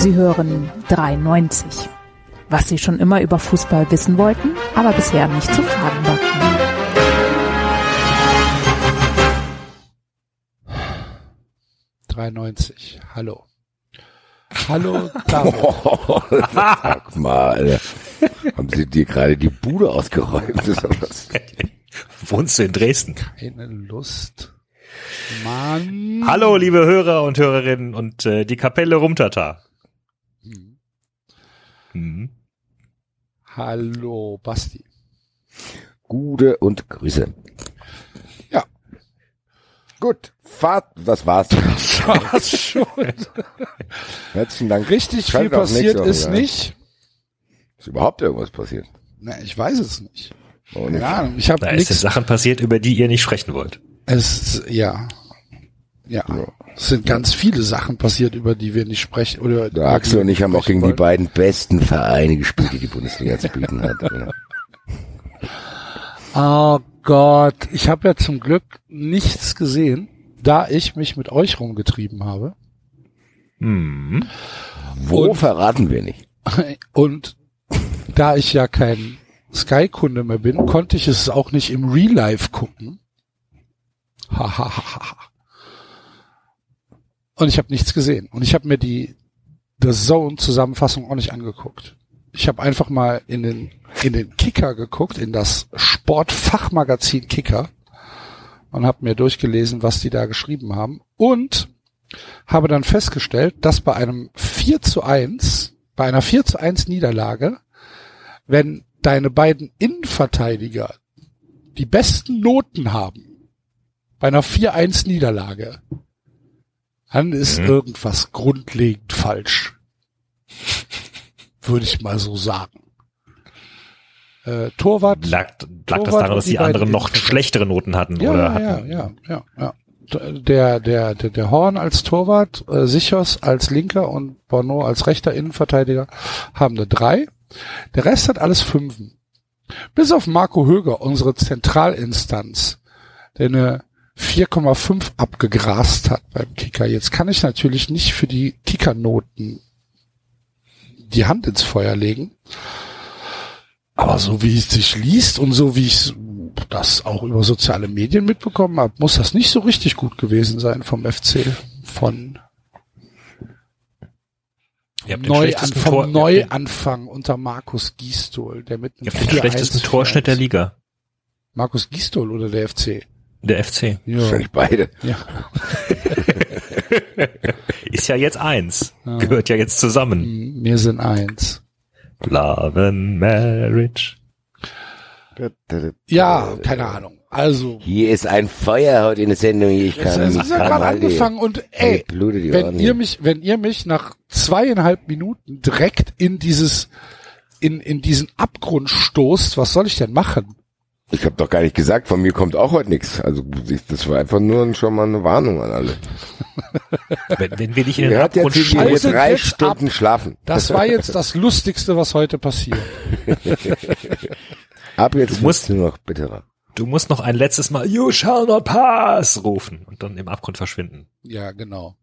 Sie hören 93. Was Sie schon immer über Fußball wissen wollten, aber bisher nicht zu fragen war. Hallo. Hallo, David. Oh, sag mal, haben Sie dir gerade die Bude ausgeräumt? Wohnst du in Dresden? Keine Lust. Mann. Hallo, liebe Hörer und Hörerinnen und äh, die Kapelle Rumtata. Mhm. Hallo, Basti. Gute und Grüße. Ja. Gut. Fahrt, das war's. Das war's schon. Herzlichen Dank. Richtig viel Schaltet auch passiert Woche ist ein. nicht. Ist überhaupt irgendwas passiert? Na, ich weiß es nicht. Oh, nicht. Ja, ich habe Da ist nichts. Sachen passiert, über die ihr nicht sprechen wollt. Es ja. Ja. Es sind ganz viele Sachen passiert, über die wir nicht sprechen. Oder Der Axel und die ich haben auch gegen die wollen. beiden besten Vereine gespielt, die die Bundesliga zu bieten hat. Ja. Oh Gott, ich habe ja zum Glück nichts gesehen, da ich mich mit euch rumgetrieben habe. Mhm. Wo Und- verraten wir nicht? Und da ich ja kein Sky-Kunde mehr bin, konnte ich es auch nicht im Real Life gucken. Hahaha. Und ich habe nichts gesehen. Und ich habe mir die The Zone-Zusammenfassung auch nicht angeguckt. Ich habe einfach mal in den, in den Kicker geguckt, in das Sportfachmagazin Kicker und habe mir durchgelesen, was die da geschrieben haben. Und habe dann festgestellt, dass bei einem 4 zu 1, bei einer 4 zu 1 Niederlage, wenn deine beiden Innenverteidiger die besten Noten haben, bei einer 4-1 Niederlage, dann ist Mhm. irgendwas grundlegend falsch. Würde ich mal so sagen. Äh, Torwart. Lag, lag das Torwart daran, und dass die die anderen noch schlechtere Noten hatten? Ja, oder ja, hatten? ja, ja, ja. Der, der, der, der Horn als Torwart, äh, Sichos als linker und Bono als rechter Innenverteidiger haben eine drei. Der Rest hat alles Fünfen. Bis auf Marco Höger, unsere Zentralinstanz, der eine 4,5 abgegrast hat beim Kicker. Jetzt kann ich natürlich nicht für die Kickernoten die Hand ins Feuer legen. Aber so wie es sich liest und so wie ich das auch über soziale Medien mitbekommen habe, muss das nicht so richtig gut gewesen sein vom FC. Von Ihr habt den Neu, an, schlechtesten vom Tor- Neuanfang unter Markus Gistol, der mit einem ihr habt den 4-1 schlechtesten Torschnitt der. Liga. Markus Gistol oder der FC? Der FC. Ja. Wahrscheinlich beide. ja. Ist ja jetzt eins. Ja. Gehört ja jetzt zusammen. Wir sind eins. Love and Marriage. Ja, keine Ahnung. Also, Hier ist ein Feuer heute in der Sendung. Ich es kann ist nicht ja gerade angefangen und ey, wenn Ohren ihr mich, wenn ihr mich nach zweieinhalb Minuten direkt in dieses, in, in diesen Abgrund stoßt, was soll ich denn machen? Ich habe doch gar nicht gesagt, von mir kommt auch heute nichts. Also ich- das war einfach nur schon mal eine Warnung an alle. Wenn, wenn wir dich in Ihr den jetzt, Abgrund wir hier drei jetzt Stunden ab. schlafen. Das war jetzt das Lustigste, was heute passiert. Ab jetzt Du musst- nur noch bitterer. Du musst noch ein letztes Mal You shall not pass rufen und dann im Abgrund verschwinden. Ja, genau.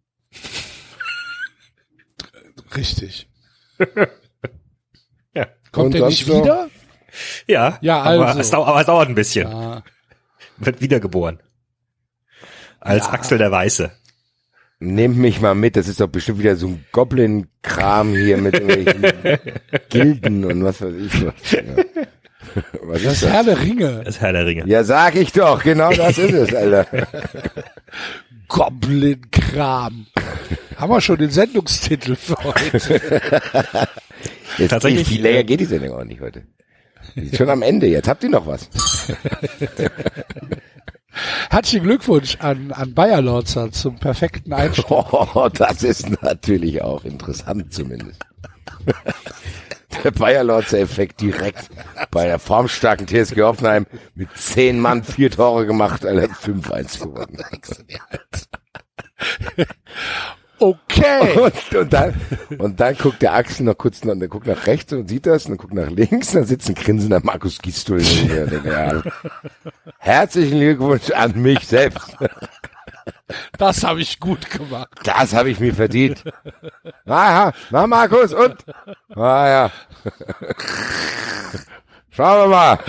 Richtig. Ja. Kommt Und sonst nicht so? wieder? Ja, Ja, aber, also. es, dauert, aber es dauert ein bisschen. Ja. Wird wiedergeboren. Als Ja. Axel der Weiße. Nehmt mich mal mit, das ist doch bestimmt wieder so ein Goblin-Kram hier mit irgendwelchen Gilden und was weiß ich was. Ja. Was Das ist ist Herr das? der Ringe. Das Herr der Ringe. Ja, sag ich doch, genau das ist es, Alter. Goblin-Kram. Haben wir schon den Sendungstitel für heute. Jetzt Tatsächlich, Viel länger äh, geht die Sendung auch nicht heute. Schon am Ende, jetzt habt ihr noch was. Herzlichen Glückwunsch an, an Bayer Lorzer zum perfekten Einstieg. Oh, das ist natürlich auch interessant zumindest. Der Bayer-Lorzer-Effekt direkt bei der formstarken TSG Hoffenheim mit zehn Mann vier Tore gemacht, Alter, 5-1 gewonnen. Okay. Und, und, dann, und dann guckt der Axel noch kurz nach, der guckt nach rechts und sieht das, und dann guckt nach links, und dann sitzt ein grinsender Markus denkt, ja, herzlichen Glückwunsch an mich selbst. Das habe ich gut gemacht. Das habe ich mir verdient. Ah ja, na Markus, und? Ah ja. Schauen wir mal.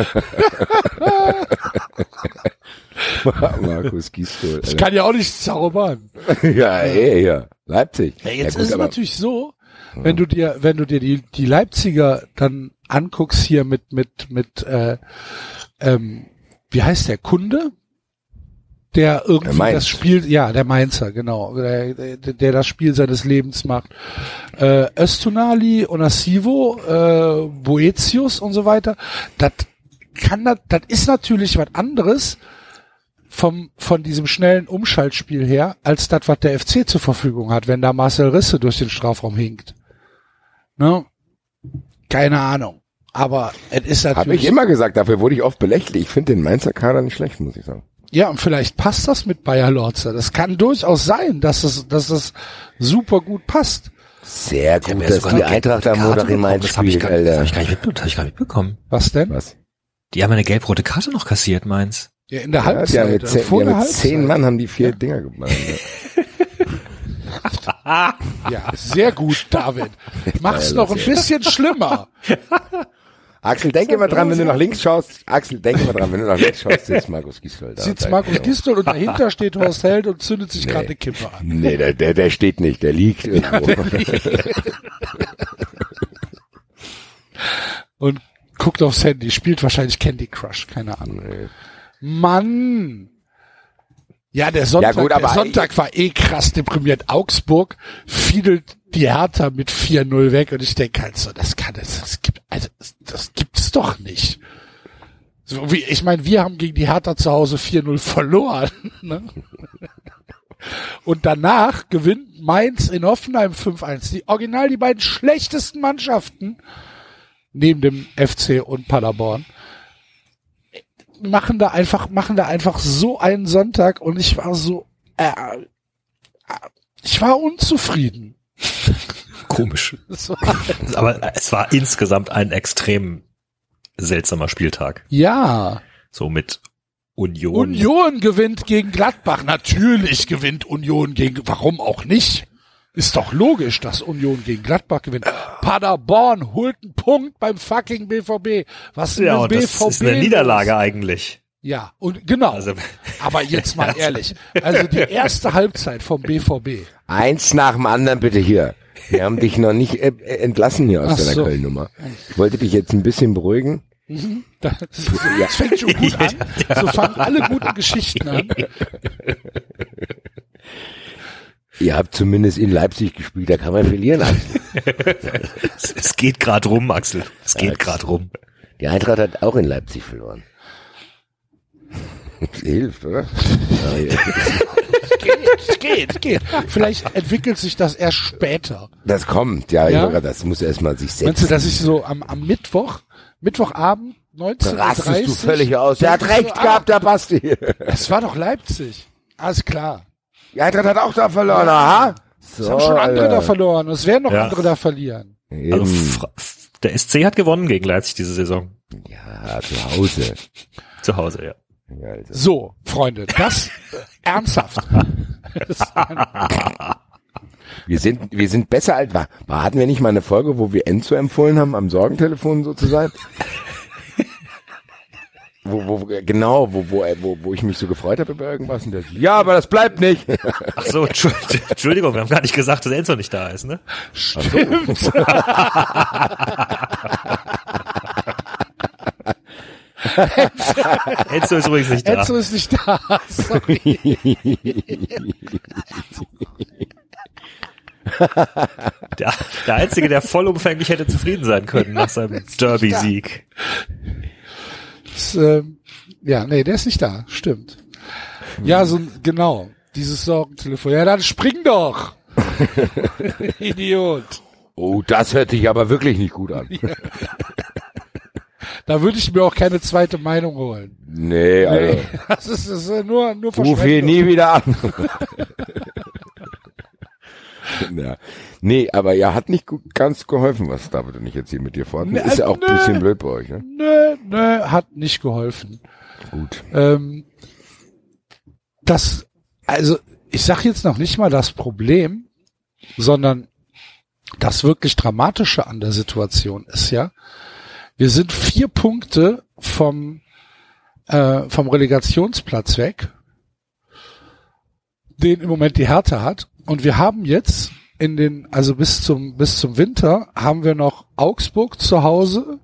Markus Gisdol. Ich kann ja auch nicht zaubern. Ja, eh, ja. Leipzig. Ja, jetzt gut, ist es natürlich so, wenn du dir, wenn du dir die, die Leipziger dann anguckst hier mit, mit, mit, äh, ähm, wie heißt der Kunde? Der irgendwie Der das Spiel, ja, der Mainzer, genau, der, der, der das Spiel seines Lebens macht. Äh, Östunali, Onasivo, äh, Boetius und so weiter. Das kann, das, das ist natürlich was anderes vom, von diesem schnellen Umschaltspiel her, als das, was der FC zur Verfügung hat, wenn da Marcel Risse durch den Strafraum hinkt. Ne? Keine Ahnung. Aber es ist Habe natürlich. ich immer gesagt, dafür wurde ich oft belächelt. Ich finde den Mainzer Kader nicht schlecht, muss ich sagen. Ja, und vielleicht passt das mit Bayer Lorzer. Das kann durchaus sein, dass es, dass es super gut passt. Sehr gut, dass die Eintracht am Montag in. Mainz Das habe ich, spielt, gar- das hab Alter. ich gar nicht mitbekommen. Das hab ich gar nicht mitbekommen. Was denn? Was? Die haben eine gelb-rote Karte noch kassiert, meins. Ja, in der Ja, Halbzeit. haben mit äh, zehn, vor haben mit Halbzeit. zehn Mann haben die vier Dinger gemacht. Ja, sehr gut, David. Mach's noch ein bisschen schlimmer. Axel, denk immer dran, wenn du nach links schaust. Axel, denk immer dran, wenn du nach links schaust, sitzt Markus Gisdol da. Sitzt Markus Gisdol und dahinter steht Horst Held und zündet sich gerade eine Kippe an. Nee, der, der, der steht nicht, der liegt irgendwo. Und guckt aufs Handy, spielt wahrscheinlich Candy Crush, keine Ahnung. Mann! Ja, der Sonntag, Ja, gut, der Sonntag war eh krass deprimiert. Augsburg fiedelt die Hertha mit 4-0 weg und ich denke halt so, das kann es, das gibt, also, das, das gibt's doch nicht. So wie, ich meine, wir haben gegen die Hertha zu Hause 4-0 verloren. Ne? Und danach gewinnt Mainz in Hoffenheim 5-1. Die original die beiden schlechtesten Mannschaften neben dem FC und Paderborn machen da einfach machen da einfach so einen Sonntag und ich war so äh, äh, ich war unzufrieden. Komisch. Aber es war insgesamt ein extrem seltsamer Spieltag. ja, So mit Union. Union gewinnt gegen Gladbach. Natürlich gewinnt Union gegen warum auch nicht? Ist doch logisch, dass Union gegen Gladbach gewinnt. Paderborn holt einen Punkt beim fucking BVB. Was ist denn Ja, dem das BVB? ist eine los? Niederlage eigentlich. Ja, und genau. Also, Aber jetzt mal ehrlich. Also die erste Halbzeit vom BVB. Eins nach dem anderen bitte hier. Wir haben dich noch nicht äh, äh, entlassen hier aus Ach deiner so. Köln-Nummer. Ich wollte dich jetzt ein bisschen beruhigen. Das, das fängt schon gut an. So fangen alle guten Geschichten an. Ihr habt zumindest in Leipzig gespielt, da kann man verlieren. Axel. es, es geht gerade rum, Axel. Es geht Ja, gerade rum. Die Eintracht hat auch in Leipzig verloren. Hilft, oder? Ja, ja. Geht, geht, geht. Vielleicht entwickelt sich das erst später. Das kommt, ja, Ja? ja? das muss erst mal sich Meinst du, setzen. dass ich so am, am Mittwoch, Mittwochabend, 19.30 Rastest du völlig aus. Der hat recht so, gehabt, der Basti. Ah, es war doch Leipzig. Alles klar. Die Eintracht hat auch da verloren, aha. So, Es haben schon andere Alter. da verloren. Es werden noch Ja. andere da verlieren. Also, Eben. Der SC hat gewonnen gegen Leipzig diese Saison. Ja, zu Hause. Zu Hause, ja. Ja, also. So, Freunde, das ernsthaft. Das, Wir sind, wir sind besser als, war, war, hatten wir nicht mal eine Folge, wo wir Enzo empfohlen haben, am Sorgentelefon so zu sein? Wo, wo, genau, wo, wo, wo, wo ich mich so gefreut habe über irgendwas und der, so, ja, aber das bleibt nicht. Ach so, Entschuldigung, Entschuldigung, wir haben gar nicht gesagt, dass Enzo nicht da ist, ne? stimmt. Enzo ist übrigens nicht da. Enzo ist nicht da. Sorry. Der, der Einzige, der vollumfänglich hätte zufrieden sein können nach seinem Derby-Sieg. Das, ähm, ja, nee, der ist nicht da. Stimmt. Ja, so genau. Dieses Sorgentelefon. Ja, dann spring doch. Idiot. Oh, das hört sich aber wirklich nicht gut an. Da würde ich mir auch keine zweite Meinung holen. Nee, also, Nee, das ist, das ist nur, nur ruf hier nie wieder an. ja. Nee, aber ja, hat nicht gut, ganz geholfen, was David und ich jetzt hier mit dir vorhatten. Nee, Ist ja auch ein nö. bisschen blöd bei euch, ne? Nö, nö, hat nicht geholfen. Gut. Ähm, das, also ich sag jetzt noch nicht mal das Problem, sondern Das wirklich Dramatische an der Situation ist ja, wir sind vier Punkte vom, äh, vom Relegationsplatz weg, den im Moment die Härte hat. Und wir haben jetzt in den, also bis zum, bis zum Winter haben wir noch Augsburg zu Hause,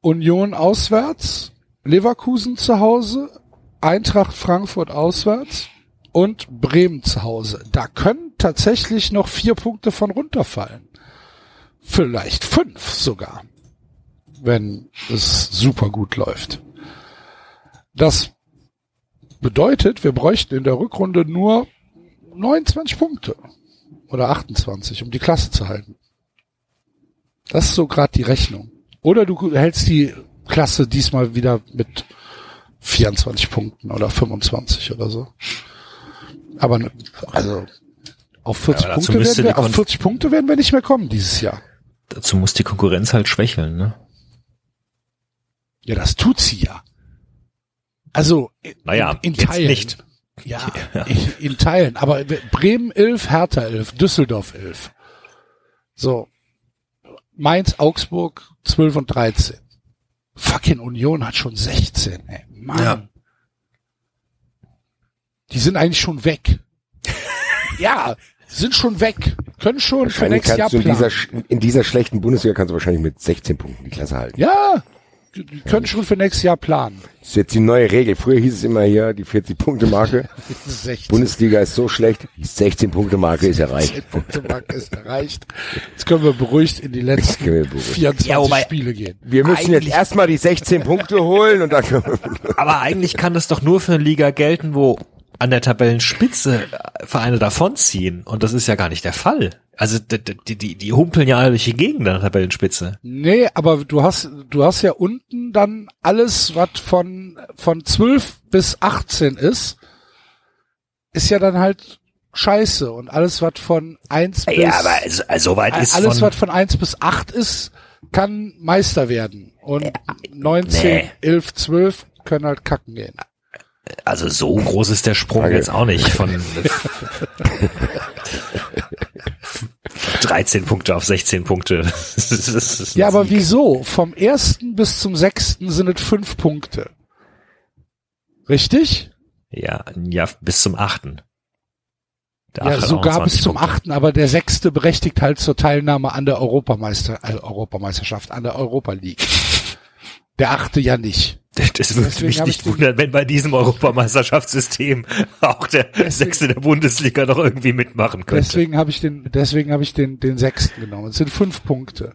Union auswärts, Leverkusen zu Hause, Eintracht Frankfurt auswärts und Bremen zu Hause. Da können tatsächlich noch vier Punkte von runterfallen. Vielleicht fünf sogar, wenn es super gut läuft. Das bedeutet, wir bräuchten in der Rückrunde nur 29 Punkte oder 28, um die Klasse zu halten. Das ist so gerade die Rechnung. Oder du hältst die Klasse diesmal wieder mit 24 Punkten oder 25 oder so. Aber also auf 40 Ja, Punkte werden wir, auf 40 Punkte werden wir nicht mehr kommen dieses Jahr. Dazu muss die Konkurrenz halt schwächeln, ne? Ja, das tut sie ja. Also in, Naja, in, in jetzt Teilen. nicht. Ja, in, in Teilen. Aber Bremen 11, Hertha 11, Düsseldorf 11. So. Mainz, Augsburg 12 und 13. Fucking Union hat schon 16, ey. Mann. Ja. Die sind eigentlich schon weg. ja, sind schon weg. Können schon für nächstes Jahr du in planen. dieser, in dieser schlechten Bundesliga kannst du wahrscheinlich mit 16 Punkten die Klasse halten. ja, die können schon für nächstes Jahr planen. Das ist jetzt die neue Regel. Früher hieß es immer hier, die 40-Punkte-Marke. 16. Bundesliga ist so schlecht, die 16-Punkte-Marke ist erreicht. Punktemarke ist erreicht. Jetzt können wir beruhigt in die letzten können wir beruhigt. 24 Ja, wobei- Spiele gehen. Wir müssen jetzt erstmal die 16 Punkte holen und dann können wir Aber eigentlich kann das doch nur für eine Liga gelten, wo an der Tabellenspitze Vereine davonziehen. Und das ist ja gar nicht der Fall. Also die, die, die, die humpeln ja alle durch die Gegend an der Tabellenspitze. Nee, aber du hast, du hast ja unten dann alles, was von, von 12 bis 18 ist, ist ja dann halt scheiße. Und alles, was von 1 bis, Ja, aber so, so weit ist alles, von, was von 1 bis 8 ist, kann Meister werden. Und 19, nee. 11, 12 können halt kacken gehen. also so groß ist der Sprung Frage. jetzt auch nicht von 13 Punkte auf 16 Punkte. Ja, aber Sieg. wieso? Vom ersten bis zum sechsten sind es fünf Punkte. Richtig? Ja, ja, bis zum achten. Der Ja, sogar 21 bis zum achten, aber der sechste berechtigt halt zur Teilnahme an der Europameister, äh, Europameisterschaft, an der Europa League. Der achte ja nicht. Das würde Deswegen mich nicht wundern, wenn bei diesem Europameisterschaftssystem auch der Sechste der Bundesliga noch irgendwie mitmachen könnte. Deswegen habe ich den, deswegen habe ich den, den sechsten genommen. Es sind fünf Punkte.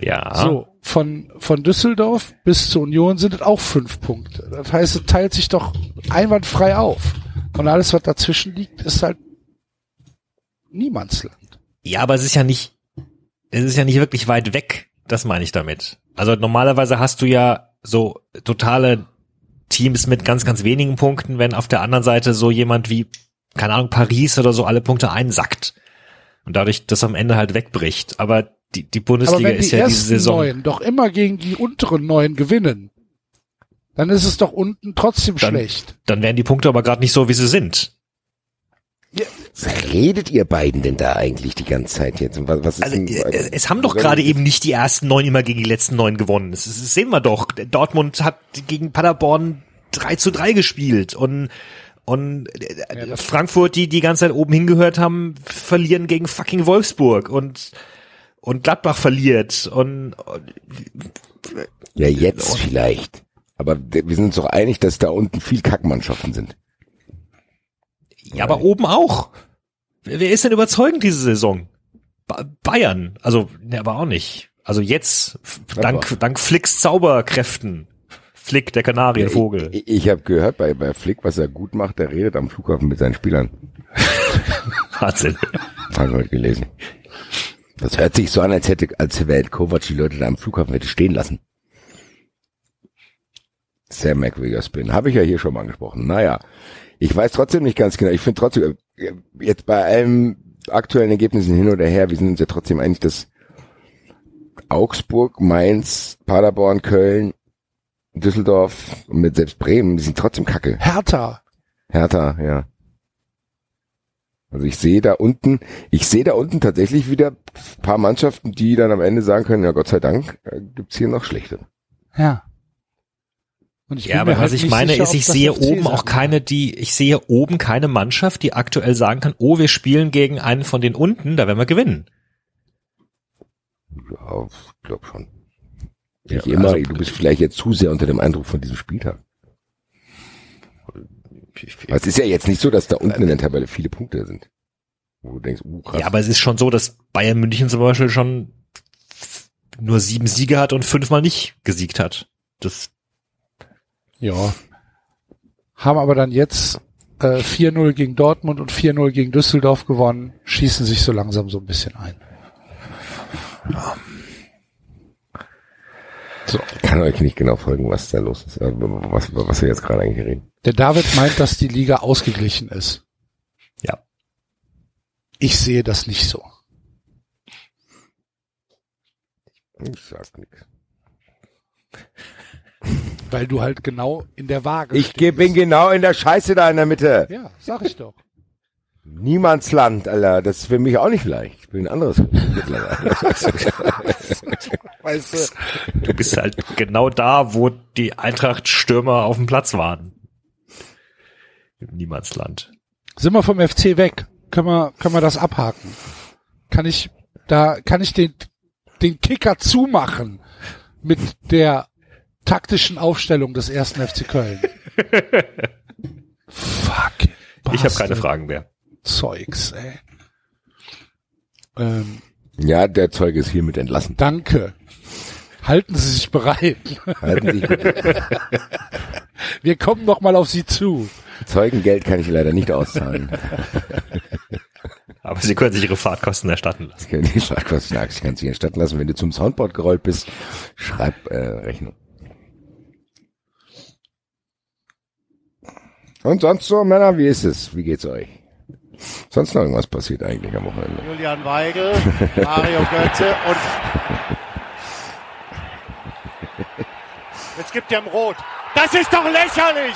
ja. So, von, von Düsseldorf bis zur Union sind es auch fünf Punkte. Das heißt, es teilt sich doch einwandfrei auf. Und alles, was dazwischen liegt, ist halt Niemandsland. Ja, aber es ist ja nicht, es ist ja nicht wirklich weit weg. Das meine ich damit. Also normalerweise hast du ja so totale Teams mit ganz, ganz wenigen Punkten, wenn auf der anderen Seite so jemand wie, keine Ahnung, Paris oder so alle Punkte einsackt. Und dadurch das am Ende halt wegbricht. Aber die, die Bundesliga wenn ist die ja diese Saison. neun doch immer gegen die unteren neun gewinnen, dann ist es doch unten trotzdem Dann- schlecht. Dann wären die Punkte aber gerade nicht so, wie sie sind. Was redet ihr beiden denn da eigentlich die ganze Zeit jetzt? Und Was, was ist Also, denn, äh, es haben doch gerade eben nicht die ersten neun immer gegen die letzten neun gewonnen. Das, das sehen wir doch. Dortmund hat gegen Paderborn 3 zu 3 gespielt und und äh, Frankfurt, die die ganze Zeit oben hingehört haben, verlieren gegen fucking Wolfsburg und und Gladbach verliert und Ja, jetzt vielleicht. Aber wir sind uns doch einig, dass da unten viel Kackmannschaften sind. Ja, aber oben auch. Wer, ist denn überzeugend diese Saison? Ba Bayern, also ne, aber auch nicht. Also jetzt dank dank Flicks Zauberkräften. Flick, der Kanarienvogel. Ich, ich habe gehört bei, bei Flick, was er gut macht, der redet am Flughafen mit seinen Spielern. Wahnsinn. Habe ich heute gelesen. Das hört sich so an, als hätte, als hätte Kovac die Leute da am Flughafen hätte stehen lassen. Sehr merkwürdiger Spin. Habe ich ja hier schon mal angesprochen. Naja, ich weiß trotzdem nicht ganz genau. Ich finde trotzdem, äh, jetzt bei allen aktuellen Ergebnissen hin oder her, wir sind uns ja trotzdem einig, dass Augsburg, Mainz, Paderborn, Köln, Düsseldorf und mit selbst Bremen, die sind trotzdem kacke. Hertha, Hertha, ja. Also ich sehe da unten, ich sehe da unten tatsächlich wieder ein paar Mannschaften, die dann am Ende sagen können, ja Gott sei Dank, äh, gibt's hier noch schlechte. Ja. Und ich Ja, aber halt was ich meine sicher, ist, ich sehe oben auch keine, die, ich sehe oben keine Mannschaft, die aktuell sagen kann, oh, wir spielen gegen einen von den unten, da werden wir gewinnen. Ja, ich glaube schon. Ja, Nicht immer, also- du bist vielleicht jetzt zu sehr unter dem Eindruck von diesem Spieltag. Aber es ist ja jetzt nicht so, dass da unten in der Tabelle viele Punkte sind. Wo du denkst, uh, krass. Ja, aber es ist schon so, dass Bayern München zum Beispiel schon nur sieben Siege hat und fünfmal nicht gesiegt hat. Das, Ja. Haben aber dann jetzt äh, 4-0 gegen Dortmund und 4-0 gegen Düsseldorf gewonnen, schießen sich so langsam so ein bisschen ein. So. Ich kann euch nicht genau folgen, was da los ist, äh, was, was wir jetzt gerade eigentlich reden. Der David meint, dass die Liga ausgeglichen ist. Ja. Ich sehe das nicht so. Ich sag nichts. Weil du halt genau in der Waage Ich geh- bin genau in der Scheiße da in der Mitte. Ja, sag ich doch. Niemandsland, Alter. Das ist für mich auch nicht leicht. Ich bin ein anderes mittlerweile. Weißt du, du bist halt genau da, wo die Eintracht-Stürmer auf dem Platz waren. Im Niemandsland. sind wir vom FC weg? Können wir, können wir das abhaken? Kann ich, da, kann ich den, den Kicker zumachen mit der taktischen Aufstellung des ersten FC Köln? Fuck. Ich habe keine Bastard. Fragen mehr. Zeugs, ey. Ähm, ja, der Zeuge ist hiermit entlassen. danke. Halten Sie sich bereit. Halten Sie sich gut. Wir kommen noch mal auf Sie zu. Zeugengeld kann ich leider nicht auszahlen. Aber Sie können sich Ihre Fahrtkosten erstatten lassen. Ich kann die Fahrtkosten ich kann sie erstatten lassen. Wenn du zum Soundboard gerollt bist, schreib äh, Rechnung. Und sonst so, Männer, wie ist es? Wie geht's euch? Sonst noch irgendwas passiert eigentlich am Wochenende? Julian Weigel, Mario Götze und jetzt gibt er ihm Rot. Das ist doch lächerlich.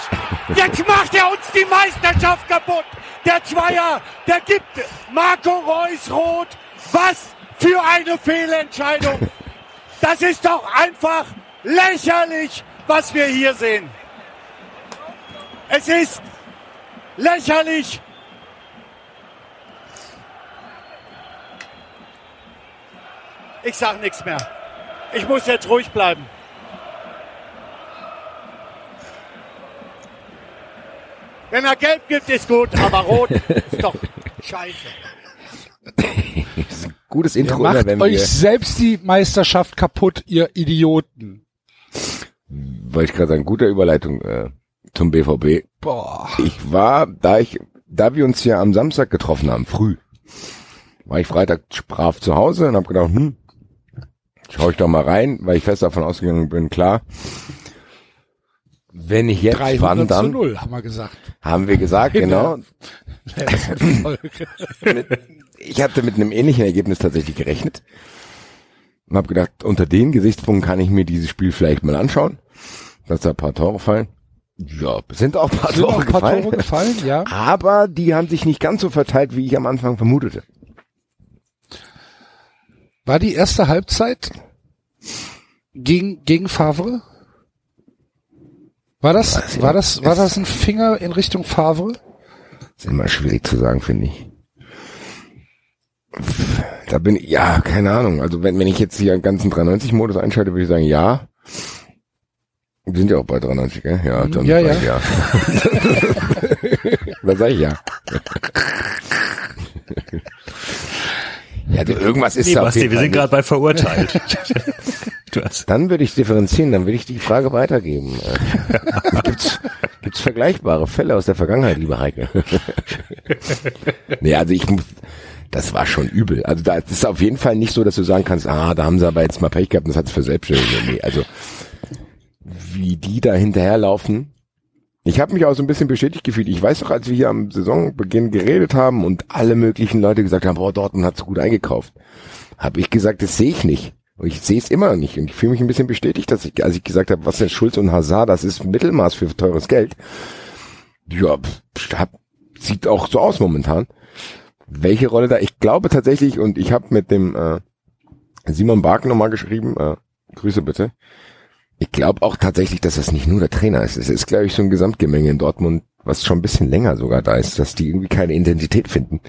Jetzt macht er uns die Meisterschaft kaputt. Der Zweier, der gibt Marco Reus Rot. Was für eine Fehlentscheidung. Das ist doch einfach lächerlich, was wir hier sehen. Es ist lächerlich. Ich sag nichts mehr. Ich muss jetzt ruhig bleiben. Wenn er gelb gibt, ist gut, aber rot ist doch scheiße. Gutes Ihr Intro, immer, macht wenn euch wir, selbst die Meisterschaft kaputt, ihr Idioten. wollte ich gerade sagen, guter Überleitung äh, zum BVB. Boah. Ich war, da ich, da wir uns ja am Samstag getroffen haben, früh, war ich Freitag brav zu Hause und habe gedacht, hm, schau ich doch mal rein, weil ich fest davon ausgegangen bin, klar, wenn ich jetzt 300 wann zu dann, 0, haben wir gesagt. haben wir gesagt, genau. Ich hatte mit einem ähnlichen Ergebnis tatsächlich gerechnet und habe gedacht, unter den Gesichtspunkten kann ich mir dieses Spiel vielleicht mal anschauen, dass da ein paar Tore fallen. Ja, sind auch ein paar Sind Tore auch paar gefallen. Tore gefallen, ja. Aber die haben sich nicht ganz so verteilt, wie ich am Anfang vermutete. War die erste Halbzeit gegen, gegen Favre? War das, Weiß war das, war das ein Finger in Richtung Favre? ist immer schwierig zu sagen, finde ich. Da bin ich, ja, keine Ahnung. Also wenn, wenn ich jetzt hier einen ganzen 93-Modus einschalte, würde ich sagen, ja. Wir sind ja auch bei 93, gell? Ja, dann Ja, sag ich ja. dann sag ich ja. ja, du, irgendwas ist Nee, da Basti, wir sind gerade bei verurteilt. du hast, Dann würde ich differenzieren, dann würde ich die Frage weitergeben. Gibt's, gibt's vergleichbare Fälle aus der Vergangenheit, lieber Heike? nee, also ich muss, das war schon übel. Also da ist auf jeden Fall nicht so, dass du sagen kannst, ah, da haben sie aber jetzt mal Pech gehabt und das hat's verselbstständigt. Nee, also wie die da hinterherlaufen. Ich habe mich auch so ein bisschen bestätigt gefühlt. Ich weiß noch, als wir hier am Saisonbeginn geredet haben und alle möglichen Leute gesagt haben, boah, Dortmund hat so gut eingekauft, habe ich gesagt, das sehe ich nicht. Und ich sehe es immer noch nicht. Und ich fühle mich ein bisschen bestätigt, dass ich, als ich gesagt habe, was denn Schulz und Hazard, das ist Mittelmaß für teures Geld. Ja, hab, sieht auch so aus momentan. welche Rolle da, ich glaube tatsächlich, und ich habe mit dem äh, Simon Bark nochmal geschrieben, äh, Grüße bitte. Ich glaube auch tatsächlich, dass das nicht nur der Trainer ist. Es ist, glaube ich, so ein Gesamtgemenge in Dortmund, was schon ein bisschen länger sogar da ist, dass die irgendwie keine Identität finden.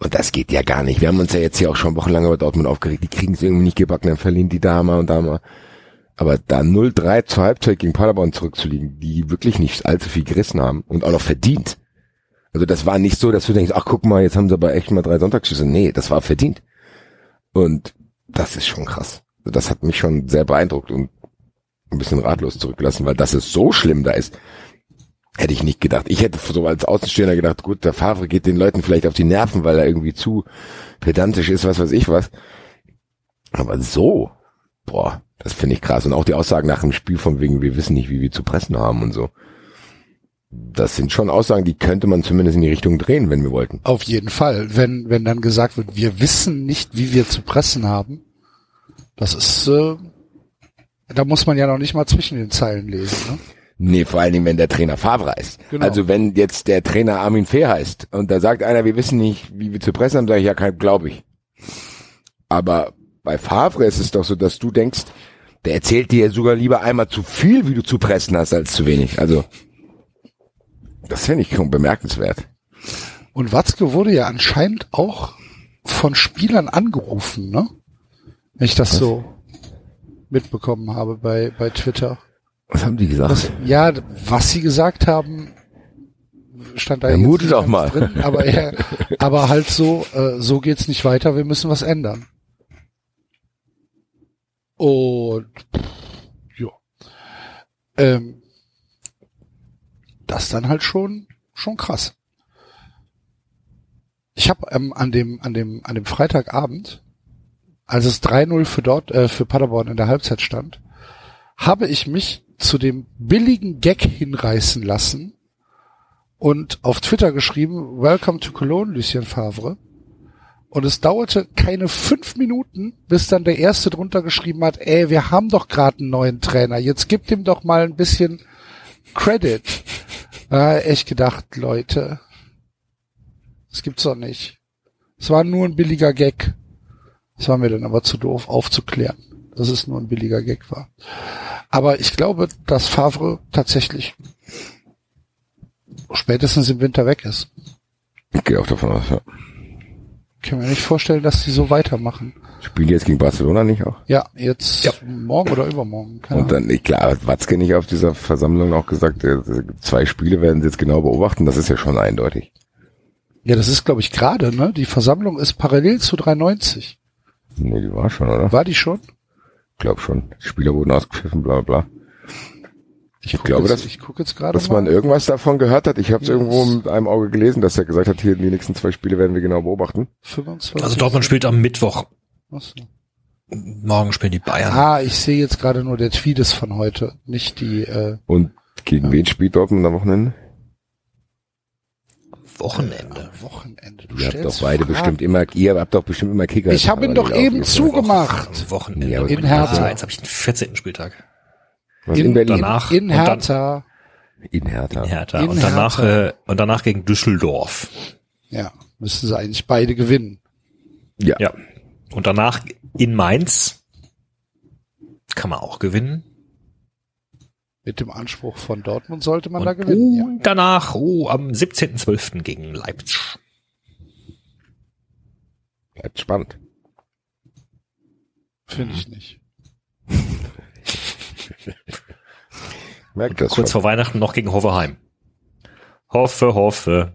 Und das geht ja gar nicht. Wir haben uns ja jetzt hier auch schon wochenlang über Dortmund aufgeregt. Die kriegen es irgendwie nicht gebacken, dann verlieren die da mal und da mal. Aber da 0-3 zur Halbzeit gegen Paderborn zurückzuliegen, die wirklich nicht allzu viel gerissen haben und auch noch verdient. Also das war nicht so, dass du denkst, ach guck mal, jetzt haben sie aber echt mal drei Sonntagsschüsse. Nee, das war verdient. Und das ist schon krass. Also das hat mich schon sehr beeindruckt und ein bisschen ratlos zurückgelassen, weil das ist so schlimm da ist. Hätte ich nicht gedacht. Ich hätte so als Außenstehender gedacht, gut, der Favre geht den Leuten vielleicht auf die Nerven, weil er irgendwie zu pedantisch ist, was weiß ich was. Aber so, boah, das finde ich krass. Und auch die Aussagen nach dem Spiel von wegen, wir wissen nicht, wie wir zu pressen haben und so. Das sind schon Aussagen, die könnte man zumindest in die Richtung drehen, wenn wir wollten. Auf jeden Fall. Wenn, wenn dann gesagt wird, wir wissen nicht, wie wir zu pressen haben, das ist, äh, da muss man ja noch nicht mal zwischen den Zeilen lesen. Ne? Nee, vor allen Dingen, wenn der Trainer Favre heißt. Genau. Also wenn jetzt der Trainer Armin Fee heißt und da sagt einer, wir wissen nicht, wie wir zu pressen haben, sage ich, ja, kein, glaube ich. Aber bei Favre ist es doch so, dass du denkst, der erzählt dir sogar lieber einmal zu viel, wie du zu pressen hast, als zu wenig. Also, das finde ich schon bemerkenswert. Und Watzke wurde ja anscheinend auch von Spielern angerufen, ne? Wenn ich das so mitbekommen habe bei, bei Twitter. Was haben die gesagt? Das, ja, was sie gesagt haben, stand da doch ganz mal. drin, aber, er, aber halt so, äh, so geht's nicht weiter, wir müssen was ändern. Und ja. Ähm, das dann halt schon schon krass. Ich habe ähm, an dem an dem an dem Freitagabend, als es 3-0 für dort äh, für Paderborn in der Halbzeit stand, habe ich mich zu dem billigen Gag hinreißen lassen und auf Twitter geschrieben, Welcome to Cologne, Lucien Favre. Und es dauerte keine fünf Minuten, bis dann der Erste drunter geschrieben hat, ey, wir haben doch gerade einen neuen Trainer, jetzt gibt ihm doch mal ein bisschen Credit. Ich echt gedacht, Leute, das gibt's doch nicht. Es war nur ein billiger Gag. Das war mir dann aber zu doof aufzuklären, dass es nur ein billiger Gag war. Aber ich glaube, dass Favre tatsächlich spätestens im Winter weg ist. Ich gehe auch davon aus, ja. Ich kann mir nicht vorstellen, dass die so weitermachen. Spielen die jetzt gegen Barcelona nicht auch? Ja, jetzt morgen oder übermorgen. Keine Und dann, ich klar, hat Watzke nicht auf dieser Versammlung auch gesagt, äh, zwei Spiele werden sie jetzt genau beobachten, das ist ja schon eindeutig. Ja, das ist, glaube ich, gerade, ne? Die Versammlung ist parallel zu 390. Nee, die war schon, oder? War die schon? Ich glaube schon. Die Spieler wurden ausgepfiffen, bla bla bla. Ich, Ich glaube, jetzt, dass- ich gucke jetzt gerade Dass mal. man irgendwas davon gehört hat. Ich habe es irgendwo mit einem Auge gelesen, dass er gesagt hat, hier die nächsten zwei Spiele werden wir genau beobachten. 25. Also Dortmund spielt am Mittwoch. Achso. Morgen spielen die Bayern. Ah, ich sehe jetzt gerade nur der Tweet ist von heute, nicht die. Äh, Und gegen wen spielt Dortmund am Wochenende? Wochenende. Wochenende. Du Ihr habt doch beide Fragen. bestimmt immer, ihr habt doch bestimmt immer Kicker. Ich habe ihn doch eben zugemacht. Am Wochenende. Ja, in Hertha. Jetzt habe ich den 14. Spieltag. Was, in, in- Berlin. Danach In dann- Hertha. in Hertha. In Hertha. In und danach Hertha. Äh, und danach gegen Düsseldorf. Ja, müssen sie eigentlich beide gewinnen. Ja. Ja. Und danach in Mainz kann man auch gewinnen. Mit dem Anspruch von Dortmund sollte man da gewinnen. Und Ja. danach oh, am 17.12. gegen Leipzig. Bleibt spannend. Finde ich nicht. Merkt das Kurz schon. vor Weihnachten noch gegen Hoffenheim. Hoffe, hoffe.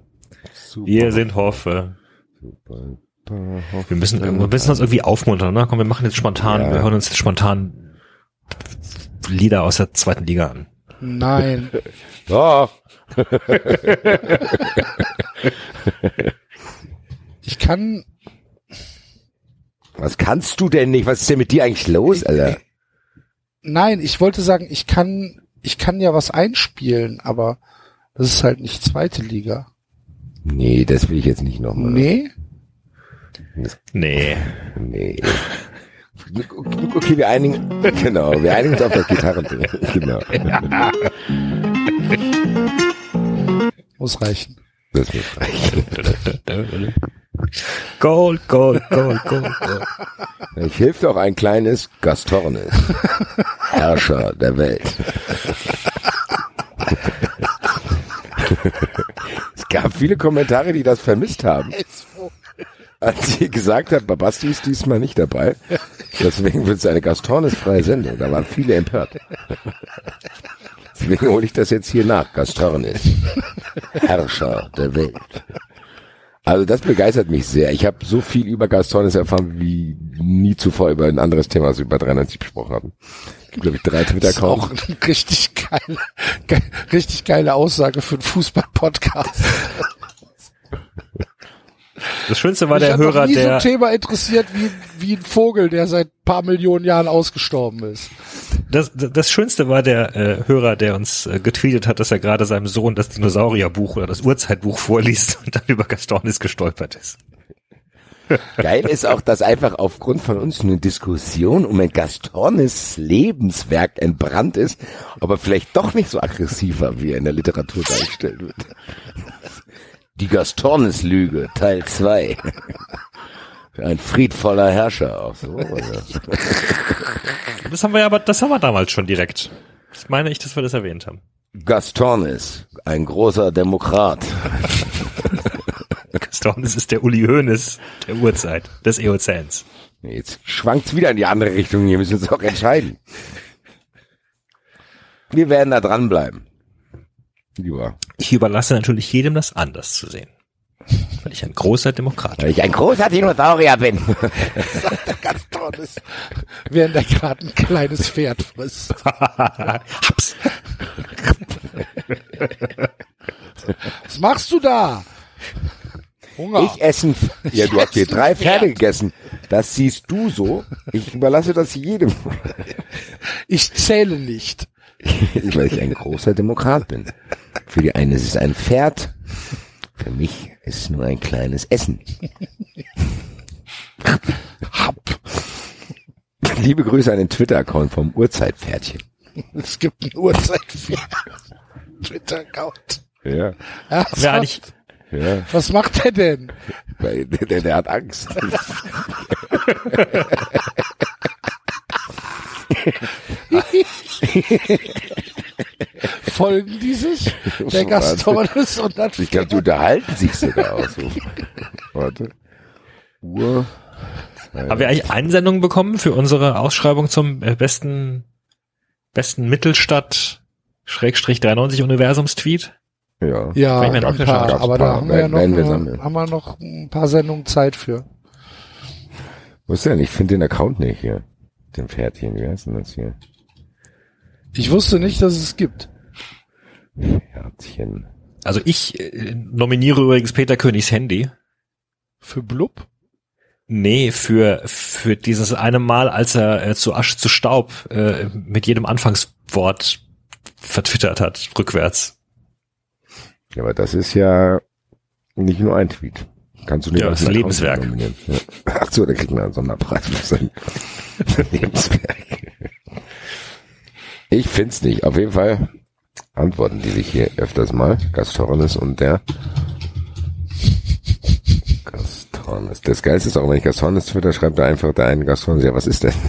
Super, Wir sind Hoffe. super, super, hoffe. Wir müssen, wir müssen uns irgendwie aufmuntern, ne? Komm, wir machen jetzt spontan, Ja. wir hören uns jetzt spontan Lieder aus der zweiten Liga an. Nein. Doch. Ich kann, Was kannst du denn nicht? Was ist denn mit dir eigentlich los, Alter? nein, ich wollte sagen, ich kann, ich kann ja was einspielen, aber das ist halt nicht zweite Liga. Nee, das will ich jetzt nicht nochmal. Nee? Nee. Nee. Okay, wir einigen, genau, wir einigen uns auf das Gitarren. genau. Muss reichen. Das wird reichen. Gold, Gold, Gold, Gold, Gold. Ich hilft auch ein kleines Gastornis. Herrscher der Welt. es gab viele Kommentare, die das vermisst haben. Als sie gesagt hat, Babasti ist diesmal nicht dabei. Deswegen wird es eine Gastornis-freie Sendung. Da waren viele empört. Deswegen hole ich das jetzt hier nach. Gastornis. Herrscher der Welt. Also das begeistert mich sehr. Ich habe so viel über Gastornis erfahren wie nie zuvor über ein anderes Thema, was wir über 93 besprochen haben. Glaube ich, drei Das ist auch eine richtig geile, ge richtig geile Aussage für einen Fußball-Podcast. Das Schönste war Mich der Hörer, nie so der, ein Thema interessiert wie, wie ein Vogel, der seit paar Millionen Jahren ausgestorben ist. das, das Schönste war der äh, Hörer, der uns äh, getweetet hat, dass er gerade seinem Sohn das Dinosaurierbuch oder das Urzeitbuch vorliest und dann über Gastornis gestolpert ist. Geil ist auch, dass einfach aufgrund von uns eine Diskussion um ein Gastornis Lebenswerk entbrannt ist, aber vielleicht doch nicht so aggressiver, wie er in der Literatur dargestellt wird. Die Gastornis-Lüge, Teil 2. Ein friedvoller Herrscher auch so. Oder? Das haben wir ja aber, das haben wir damals schon direkt. Das meine ich, dass wir das erwähnt haben. Gastornis, ein großer Demokrat. Gastornis ist der Uli Hoeneß der Urzeit, des Eozäns. Jetzt schwankt's wieder in die andere Richtung. Hier müssen wir uns auch entscheiden. Wir werden da dranbleiben. Lieber. Ich überlasse natürlich jedem das anders zu sehen. Weil ich ein großer Demokrat bin. Weil ich ein großer Dinosaurier bin. Ganz tolles. Während er gerade ein kleines Pferd frisst. Haps. Was machst du da? Hunger. Ich essen. Ja, du hast hier drei Pferde Pferd. gegessen. Das siehst du so. Ich überlasse das jedem. Ich zähle nicht. Weil ich ein großer Demokrat bin. Für die einen ist es ein Pferd. Für mich ist es nur ein kleines Essen. Hab. Liebe Grüße an den Twitter-Account vom Urzeitpferdchen. Es gibt ein Uhrzeit-Pferd. Twitter-Account. Ja. Ernsthaft? Wer eigentlich, Ja. Was macht er denn? Der, der, der hat Angst. Folgen die sich? Der So, Gastornis und das Ich glaube, die unterhalten sich sogar auch so. Warte. Uhr. haben wir eigentlich Einsendungen bekommen für unsere Ausschreibung zum äh, besten, besten Mittelstadt Schrägstrich 93 Universums-Tweet? Ja. Ja, ich noch ein paar, aber da haben wir ja noch, wir eine- haben wir noch ein paar Sendungen Zeit für. Wo ist denn? Ich finde den Account nicht hier. Den Pferdchen, wie heißt denn das hier? Ich wusste nicht, dass es gibt. Herzchen. Also ich äh, nominiere übrigens Peter Königs Handy. Für Blub? Nee, für, für dieses eine Mal, als er äh, zu Asche zu Staub äh, mit jedem Anfangswort vertwittert hat, rückwärts. Ja, aber das ist ja nicht nur ein Tweet. Kannst du nicht Ja, das ist ein Lebenswerk. Ja. Ach so, der kriegt einen Sonderpreis für sein Lebenswerk. Ich find's nicht. Auf jeden Fall antworten die sich hier öfters mal. Gastornis und der Gastornis. Das Geilste ist auch, wenn ich Gastornis twitter, schreibt er einfach der eine Gastornis. Ja, was ist denn?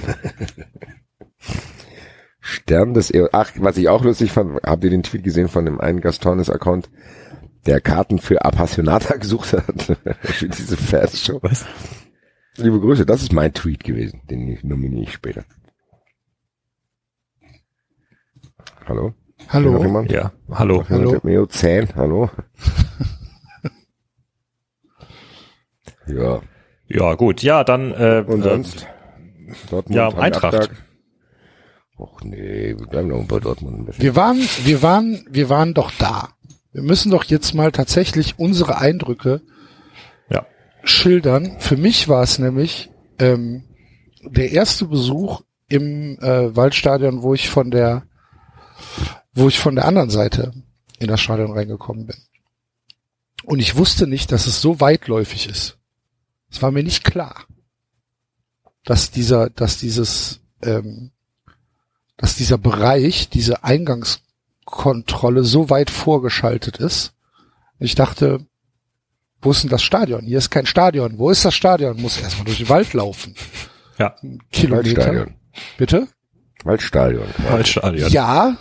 Stern des e Ach, was ich auch lustig fand, habt ihr den Tweet gesehen von dem einen Gastornis-Account, der Karten für Appassionata gesucht hat für diese Pferdeshow? Was? Liebe Grüße, das ist mein Tweet gewesen, den nominiere ich später. Hallo? Hallo? jemand? Ja, hallo. Noch jemand Hallo? Meo 10, hallo? ja, Ja, gut. Ja, dann äh, und äh, sonst? Dortmund ja, Eintracht. Och nee, wir bleiben noch bei Dortmund. Wir waren, wir waren, wir waren doch da. Wir müssen doch jetzt mal tatsächlich unsere Eindrücke Ja. schildern. Für mich war es nämlich ähm, der erste Besuch im äh, Waldstadion, wo ich von der, wo ich von der anderen Seite in das Stadion reingekommen bin. Und ich wusste nicht, dass es so weitläufig ist. Es war mir nicht klar, dass dieser, dass dieses, ähm, dass dieser Bereich, diese Eingangskontrolle so weit vorgeschaltet ist. Ich dachte, wo ist denn das Stadion? Hier ist kein Stadion. Wo ist das Stadion? Muss erstmal durch den Wald laufen. Ja. Kilometer. Waldstadion. Bitte? Waldstadion. Waldstadion. Ja.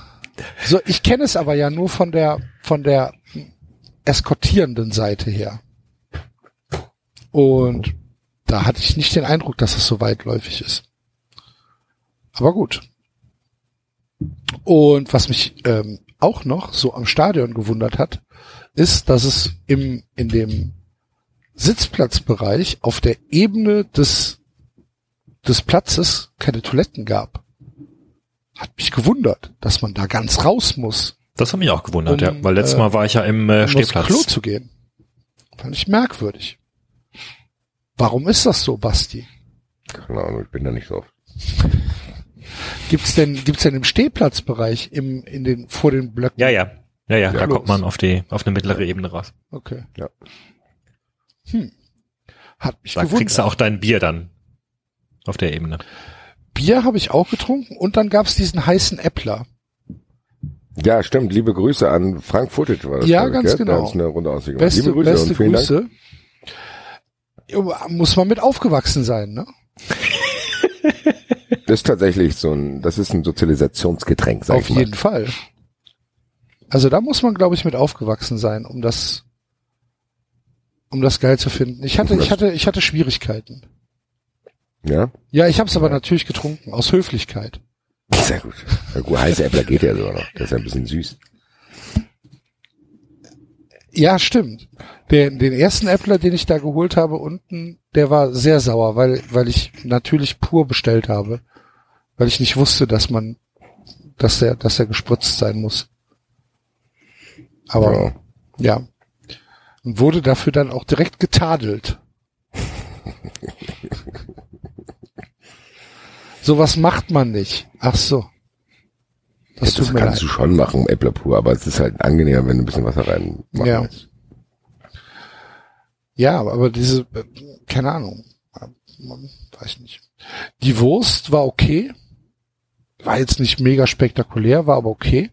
So, ich kenne es aber ja nur von der, von der eskortierenden Seite her. Und da hatte ich nicht den Eindruck, dass es so weitläufig ist. Aber gut. Und was mich ähm, auch noch so am Stadion gewundert hat, ist, dass es im, in dem Sitzplatzbereich auf der Ebene des, des Platzes keine Toiletten gab. Hat mich gewundert, dass man da ganz raus muss, Das hat mich auch gewundert, Um, ja. Weil letztes äh, Mal war ich ja im äh, um Stehplatz. Klo zu gehen. Fand ich merkwürdig. Warum ist das so, Basti? Keine Ahnung, ich bin da nicht so oft. Gibt's denn, gibt's denn im Stehplatzbereich im, in den, vor den Blöcken? Ja, ja. Ja, ja, da Klos. kommt man auf die, auf eine mittlere Ebene raus. Okay. Ja. Hm. Hat mich Da gewundert. kriegst du auch dein Bier dann auf der Ebene. Bier habe ich auch getrunken und dann gab's diesen heißen Äppler. Ja, stimmt. Liebe Grüße an Frank Footage war das. Ja, ich, ganz gell? genau. Da eine Runde. Beste, Liebe Grüße beste und vielen Dank. Grüße. Ja, Muss man mit aufgewachsen sein, ne? Das ist tatsächlich so ein, das ist ein Sozialisationsgetränk, sag Auf ich mal. jeden Fall. Also da muss man, glaube ich, mit aufgewachsen sein, um das, um das geil zu finden. Ich hatte, ich hatte, ich hatte Schwierigkeiten. Ja? Ja, ich habe es aber natürlich getrunken, aus Höflichkeit. Sehr gut. Ja, gut, heiße Äppler geht ja sogar noch. Das ist ein bisschen süß. Ja, stimmt. Den, den ersten Äppler, den ich da geholt habe unten, der war sehr sauer, weil, weil ich natürlich pur bestellt habe. Weil ich nicht wusste, dass man, dass der, dass er gespritzt sein muss. Aber, Ja. ja. Und wurde dafür dann auch direkt getadelt. Sowas macht man nicht. Ach so. Das Das tut mir kannst leid. du schon machen, Äppler pur, aber es ist halt angenehmer, wenn du ein bisschen Wasser rein machen Ja. Ja, aber diese, keine Ahnung, weiß nicht. Die Wurst war okay, war jetzt nicht mega spektakulär, war aber okay.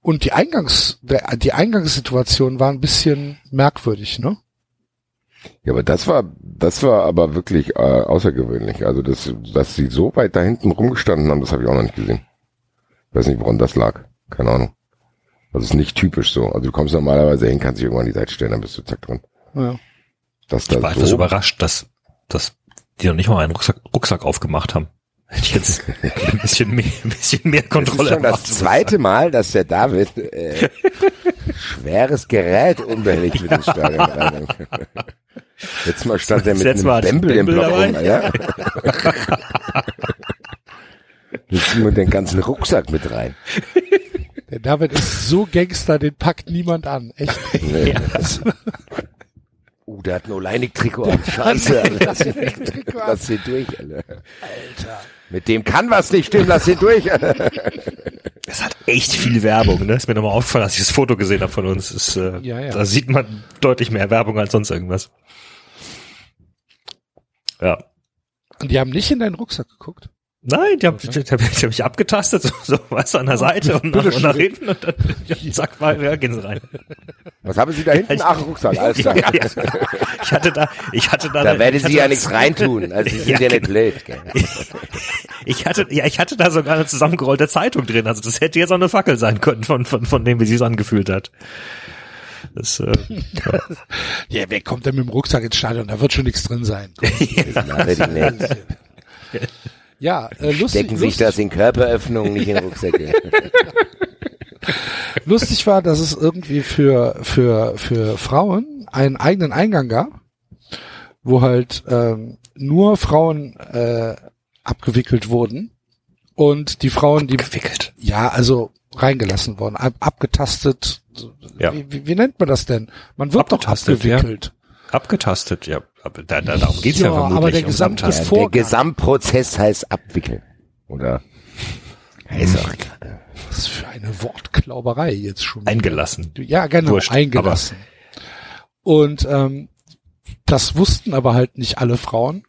Und die Eingangs, die Eingangssituation war ein bisschen merkwürdig, ne? Ja, aber das war, das war aber wirklich äh, außergewöhnlich. Also, dass, dass sie so weit da hinten rumgestanden haben, das habe ich auch noch nicht gesehen. Weiß nicht, woran das lag. Keine Ahnung. Das ist nicht typisch so. Also du kommst normalerweise hin, kannst dich irgendwann an die Seite stellen, dann bist du zack drin. Ja. Dass da Ich war etwas so, überrascht, dass, dass die noch nicht mal einen Rucksack, Rucksack aufgemacht haben. Hätte ich jetzt ein bisschen mehr, ein bisschen mehr das ist Kontrolle schon das zweite Mal, dass der David äh, schweres Gerät unbehelligt mit ins Stadion reinbringt. Letztes Mal stand er mit Letztes einem Bembel im Block rum, ja. Jetzt mit den ganzen Rucksack mit rein. Der David ist so Gangster, den packt niemand an. Echt. Nee. Uh, der hat ein Oleinik-Trikot an. Scheiße, Alter. Lass ihn, lass ihn durch, Alter. Alter. Mit dem kann was nicht stimmen, lass ihn durch. Es hat echt viel Werbung, ne? Ist mir nochmal aufgefallen, als ich das Foto gesehen habe von uns. Ist, äh, Ja, ja. Da sieht man deutlich mehr Werbung als sonst irgendwas. Ja. Und die haben nicht in deinen Rucksack geguckt. Nein, die haben, die, die, die haben mich abgetastet, so, so was an der Seite und nach, und nach hinten und dann ja, zack, mal, ja, gehen sie rein. Was haben Sie da hinten? Ach, Rucksack, alles klar. Ja, ja. Ich hatte da, ich hatte da, Da werden ich Sie ja nichts reintun. Also Sie sind Ja, ja nicht blöd. Gell? Ich hatte, ja, ich hatte da sogar eine zusammengerollte Zeitung drin. Also das hätte jetzt auch eine Fackel sein können von, von, von dem, wie sie es angefühlt hat. Das, äh, Ja, wer kommt denn mit dem Rucksack ins Stadion? Da wird schon nichts drin sein. Ich nicht. Ja, äh, lustig, Stecken sich lustig, das in Körperöffnungen, nicht in Rucksäcke. lustig war, dass es irgendwie für, für, für Frauen einen eigenen Eingang gab, wo halt ähm, nur Frauen äh, abgewickelt wurden und die Frauen, die gewickelt. ja, also reingelassen worden, ab, abgetastet. Ja. Wie, wie, wie nennt man das denn? Man wird doch Abgetastet, ja. Abgetastet, ja. Aber da, da, darum geht's ja, Ja, vermutlich. aber der gesamte Abtasten. Der. Gesamtprozess heißt abwickeln. Oder? Ist auch egal. Was für eine Wortklauberei jetzt schon. Eingelassen. Ja, genau, Wurscht, eingelassen. Und ähm, das wussten aber halt nicht alle Frauen.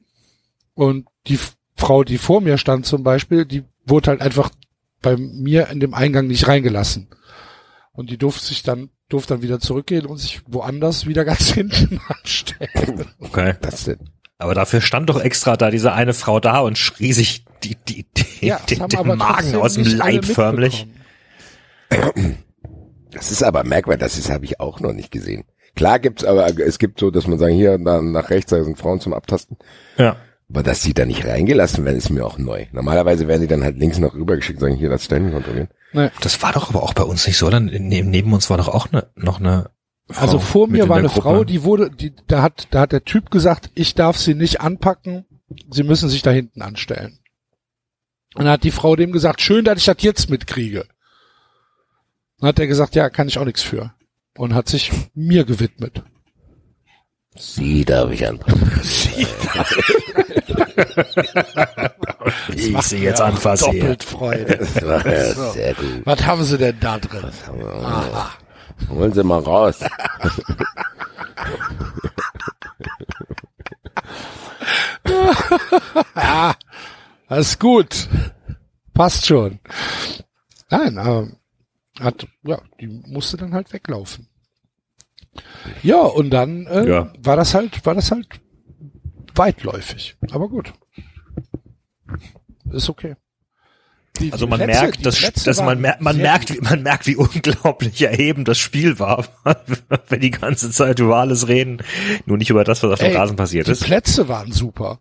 Und die Frau, die vor mir stand zum Beispiel, die wurde halt einfach bei mir in dem Eingang nicht reingelassen. Und die durfte sich dann durfte dann wieder zurückgehen und sich woanders wieder ganz hinten anstellen. Okay. Was denn? Aber dafür stand doch extra da diese eine Frau da und schrie sich die, die, die, Ja, das den, den Magen aus dem Leib förmlich. Das ist aber merkwürdig, das ist habe ich auch noch nicht gesehen. Klar gibt's aber es gibt so, dass man sagen, hier na, nach rechts da sind Frauen zum Abtasten. Ja. Aber dass die da nicht reingelassen werden, ist mir auch neu. Normalerweise werden die dann halt links noch rübergeschickt, sagen, hier das Standing kontrollieren. Das war doch aber auch bei uns nicht so, dann neben, neben uns war doch auch ne, noch eine Frau Also vor mir war eine Gruppe. Frau, die wurde, die, da hat, da hat der Typ gesagt, ich darf sie nicht anpacken, sie müssen sich da hinten anstellen. Und dann hat die Frau dem gesagt, schön, dass ich das jetzt mitkriege. Dann hat er gesagt, ja, kann ich auch nichts für. Und hat sich mir gewidmet. Sie darf ich anpacken. Wie ich sie jetzt anfasse hier. Doppelt Freude. Das ja sehr gut. Was haben sie denn da drin? Holen Sie mal raus. Ja, alles gut. Passt schon. Nein, aber hat, ja, die musste dann halt weglaufen. Ja, und dann äh, Ja. war das halt, war das halt weitläufig. Aber gut. Ist okay. Die- Also die man Plätze- merkt, die dass, dass man, mer man merkt, wie, man merkt, wie unglaublich erhebend das Spiel war, wenn die ganze Zeit über alles reden, nur nicht über das, was auf dem Ey, Rasen passiert Die ist. Plätze waren super.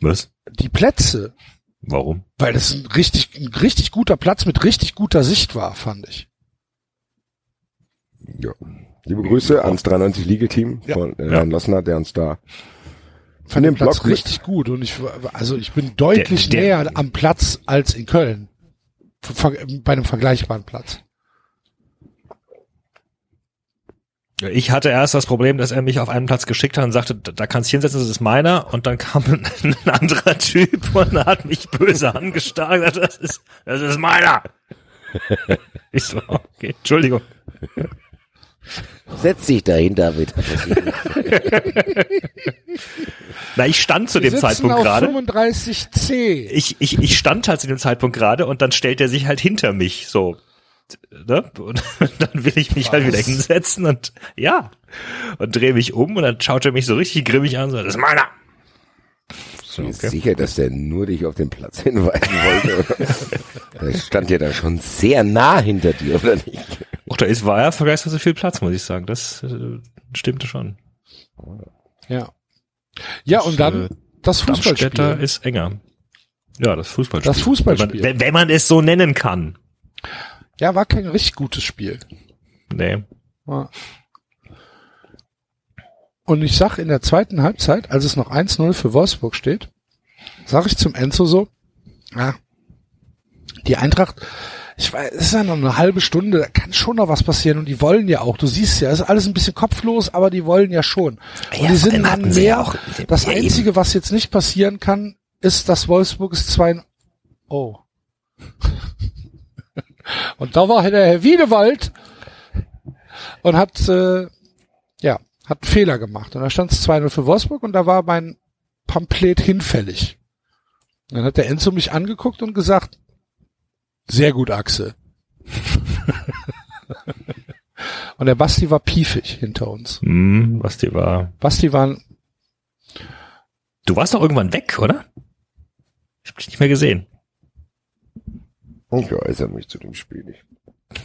Was? Die Plätze, Warum? weil das ein richtig, ein richtig guter Platz mit richtig guter Sicht war, fand ich. Ja. Liebe Grüße ans 93 Legal-Team Ja. von äh, Ja. Herrn Lossner, der uns da den dem Platz Block richtig gut und ich also ich bin deutlich Der- der- näher am Platz als in Köln. Bei einem vergleichbaren Platz. Ich hatte erst das Problem, dass er mich auf einen Platz geschickt hat und sagte, da kannst du hinsetzen, das ist meiner. Und dann kam ein, ein anderer Typ und hat mich böse angestarrt. Das ist, das ist meiner. Ich so, okay, Entschuldigung. Setz dich dahin, David. Na, ich stand zu Wir dem Zeitpunkt gerade. 35C. Ich, ich, ich stand halt zu dem Zeitpunkt gerade und dann stellt er sich halt hinter mich, so. Ne? Und dann will ich mich halt wieder Was? hinsetzen und ja. Und drehe mich um und dann schaut er mich so richtig grimmig an, so, das ist meiner. So, Bist okay. sicher, dass der nur dich auf den Platz hinweisen wollte? der stand ja dann schon sehr nah hinter dir, oder nicht? Auch da ist, war ja vergleichsweise viel Platz, muss ich sagen. Das äh, stimmte schon. Ja. Ja, und dann äh, das Fußballspiel. ist enger. Ja, das Fußballspiel. Das Fußballspiel. Wenn man, wenn, wenn man es so nennen kann. Ja, war kein richtig gutes Spiel. Nee. Ja. Und ich sag in der zweiten Halbzeit, als es noch 1-0 für Wolfsburg steht, sag ich zum Enzo so, ja, die Eintracht, ich weiß, es ist ja noch eine halbe Stunde, da kann schon noch was passieren und die wollen ja auch, du siehst ja, es ist alles ein bisschen kopflos, aber die wollen ja schon. Und Ja, die sind dann mehr, ja auch- das ja, eben. Einzige, was jetzt nicht passieren kann, ist, dass Wolfsburg es 2 Oh. und da war der Herr Wiedewald und hat, äh, ja, hat einen Fehler gemacht. Und da stand es 2-0 für Wolfsburg und da war mein Pamphlet hinfällig. Dann hat der Enzo mich angeguckt und gesagt, sehr gut, Axel. und der Basti war piefig hinter uns. Hm, was die war. Basti war, ein- Du warst doch irgendwann weg, oder? Ich hab dich nicht mehr gesehen. Ich äußere mich zu dem Spiel nicht.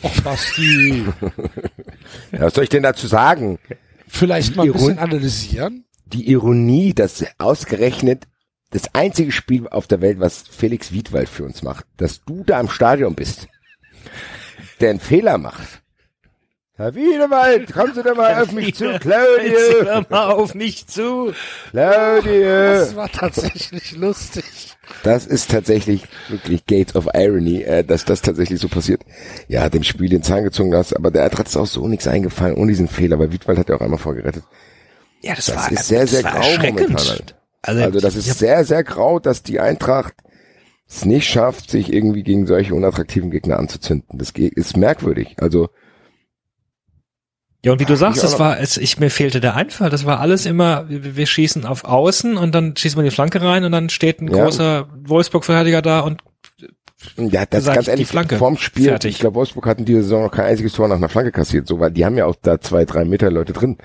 oh Basti, Ja, was soll ich denn dazu sagen? vielleicht mal ein Iron- bisschen analysieren? Die Ironie, dass ausgerechnet das einzige Spiel auf der Welt, was Felix Wiedwald für uns macht, dass du da im Stadion bist, der einen Fehler macht. Herr Wiedewald, kommen Sie doch mal auf mich zu, Claudio, hör mal auf mich zu. Claudio. Das war tatsächlich lustig. Das ist tatsächlich wirklich Gates of Irony, äh, dass das tatsächlich so passiert. Ja, dem Spiel den Zahn gezogen hast, aber der Eintracht ist auch so nichts eingefallen ohne diesen Fehler, weil Wiedwald hat ja auch einmal vorgerettet. Ja, das, Das war, ist sehr, das sehr grau momentan halt. Also, Also das ist sehr, sehr grau, dass die Eintracht es nicht schafft, sich irgendwie gegen solche unattraktiven Gegner anzuzünden. Das ist merkwürdig. Also Ja, und wie du sagst, das war, es, ich, mir fehlte der Einfall. Das war alles immer, wir, wir schießen auf Außen und dann schießen wir die Flanke rein und dann steht ein Ja. großer Wolfsburg-Verteidiger da und Ja, das gesagt, ganz die ehrlich, Flanke. vorm Spiel, Fertig. ich glaube, Wolfsburg hatten diese Saison noch kein einziges Tor nach einer Flanke kassiert, so, weil die haben ja auch da zwei, drei Meter Leute drin.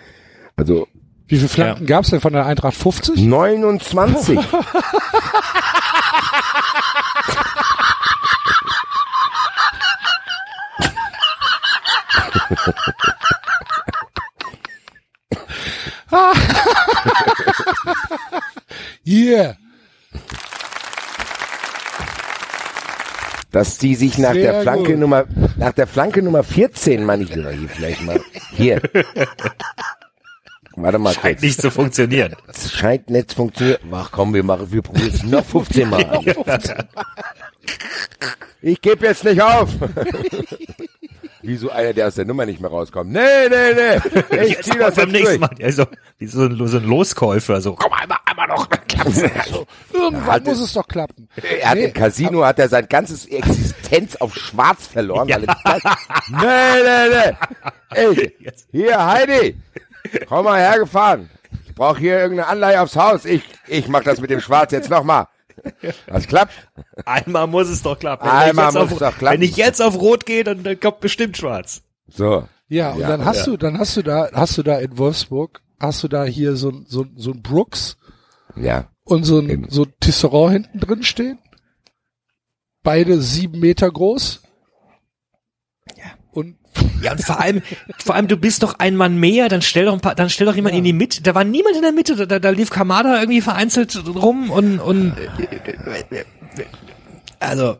Also Wie viele Flanken gab's denn von der Eintracht? 50? 29. Yeah. dass die sich nach Sehr der Flanke gut. Nummer, nach der Flanke Nummer 14, meine ich, will doch hier vielleicht mal, hier. Warte mal Scheint kurz. nicht zu funktionieren. Es scheint nicht zu funktionieren. Ach komm, wir machen, wir probieren es noch 15 Mal. Ich gebe jetzt nicht auf. Wie so einer, der aus der Nummer nicht mehr rauskommt. Nee, nee, nee. Ich zieh das beim nächsten. Mal. Also, wie so ein, so ein Loskäufer. So, komm einmal, einmal noch. Irgendwann Hatte- muss es doch klappen. Er hat Nee, im Casino hat er sein ganzes Existenz auf Schwarz verloren. Weil er nee, nee, nee. Ich, hier, Heidi, komm mal hergefahren. Ich brauche hier irgendeine Anleihe aufs Haus. Ich, ich mach das mit dem Schwarz jetzt nochmal. Das klappt. Einmal muss es doch klappen. Einmal muss auf, es doch klappen. Wenn ich jetzt auf Rot gehe, dann, dann kommt bestimmt Schwarz. So. Ja, und Ja, dann hast du, dann hast du da, hast du da in Wolfsburg, hast du da hier so, ein- so, ein- so ein Brooks Ja. und so ein, Eben. so ein Tisserand hinten drin stehen. Beide sieben Meter groß. Ja. Und Ja, und vor allem, vor allem, du bist doch ein Mann mehr, dann stell doch ein paar, dann stell doch jemand in die Mitte. Da war niemand in der Mitte, da, da lief Kamada irgendwie vereinzelt rum und, und, also,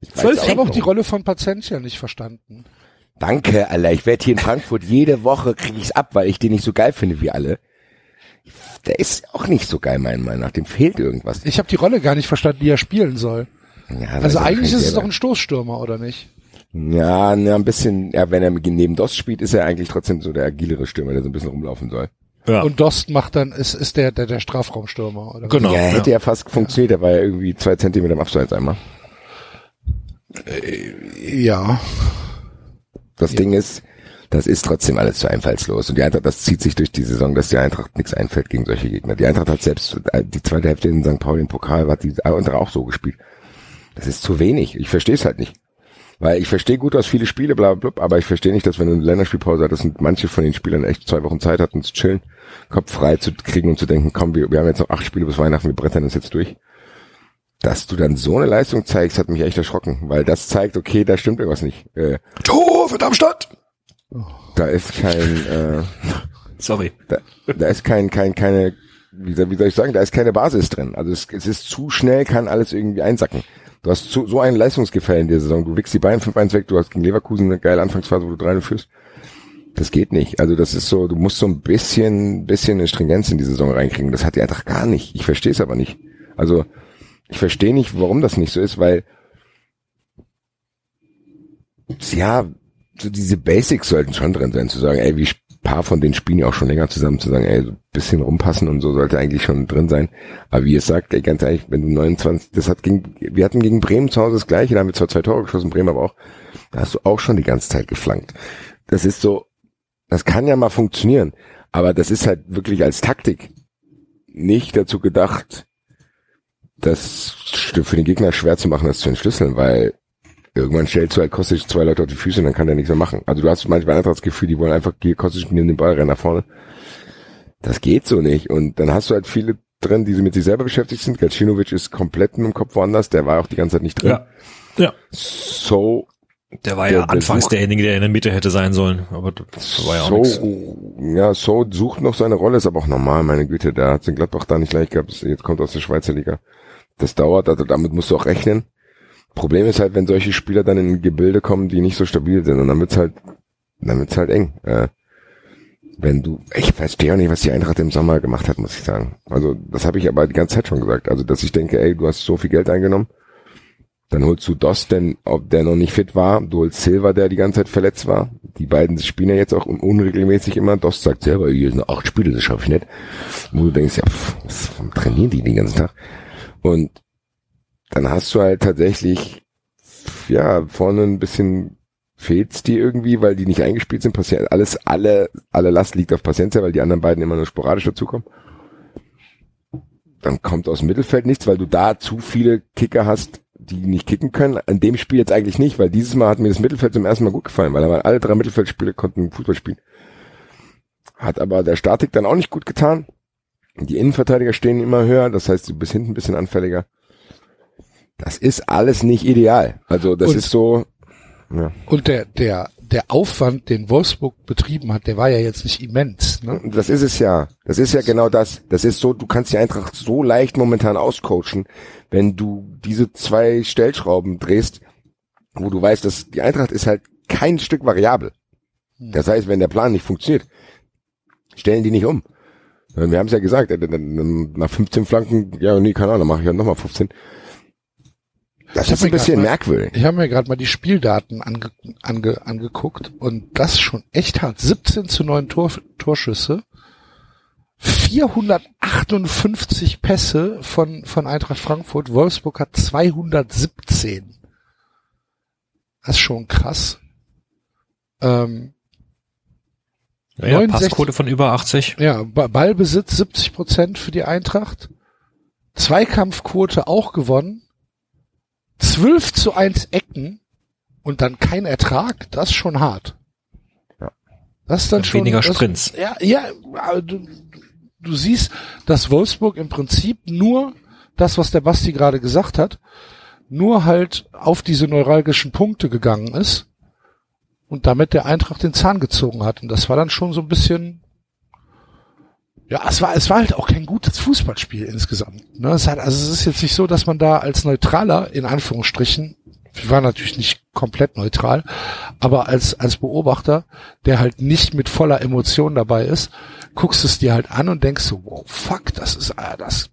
Ich Zwölf habe auch die. Rolle von Pazentia nicht verstanden. Danke, Alter. Ich werde hier in Frankfurt jede Woche krieg ich's ab, weil ich den nicht so geil finde wie alle. Der ist auch nicht so geil, meiner Meinung nach. Dem fehlt irgendwas. Ich habe die Rolle gar nicht verstanden, die er spielen soll. Ja, Also eigentlich ich ist es doch ein Stoßstürmer, oder nicht? Ja, na, ein bisschen, ja, wenn er neben Dost spielt, ist er eigentlich trotzdem so der agilere Stürmer, der so ein bisschen rumlaufen soll. ja. Und Dost macht dann, ist, ist der, der, der Strafraumstürmer, oder? Genau. ja, ja. hätte ja fast funktioniert, der war ja irgendwie zwei Zentimeter im Abseits einmal. Ja. Das Ding ist, das ist trotzdem alles zu einfallslos. Und die Eintracht, das zieht sich durch die Saison, dass die Eintracht nichts einfällt gegen solche Gegner. Die Eintracht hat selbst äh, die zweite Hälfte in St. Pauli im Pokal, hat die andere auch so gespielt. Das ist zu wenig. Ich verstehe es halt nicht. Weil ich verstehe gut, dass viele Spiele, bla, bla, bla, aber ich verstehe nicht, dass wenn du eine Länderspielpause hattest und manche von den Spielern echt zwei Wochen Zeit hatten zu chillen, Kopf frei zu kriegen und zu denken, komm, wir, wir haben jetzt noch acht Spiele bis Weihnachten, wir brettern das jetzt durch. Dass du dann so eine Leistung zeigst, hat mich echt erschrocken, weil das zeigt, okay, da stimmt irgendwas nicht. Äh, Tor für Darmstadt! da ist kein, äh, Sorry. da, da ist kein, kein, keine, wie soll, ich sagen, da ist keine Basis drin. Also es, es ist zu schnell, kann alles irgendwie einsacken. Du hast zu, so ein Leistungsgefälle in der Saison. Du wickst die Beine 5-1 weg, du hast gegen Leverkusen eine geile Anfangsphase, wo du 3 führst. Das geht nicht. Also das ist so, du musst so ein bisschen, bisschen eine Stringenz in die Saison reinkriegen. Das hat die einfach gar nicht. Ich verstehe es aber nicht. Also ich verstehe nicht, warum das nicht so ist, weil ja, so diese Basics sollten schon drin sein, zu sagen, ey, wie paar von den spielen ja auch schon länger zusammen, zu sagen, ey, so ein bisschen rumpassen und so sollte eigentlich schon drin sein. Aber wie ihr sagt, ey, ganz ehrlich, wenn du 29, das hat gegen, wir hatten gegen Bremen zu Hause das gleiche, da haben wir zwar zwei Tore geschossen, Bremen aber auch, da hast du auch schon die ganze Zeit geflankt. Das ist so, das kann ja mal funktionieren, aber das ist halt wirklich als Taktik nicht dazu gedacht, das für den Gegner schwer zu machen, das zu entschlüsseln, weil irgendwann stellst du halt Kostic zwei Leute auf die Füße und dann kann der nichts mehr machen. Also du hast manchmal einfach das Gefühl, die wollen einfach hier Kostic nehmen den Ball rein nach vorne. Das geht so nicht. Und dann hast du halt viele drin, die mit sich selber beschäftigt sind. Gacinovic ist komplett im Kopf woanders, der war auch die ganze Zeit nicht drin. Ja. Ja. So, Der war Der- ja der anfangs sucht- derjenige, der in der Mitte hätte sein sollen. Aber das war ja auch so, nichts. ja, so sucht noch seine Rolle, ist aber auch normal, meine Güte, da hat den Gladbach da nicht leicht gehabt, jetzt kommt aus der Schweizer Liga. Das dauert, also damit musst du auch rechnen. Problem ist halt, wenn solche Spieler dann in Gebilde kommen, die nicht so stabil sind und dann wird's halt, dann wird's halt eng. Äh, wenn du, ich verstehe auch nicht, was die Eintracht im Sommer gemacht hat, muss ich sagen. Also das habe ich aber die ganze Zeit schon gesagt. Also dass ich denke, ey, du hast so viel Geld eingenommen, dann holst du Dost, denn ob der noch nicht fit war, du holst Silva, der die ganze Zeit verletzt war. Die beiden spielen ja jetzt auch un- unregelmäßig immer. Dost sagt selber, hier sind acht Spiele, das schaffe ich nicht. Wo du denkst, ja, pff, was trainieren die den ganzen Tag? Und dann hast du halt tatsächlich, ja, vorne ein bisschen fehlt's dir irgendwie, weil die nicht eingespielt sind. Passiert alles, alle, alle Last liegt auf Paciencia, weil die anderen beiden immer nur sporadisch dazukommen. Dann kommt aus dem Mittelfeld nichts, weil du da zu viele Kicker hast, die nicht kicken können. An dem Spiel jetzt eigentlich nicht, weil dieses Mal hat mir das Mittelfeld zum ersten Mal gut gefallen, weil da alle drei Mittelfeldspiele konnten Fußball spielen. Hat aber der Statik dann auch nicht gut getan. Die Innenverteidiger stehen immer höher, das heißt, du bist hinten ein bisschen anfälliger. Das ist alles nicht ideal. Also das Und- ist so, ja. Und der, der, der Aufwand, den Wolfsburg betrieben hat, der war ja jetzt nicht immens. Ne? Das ist es ja. Das ist ja genau das. Das ist so, du kannst die Eintracht so leicht momentan auscoachen, wenn du diese zwei Stellschrauben drehst, wo du weißt, dass die Eintracht ist halt kein Stück variabel. Das heißt, wenn der Plan nicht funktioniert, stellen die nicht um. Wir haben es ja gesagt, äh, nach 15 Flanken, ja, nee, keine Ahnung, dann mache ich ja nochmal 15. Das Ich ist ein bisschen mal- merkwürdig. Ich habe mir gerade mal die Spieldaten ange, ange, angeguckt und das schon echt hart. 17 zu 9 Tor, Torschüsse, 458 Pässe von, von Eintracht Frankfurt, Wolfsburg hat 217. Das ist schon krass. Ähm, Ja, ja, 69 Passquote von über 80. ja, Ba- Ballbesitz 70 Prozent für die Eintracht. Zweikampfquote auch gewonnen. 12 zu 1 Ecken und dann kein Ertrag. Das ist schon hart. Ja. Das ist dann schon. Weniger das, Sprints. Ja, ja, aber du, du siehst, dass Wolfsburg im Prinzip nur das, was der Basti gerade gesagt hat, nur halt auf diese neuralgischen Punkte gegangen ist und damit der Eintracht den Zahn gezogen hat. Und das war dann schon so ein bisschen, ja, es war, es war halt auch kein gutes Fußballspiel insgesamt. Ne? Es hat, also es ist jetzt nicht so, dass man da als Neutraler, in Anführungsstrichen, wir waren natürlich nicht komplett neutral, aber als, als Beobachter, der halt nicht mit voller Emotion dabei ist, guckst es dir halt an und denkst so, wow, fuck, das ist, ah, das,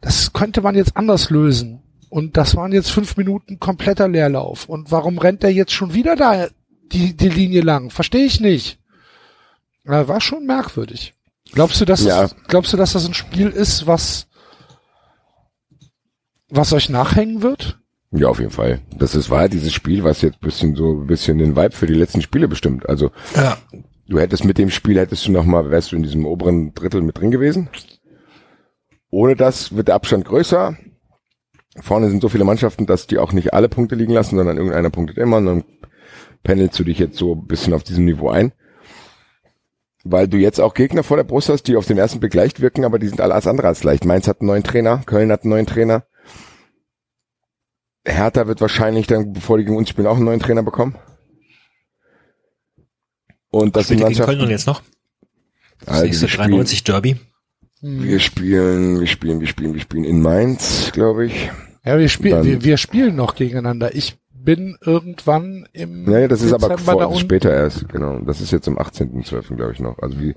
das könnte man jetzt anders lösen. Und das waren jetzt fünf Minuten kompletter Leerlauf. Und warum rennt der jetzt schon wieder da die, die Linie lang? Verstehe ich nicht. War schon merkwürdig. Glaubst du, dass Ja. das, glaubst du, dass das ein Spiel ist, was was euch nachhängen wird? Ja, auf jeden Fall. Das ist war dieses Spiel, was jetzt bisschen so ein bisschen den Vibe für die letzten Spiele bestimmt. Also Ja. du hättest mit dem Spiel hättest du noch mal wärst du in diesem oberen Drittel mit drin gewesen. Ohne das wird der Abstand größer. Vorne sind so viele Mannschaften, dass die auch nicht alle Punkte liegen lassen, sondern irgendeiner punktet immer und dann pendelst du dich jetzt so ein bisschen auf diesem Niveau ein. Weil du jetzt auch Gegner vor der Brust hast, die auf den ersten Blick leicht wirken, aber die sind alle alles andere als leicht. Mainz hat einen neuen Trainer, Köln hat einen neuen Trainer. Hertha wird wahrscheinlich dann, bevor die gegen uns spielen, auch einen neuen Trainer bekommen. Und das sind gegen Köln Mannschaften, und jetzt noch? Das also nächste wir spielen, 93 Derby. wir spielen, wir spielen, wir spielen, wir spielen in Mainz, glaube ich. Ja, wir spielen, wir, wir spielen noch gegeneinander. Ich bin irgendwann im Naja, das ist aber Dezember vor, da das ist unten. später erst, genau. Das ist jetzt am 18.12. glaube ich noch. Also wie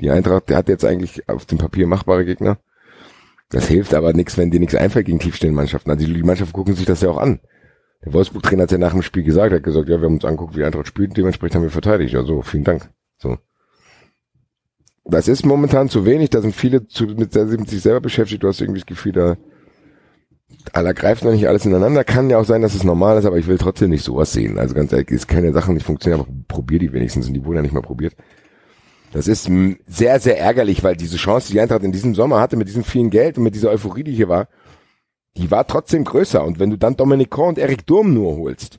die Eintracht, der hat jetzt eigentlich auf dem Papier machbare Gegner. Das hilft aber nichts, wenn dir nichts einfällt gegen tiefstehende Mannschaften. Also die Mannschaften gucken sich das ja auch an. Der Wolfsburg-Trainer hat ja nach dem Spiel gesagt, er hat gesagt, ja, wir haben uns angeguckt, wie Eintracht spielt, dementsprechend haben wir verteidigt. Ja, so, vielen Dank. So. Das ist momentan zu wenig, da sind viele zu, mit, mit sich selber beschäftigt, du hast irgendwie das Gefühl, da aller greift noch nicht alles ineinander. Kann ja auch sein, dass es normal ist, aber ich will trotzdem nicht sowas sehen. Also ganz ehrlich, es können ja Sachen nicht funktionieren, aber probier die wenigstens und die wurden ja nicht mal probiert. Das ist sehr, sehr ärgerlich, weil diese Chance, die Eintracht in diesem Sommer hatte, mit diesem vielen Geld und mit dieser Euphorie, die hier war, die war trotzdem größer. Und wenn du dann Dominic Korn und Erik Durm nur holst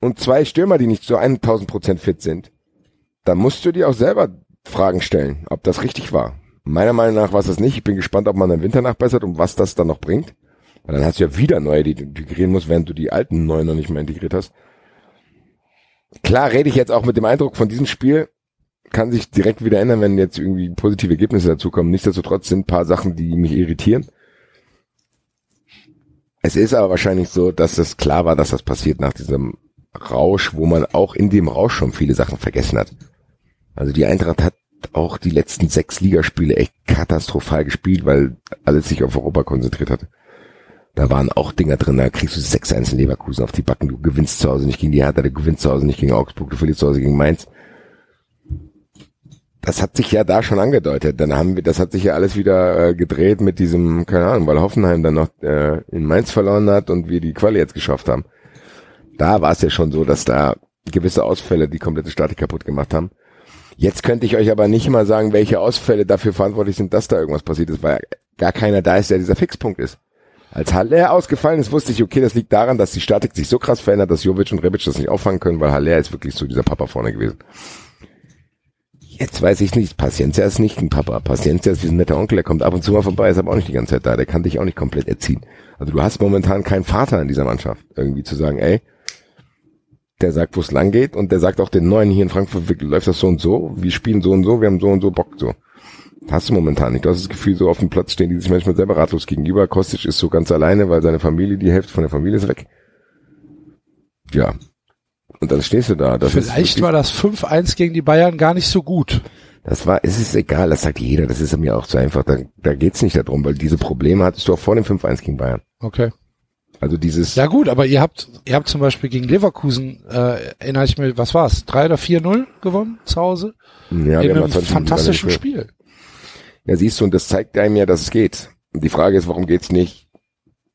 und zwei Stürmer, die nicht zu 1000 Prozent fit sind, dann musst du dir auch selber Fragen stellen, ob das richtig war. Meiner Meinung nach war es das nicht. Ich bin gespannt, ob man im Winter nachbessert und was das dann noch bringt. Weil dann hast du ja wieder neue, die du integrieren musst, während du die alten neuen noch nicht mehr integriert hast. Klar rede ich jetzt auch mit dem Eindruck von diesem Spiel, kann sich direkt wieder ändern, wenn jetzt irgendwie positive Ergebnisse dazukommen. Nichtsdestotrotz sind paar Sachen, die mich irritieren. Es ist aber wahrscheinlich so, dass es klar war, dass das passiert nach diesem Rausch, wo man auch in dem Rausch schon viele Sachen vergessen hat. Also die Eintracht hat auch die letzten sechs Ligaspiele echt katastrophal gespielt, weil alles sich auf Europa konzentriert hat. Da waren auch Dinger drin, da kriegst du 6-1 in Leverkusen auf die Backen. Du gewinnst zu Hause nicht gegen die Hertha, du gewinnst zu Hause nicht gegen Augsburg, du verlierst zu Hause gegen Mainz. Das hat sich ja da schon angedeutet. Dann haben wir, das hat sich ja alles wieder äh, gedreht mit diesem, keine Ahnung, weil Hoffenheim dann noch äh, in Mainz verloren hat und wir die Quali jetzt geschafft haben. Da war es ja schon so, dass da gewisse Ausfälle die komplette Statik kaputt gemacht haben. Jetzt könnte ich euch aber nicht mal sagen, welche Ausfälle dafür verantwortlich sind, dass da irgendwas passiert ist, weil gar keiner da ist, der dieser Fixpunkt ist. Als Haller ausgefallen ist, wusste ich, okay, das liegt daran, dass die Statik sich so krass verändert, dass Jovic und Rebic das nicht auffangen können, weil Haller ist wirklich so dieser Papa vorne gewesen. Jetzt weiß ich nicht, Paciencia ist nicht ein Papa. Paciencia ist wie ein netter Onkel, der kommt ab und zu mal vorbei, ist aber auch nicht die ganze Zeit da. Der kann dich auch nicht komplett erziehen. Also du hast momentan keinen Vater in dieser Mannschaft. Irgendwie zu sagen, ey, der sagt, wo es lang geht und der sagt auch den Neuen hier in Frankfurt, läuft das so und so, wir spielen so und so, wir haben so und so Bock so. Hast du momentan nicht. Du hast das Gefühl, so auf dem Platz stehen die sich manchmal selber ratlos gegenüber. Kostic ist so ganz alleine, weil seine Familie, die Hälfte von der Familie ist weg. Ja. Und dann stehst du da. Das Vielleicht war das 5-1 gegen die Bayern gar nicht so gut. Das war, es ist egal, das sagt jeder, das ist mir auch zu einfach. Da, da geht's nicht darum, weil diese Probleme hattest du auch vor dem 5-1 gegen Bayern. Okay. Also dieses. Ja gut, aber ihr habt, ihr habt zum Beispiel gegen Leverkusen, äh, erinnere ich mir, was war's, 3 oder 4-0 gewonnen zu Hause? Ja, In wir haben einem 20 fantastischen Minuten Spiel. Ja, siehst du, und das zeigt einem ja, dass es geht. Und die Frage ist, warum geht's nicht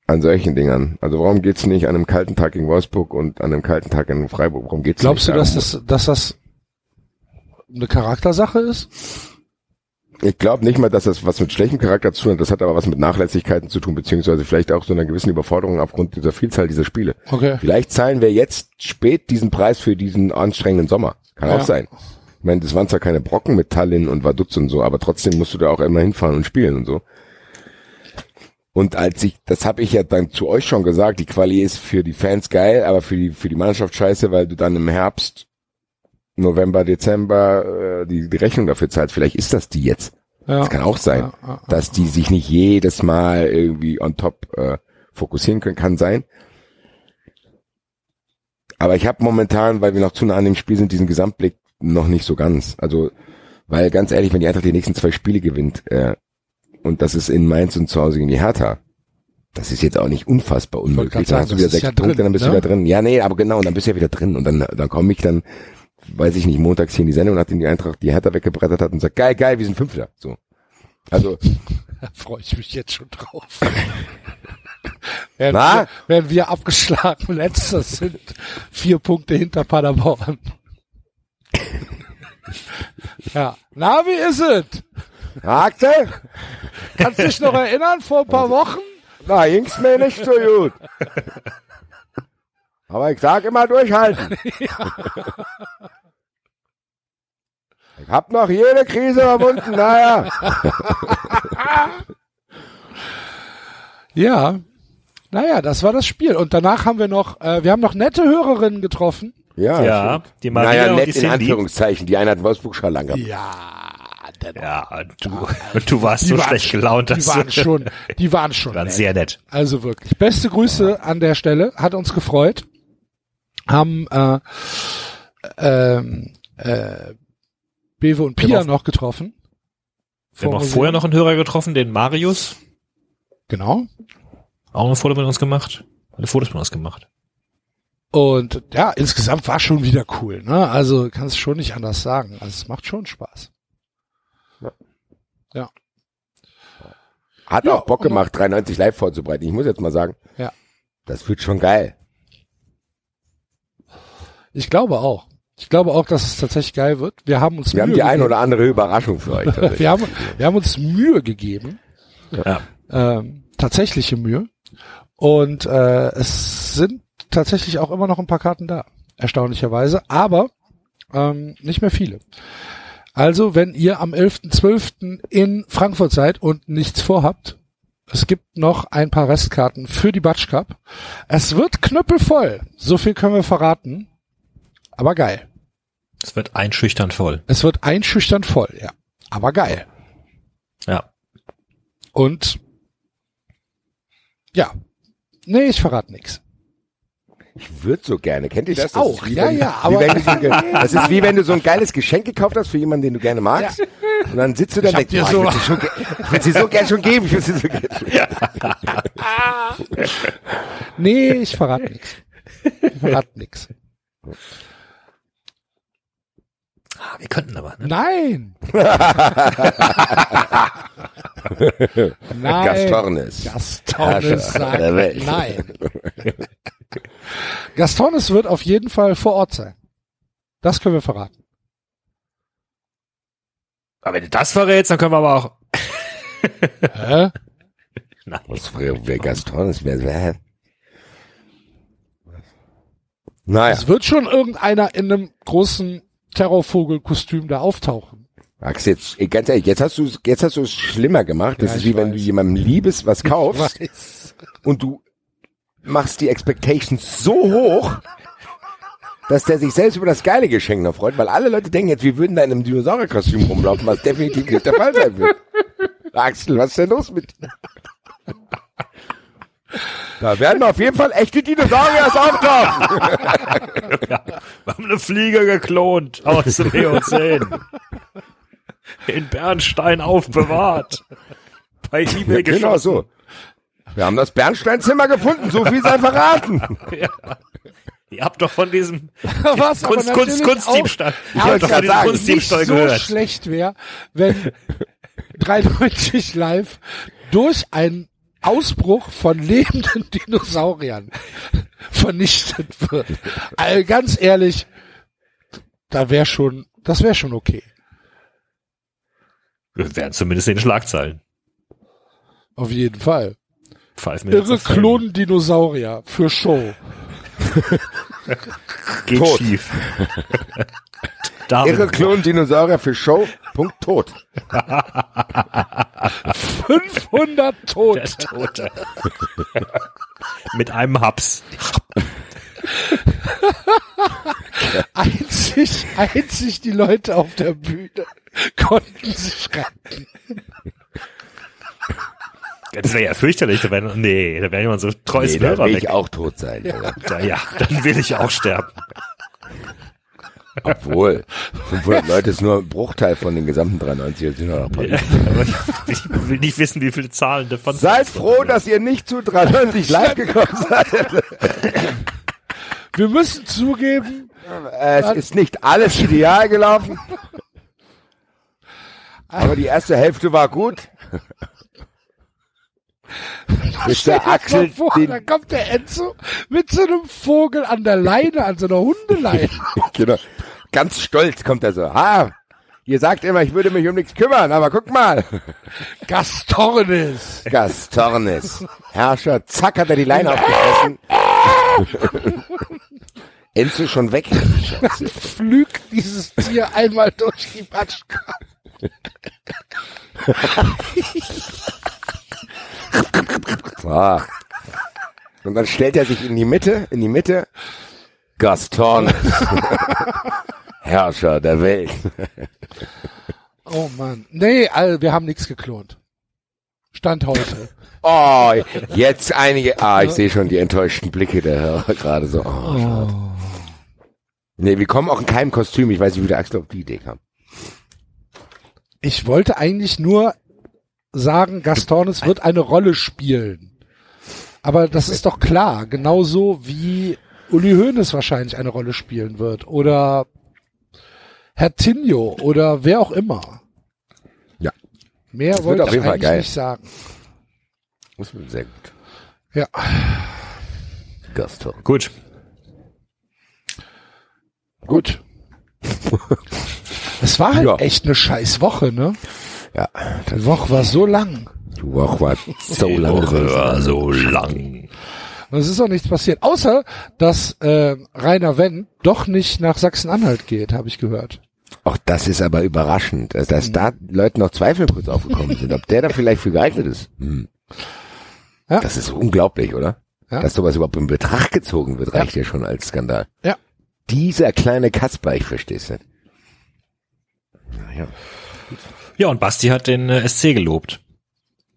an solchen Dingern? Also warum geht's nicht an einem kalten Tag gegen Wolfsburg und an einem kalten Tag in Freiburg? Warum geht's Glaubst du, nicht? dass das, dass das eine Charaktersache ist? Ich glaube nicht mal, dass das was mit schlechtem Charakter zu tun hat. Das hat aber was mit Nachlässigkeiten zu tun, beziehungsweise vielleicht auch so einer gewissen Überforderung aufgrund dieser Vielzahl dieser Spiele. Okay. Vielleicht zahlen wir jetzt spät diesen Preis für diesen anstrengenden Sommer. Kann Ja. auch sein. Meine, das waren zwar keine Brocken mit Tallinn und Vaduz und so, aber trotzdem musst du da auch immer hinfahren und spielen und so. Und als ich, das habe ich ja dann zu euch schon gesagt, die Quali ist für die Fans geil, aber für die für die Mannschaft scheiße, weil du dann im Herbst, November, Dezember äh, die, die Rechnung dafür zahlst. Vielleicht ist das die jetzt. Ja. Das kann auch sein, ja. dass die sich nicht jedes Mal irgendwie on top äh, fokussieren können, kann sein. Aber ich habe momentan, weil wir noch zu nah an dem Spiel sind, diesen Gesamtblick noch nicht so ganz. Also, weil ganz ehrlich, wenn die Eintracht die nächsten zwei Spiele gewinnt, äh, und das ist in Mainz und zu Hause gegen die Hertha, das ist jetzt auch nicht unfassbar unmöglich. Dann hast du wieder sechs ja Punkte, drin, dann bist ne? du wieder drin. Ja, nee, aber genau, und dann bist du ja wieder drin. Und dann, dann komme ich dann, weiß ich nicht, montags hier in die Sendung, nachdem die Eintracht die Hertha weggebrettert hat und sagt, geil, geil, wir sind Fünfter. So. Also, Da freue ich mich jetzt schon drauf. Na? wir, werden wir abgeschlagen. Letzter sind vier Punkte hinter Paderborn. Ja. Na, wie ist es? Hakte? Kannst dich noch erinnern, vor ein paar Wochen? Na, ging's mir nicht so gut. Aber ich sag immer durchhalten. Ich hab noch jede Krise überwunden, naja. Ja. Naja, das war das Spiel. Und danach haben wir noch, äh, wir haben noch nette Hörerinnen getroffen. Ja, Ja, die Maria naja, und nett die in Cindy. Anführungszeichen. Die eine hat Wolfsburg-Schall gehabt. Ja, dennoch. Ja, du, du warst Die so waren- schlecht gelaunt, Die waren schon, die waren schon waren nett. sehr nett. Also wirklich. Beste Grüße an der Stelle. Hat uns gefreut. Haben äh, ähm, äh, Bewe und Pia noch getroffen. Wir haben auch Vor- vorher noch einen Hörer getroffen, den Marius. Genau. Auch ein Foto mit uns gemacht. Eine Fotos mit uns gemacht. Und ja, insgesamt war schon wieder cool. Ne? Also kannst schon nicht anders sagen. Also es macht schon Spaß. Hat Ja, auch Bock gemacht, 93 live vorzubereiten. Ich muss jetzt mal sagen, Ja. das wird schon geil. Ich glaube auch. Ich glaube auch, dass es tatsächlich geil wird. Wir haben uns Wir haben Mühe die eine gegeben. oder andere Überraschung für euch. wir haben, wir haben uns Mühe gegeben. Ja. ähm, tatsächliche Mühe. Und äh, es sind tatsächlich auch immer noch ein paar Karten da, erstaunlicherweise, aber ähm, nicht mehr viele. Also, wenn ihr am 11.12. in Frankfurt seid und nichts vorhabt, es gibt noch ein paar Restkarten für die Batsch Cup. Es wird knüppelvoll, so viel können wir verraten, aber geil. Es wird einschüchternd voll. Es wird einschüchternd voll, ja, aber geil. Ja. Und ja, nee, ich verrate nichts. Ich würde so gerne. Kennt ihr das? das auch. ist wie Ja, wenn, ja, aber- wenn so, das ist wie wenn du so ein geiles Geschenk gekauft hast für jemanden, den du gerne magst. Und dann sitzt du da und denkst, dir boah, so- ich würde sie, schon ge- ich würd sie so gern schon geben. Ich sie so gern schon Nee, ich verrate nichts. Ich verrate nichts. Ah, wir könnten aber, ne? Nein! Nein! Gastornis. Gastornis sagt der Welt. nein. Gastornis wird auf jeden Fall vor Ort sein. Das können wir verraten. Aber wenn du das verrätst, dann können wir aber auch. Hä? Nein. Was wäre wer Gaston ist? Wer, wer? Naja, Es wird schon irgendeiner in einem großen Terrorvogelkostüm da auftauchen. Max, jetzt, ganz ehrlich, jetzt hast du jetzt hast du es schlimmer gemacht. Das Ja, ist wie wenn du weiß. jemandem Liebes was kaufst Weiß. und du machst die Expectations so hoch, dass der sich selbst über das geile Geschenk noch freut, weil alle Leute denken jetzt, wir würden da in einem Dinosaurierkostüm rumlaufen, was definitiv nicht der Fall sein wird. Axel, was ist denn los mit dir? Da werden auf jeden Fall echte Dinosaurier auftauchen. Wir haben eine Fliege geklont aus dem Eozän. In Bernstein aufbewahrt. Bei eBay genau so. Wir haben das Bernsteinzimmer gefunden, so viel sei verraten. Ihr habt doch von diesem Was Kunst, Kunst, Kunstdiebstahl. Ich hab doch von diesem sagen, Kunstdiebstahl nicht so gehört. schlecht wäre, wenn 93 live durch einen Ausbruch von lebenden Dinosauriern vernichtet wird. Also ganz ehrlich, da wäre schon, das wäre schon okay. Wir wären zumindest in den Schlagzeilen. Auf jeden Fall. Pfeifen mir Irre Klon-Dinosaurier für Show. Geht Tot. schief. Irre Klon Dinosaurier für Show. Punkt tot. 500 der tot. Tote. Mit einem Haps. Einzig, einzig die Leute auf der Bühne konnten sich retten. Das wäre ja fürchterlich. Da wäre, nee, da wäre jemand so treues Nee, da Hörer will weg. ich auch tot sein. Ja, ja, dann will ich auch sterben. Obwohl, 500 Leute ist nur ein Bruchteil von den gesamten 93 sind noch noch Ja, aber ich, ich will nicht wissen, wie viele Zahlen davon Seid froh, dass ihr nicht zu 93 live gekommen seid. Wir müssen zugeben, Es ist nicht alles ideal gelaufen. Aber die erste Hälfte war gut. Stell der Axel vor, da den, kommt der Enzo mit so einem Vogel an der Leine, an so einer Hundeleine. genau, ganz stolz kommt er so. Ha, ihr sagt immer, ich würde mich um nichts kümmern, aber guck mal. Gastornis. Gastornis. Herrscher, zack, hat er die Leine aufgefressen. Enzo schon weg. Dann flügt dieses Tier einmal durch die Matschka. So. Und dann stellt er sich in die Mitte, in die Mitte. Gaston. Herrscher der Welt. Oh Mann. Nee, also wir haben nichts geklont. Stand heute. Oh, jetzt einige. Ah, ich sehe schon die enttäuschten Blicke der Hörer gerade so. Oh, schade. Nee, wir kommen auch in keinem Kostüm. Ich weiß nicht, wie der Axel auf die Idee kam. Ich wollte eigentlich nur sagen, Gastornis wird eine Rolle spielen. Aber das ist doch klar. Genauso wie Uli Hoeneß wahrscheinlich eine Rolle spielen wird. Oder Herr Tinio oder wer auch immer. Ja. Mehr Das wollte ich eigentlich geil. nicht sagen. Das wird sehr gut. Ja. Gaston. Gut. Gut. Es war halt Ja. echt eine scheiß Woche, ne? Ja, Die Woche war so lang. die Woche war so Die lange. Woche war so lang. Und es ist auch nichts passiert. Außer, dass äh, Rainer Wendt doch nicht nach Sachsen-Anhalt geht, habe ich gehört. Auch das ist aber überraschend, dass, Mhm. dass da Leuten noch Zweifel kurz aufgekommen sind, ob der da vielleicht für geeignet ist. Hm. Ja. Das ist unglaublich, oder? Ja. Dass sowas überhaupt in Betracht gezogen wird, reicht ja, schon als Skandal. Ja. Dieser kleine Kasper, ich verstehe es nicht. Ja. Ja, und Basti hat den äh, SC gelobt.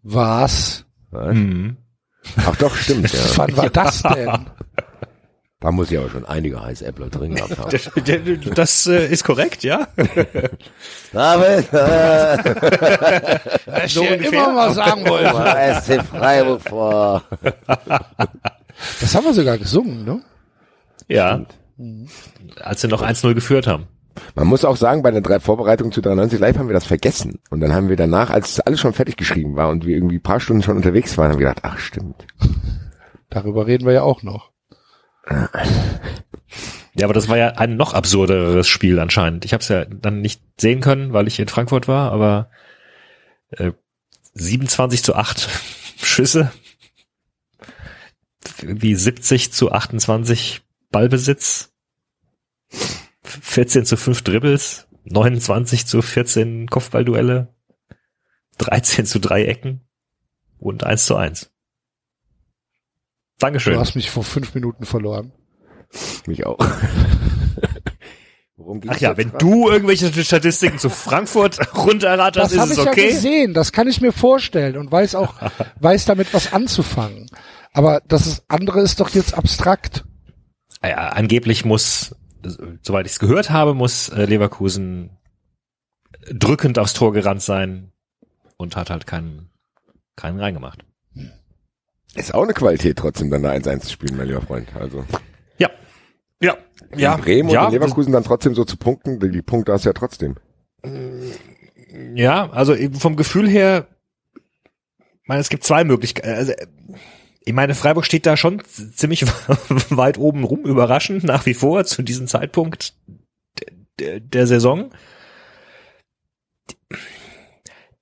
Was? Was? Mhm. Ach doch, stimmt, ja. Wann war das denn? Da muss ich aber schon einige heiße Äpfel drin gehabt haben. Das äh, ist korrekt, ja? David, äh, ich dir immer mal sagen wollte. SC Freiburg vor. Das haben wir sogar gesungen, ne? Ja. Als wir noch 1-0 geführt haben. Man muss auch sagen, bei den drei Vorbereitungen zu 93 Live haben wir das vergessen. Und dann haben wir danach, als alles schon fertig geschrieben war und wir irgendwie ein paar Stunden schon unterwegs waren, haben wir gedacht, ach stimmt. Darüber reden wir ja auch noch. Ja, aber das war ja ein noch absurderes Spiel anscheinend. Ich habe es ja dann nicht sehen können, weil ich in Frankfurt war, aber äh, 27 zu 8 Schüsse. Wie 70 zu 28 Ballbesitz. 14 zu 5 Dribbles. 29 zu 14 Kopfballduelle. 13 zu 3 Ecken. Und 1 zu 1. Dankeschön. Du hast mich vor fünf Minuten verloren. Mich auch. Worum Ach ja, wenn gerade? du irgendwelche Statistiken zu Frankfurt runterratterst, Das ist habe es ich ja okay. gesehen, das kann ich mir vorstellen und weiß auch, weiß damit was anzufangen. Aber das ist, andere ist doch jetzt abstrakt. Ja, angeblich muss, soweit ich es gehört habe, muss äh, Leverkusen drückend aufs Tor gerannt sein und hat halt keinen, keinen reingemacht. Ist auch eine Qualität trotzdem dann eine 1-1 zu spielen, mein lieber Freund. Also Ja. Ja. Ja. in Bremen ja, und in Leverkusen dann trotzdem so zu punkten, die, Punkte hast du ja trotzdem. Ja, also eben vom Gefühl her, ich meine, es gibt zwei Möglichkeiten. Also, ich meine, Freiburg steht da schon ziemlich weit oben rum, überraschend nach wie vor zu diesem Zeitpunkt der, Saison.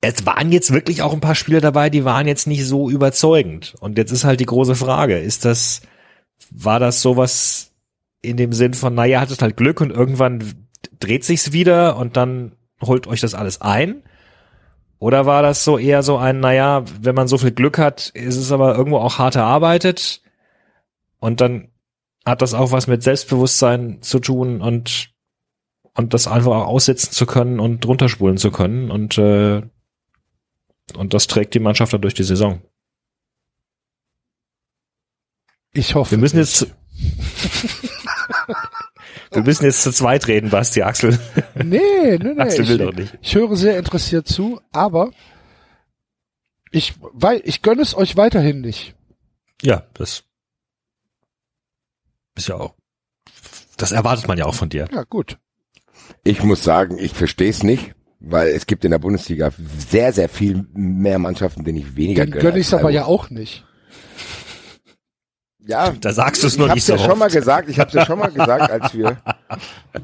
Es waren jetzt wirklich auch ein paar Spieler dabei, die waren jetzt nicht so überzeugend. Und jetzt ist halt die große Frage, ist das, war das sowas in dem Sinn von, naja, hattet halt Glück und irgendwann dreht sich's wieder und dann holt euch das alles ein? Oder war das so eher so ein, naja, wenn man so viel Glück hat, ist es aber irgendwo auch hart erarbeitet und dann hat das auch was mit Selbstbewusstsein zu tun und und das einfach auch aussitzen zu können und runterspulen zu können und äh, und das trägt die Mannschaft dann durch die Saison. Ich hoffe. Wir müssen nicht. jetzt wir müssen jetzt zu zweit reden, Basti Axel. Nee, nee, nee. Axel will ich, doch nicht. ich höre sehr interessiert zu, aber ich, weil, ich gönne es euch weiterhin nicht. Ja, das ist ja auch das erwartet man ja auch von dir. Ja, gut. Ich muss sagen, ich verstehe es nicht, weil es gibt in der Bundesliga sehr, sehr viel mehr Mannschaften, denen ich weniger Dann gönne. gönne ich es aber ja auch nicht. Ja, Da sagst du es ich nur hab's nicht so ja schon mal oft. gesagt, ich hab's ja schon mal gesagt, als wir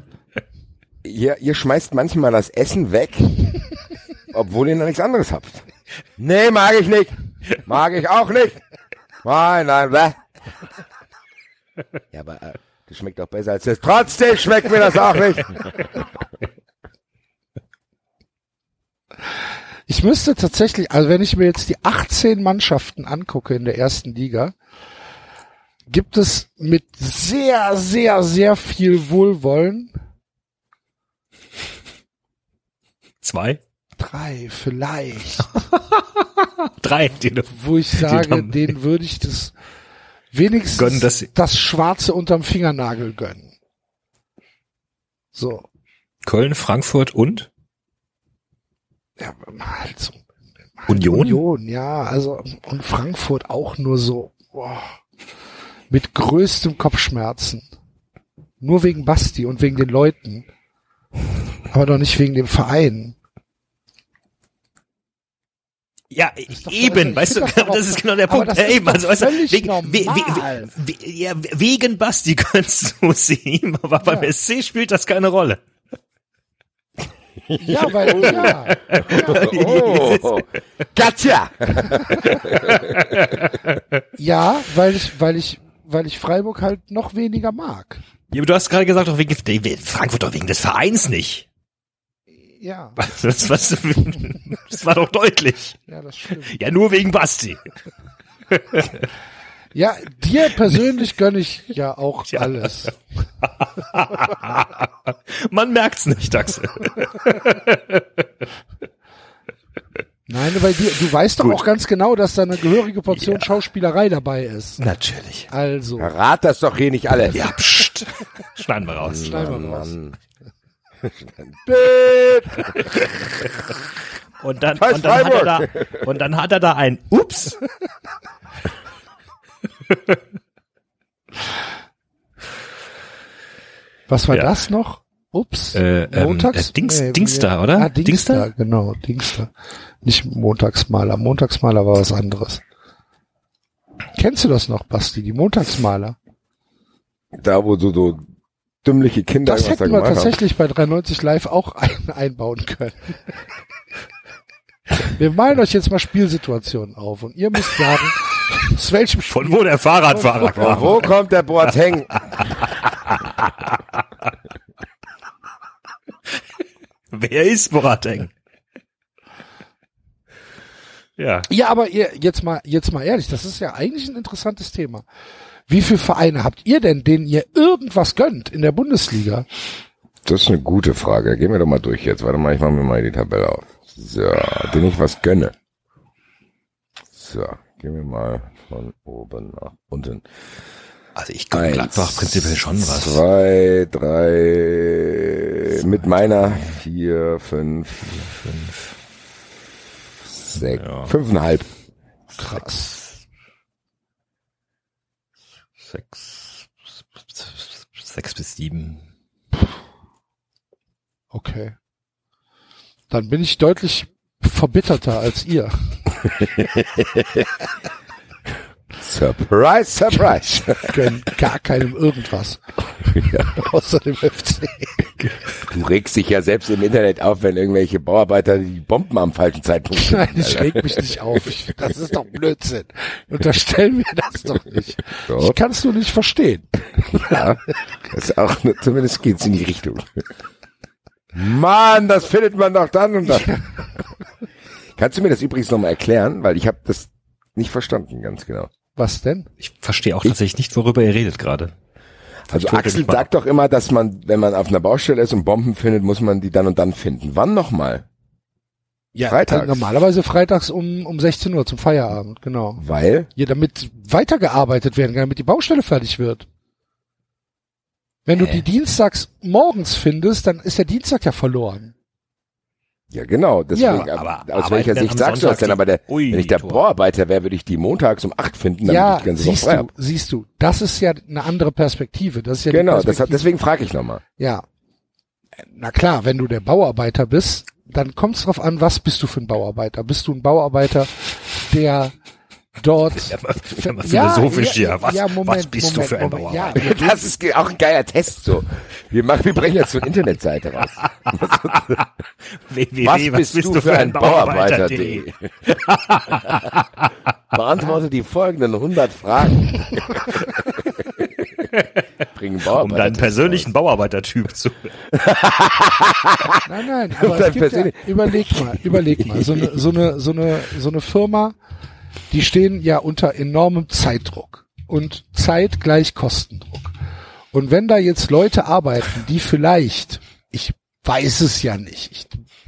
ihr, ihr schmeißt manchmal das Essen weg, obwohl ihr noch nichts anderes habt. Nee, mag ich nicht. Mag ich auch nicht. Nein, nein, bäh. Ja, aber äh, das schmeckt doch besser als das. Trotzdem schmeckt mir das auch nicht. Ich müsste tatsächlich, also wenn ich mir jetzt die 18 Mannschaften angucke in der ersten Liga, gibt es mit sehr, sehr, sehr viel Wohlwollen Zwei, drei vielleicht, drei, die wo ich sage, denen würde ich das wenigstens Gönnen, sie- das Schwarze unterm Fingernagel gönnen. So, Köln, Frankfurt und ja, halt so. Union. Union, ja, also und Frankfurt auch nur so boah, mit größtem Kopfschmerzen. Nur wegen Basti und wegen den Leuten, aber doch nicht wegen dem Verein. Ja, eben, weißt du, das ist genau der aber Punkt. das Ja, ist eben, also, weißt du, wegen, we, we, we, ja, wegen Basti gönnst du sie ihm, aber beim Ja. SC spielt das keine Rolle. Ja, weil ja, Oh, gotcha! ja, weil ich, weil ich, weil ich Freiburg halt noch weniger mag. Ja, aber du hast gerade gesagt, doch wegen Frankfurt doch wegen des Vereins nicht. Ja, Das, was, das war doch deutlich. ja, das stimmt. Ja, nur wegen Basti. Ja, dir persönlich gönne ich ja auch Tja. alles. Man merkt's nicht, Axel. Nein, weil dir, du weißt doch Gut. auch ganz genau, dass da eine gehörige Portion Schauspielerei dabei ist. Natürlich. Also, Rat das doch hier nicht alles. Ja, pst. Schneiden wir raus. schneiden wir raus. Und dann, Scheiß und dann hat er da, Freiburg. und dann hat er da ein Ups. Was war Ja. das noch? Ups. Äh, ähm, Montags? äh, Dings- Nee, Dingster, oder? Ah, Dingster, Dingster? genau, Dingster. Nicht Montagsmaler. Montagsmaler war was anderes. Kennst du das noch, Basti? Die Montagsmaler? Da, wo so, so dümmliche Kinder Das irgendwas da hätten wir gemacht haben. tatsächlich bei 93 Live auch ein, einbauen können. Wir malen euch jetzt mal Spielsituationen auf und ihr müsst sagen, aus welchem Spiel Von wo der Fahrradfahrer kam. wo kommt der Boateng? Wer ist Borateng? Ja. Ja, aber ihr, jetzt mal, jetzt mal ehrlich, das ist ja eigentlich ein interessantes Thema. Wie viele Vereine habt ihr denn, denen ihr irgendwas gönnt in der Bundesliga? Das ist eine gute Frage. Gehen wir doch mal durch jetzt. Warte mal, ich mache mir mal die Tabelle auf. So, denen ich was gönne. So, gehen wir mal von oben nach unten. Also ich gönne Gladbach prinzipiell schon was. Zwei, drei, mit meiner vier, fünf, fünf, sechs, Ja. fünfeinhalb. Krass. Sechs, sechs bis sieben. Okay. Dann bin ich deutlich verbitterter als ihr. Surprise, surprise. Gönn gar keinem irgendwas. Außer dem FC. Du regst dich ja selbst im Internet auf, wenn irgendwelche Bauarbeiter die Bomben am falschen Zeitpunkt finden, Nein, ich reg mich nicht auf. Ich, das ist doch Blödsinn. Unterstell mir das doch nicht. Doch. Ich kann's nur nicht verstehen. Ja, das ist auch, zumindest geht's in die Richtung. Mann, das findet man doch dann und dann. Kannst du mir das übrigens nochmal erklären? Weil ich habe das nicht verstanden, ganz genau. Was denn? Ich verstehe auch tatsächlich nicht, worüber ihr redet gerade. Also Ich Axel sagt doch immer, dass man, wenn man auf einer Baustelle ist und Bomben findet, muss man die dann und dann finden. Wann nochmal? Ja, Freitags. also normalerweise freitags um, um 16 Uhr zum Feierabend, genau. Weil? Ja, damit weitergearbeitet werden kann, damit die Baustelle fertig wird. Wenn du Hä? die dienstags morgens findest, dann ist der Dienstag ja verloren. Ja, genau. Deswegen, Ja, aber, aber aus welcher Sicht sagst du das denn? Aber der, Ui, wenn ich der Tor. Bauarbeiter wäre, würde ich die montags um acht finden, damit ja, ich die ganze Woche siehst frei du, siehst du, das ist ja eine andere Perspektive. Das ist ja Genau, das hat, deswegen frage ich nochmal. Ja. Na klar, wenn du der Bauarbeiter bist, dann kommt es drauf an, was bist du für ein Bauarbeiter? Bist du ein Bauarbeiter, der dort Ja, mal philosophisch hier. Was- was bist du für ein Ja, Bauarbeiter? Das ist auch ein geiler Test so. Wir machen, wir brechen jetzt so eine Internetseite raus. www, Was bist, du für ein Bauarbeiter.de? Beantworte die folgenden 100 Fragen. Bringen Bauarbeiter. Um deinen persönlichen Bauarbeitertyp zu. Nein, nein, aber Dein es gibt ja, überleg mal, überleg mal, so eine, so eine, so eine, so eine Firma, die stehen ja unter enormem Zeitdruck und Zeit gleich Kostendruck. Und wenn da jetzt Leute arbeiten, die vielleicht, ich weiß es ja nicht, ich,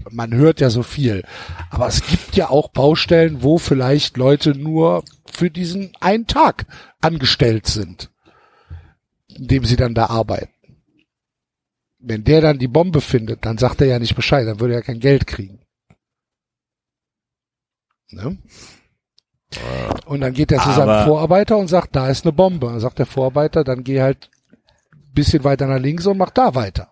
man hört ja so viel, aber es gibt ja auch Baustellen, wo vielleicht Leute nur für diesen einen Tag angestellt sind, indem sie dann da arbeiten wenn der dann die Bombe findet, dann sagt er ja nicht Bescheid, dann würde er kein Geld kriegen. Ne? Und dann geht er zu seinem Vorarbeiter und sagt, da ist eine Bombe. Dann sagt der Vorarbeiter, dann geh halt ein bisschen weiter nach links und mach da weiter.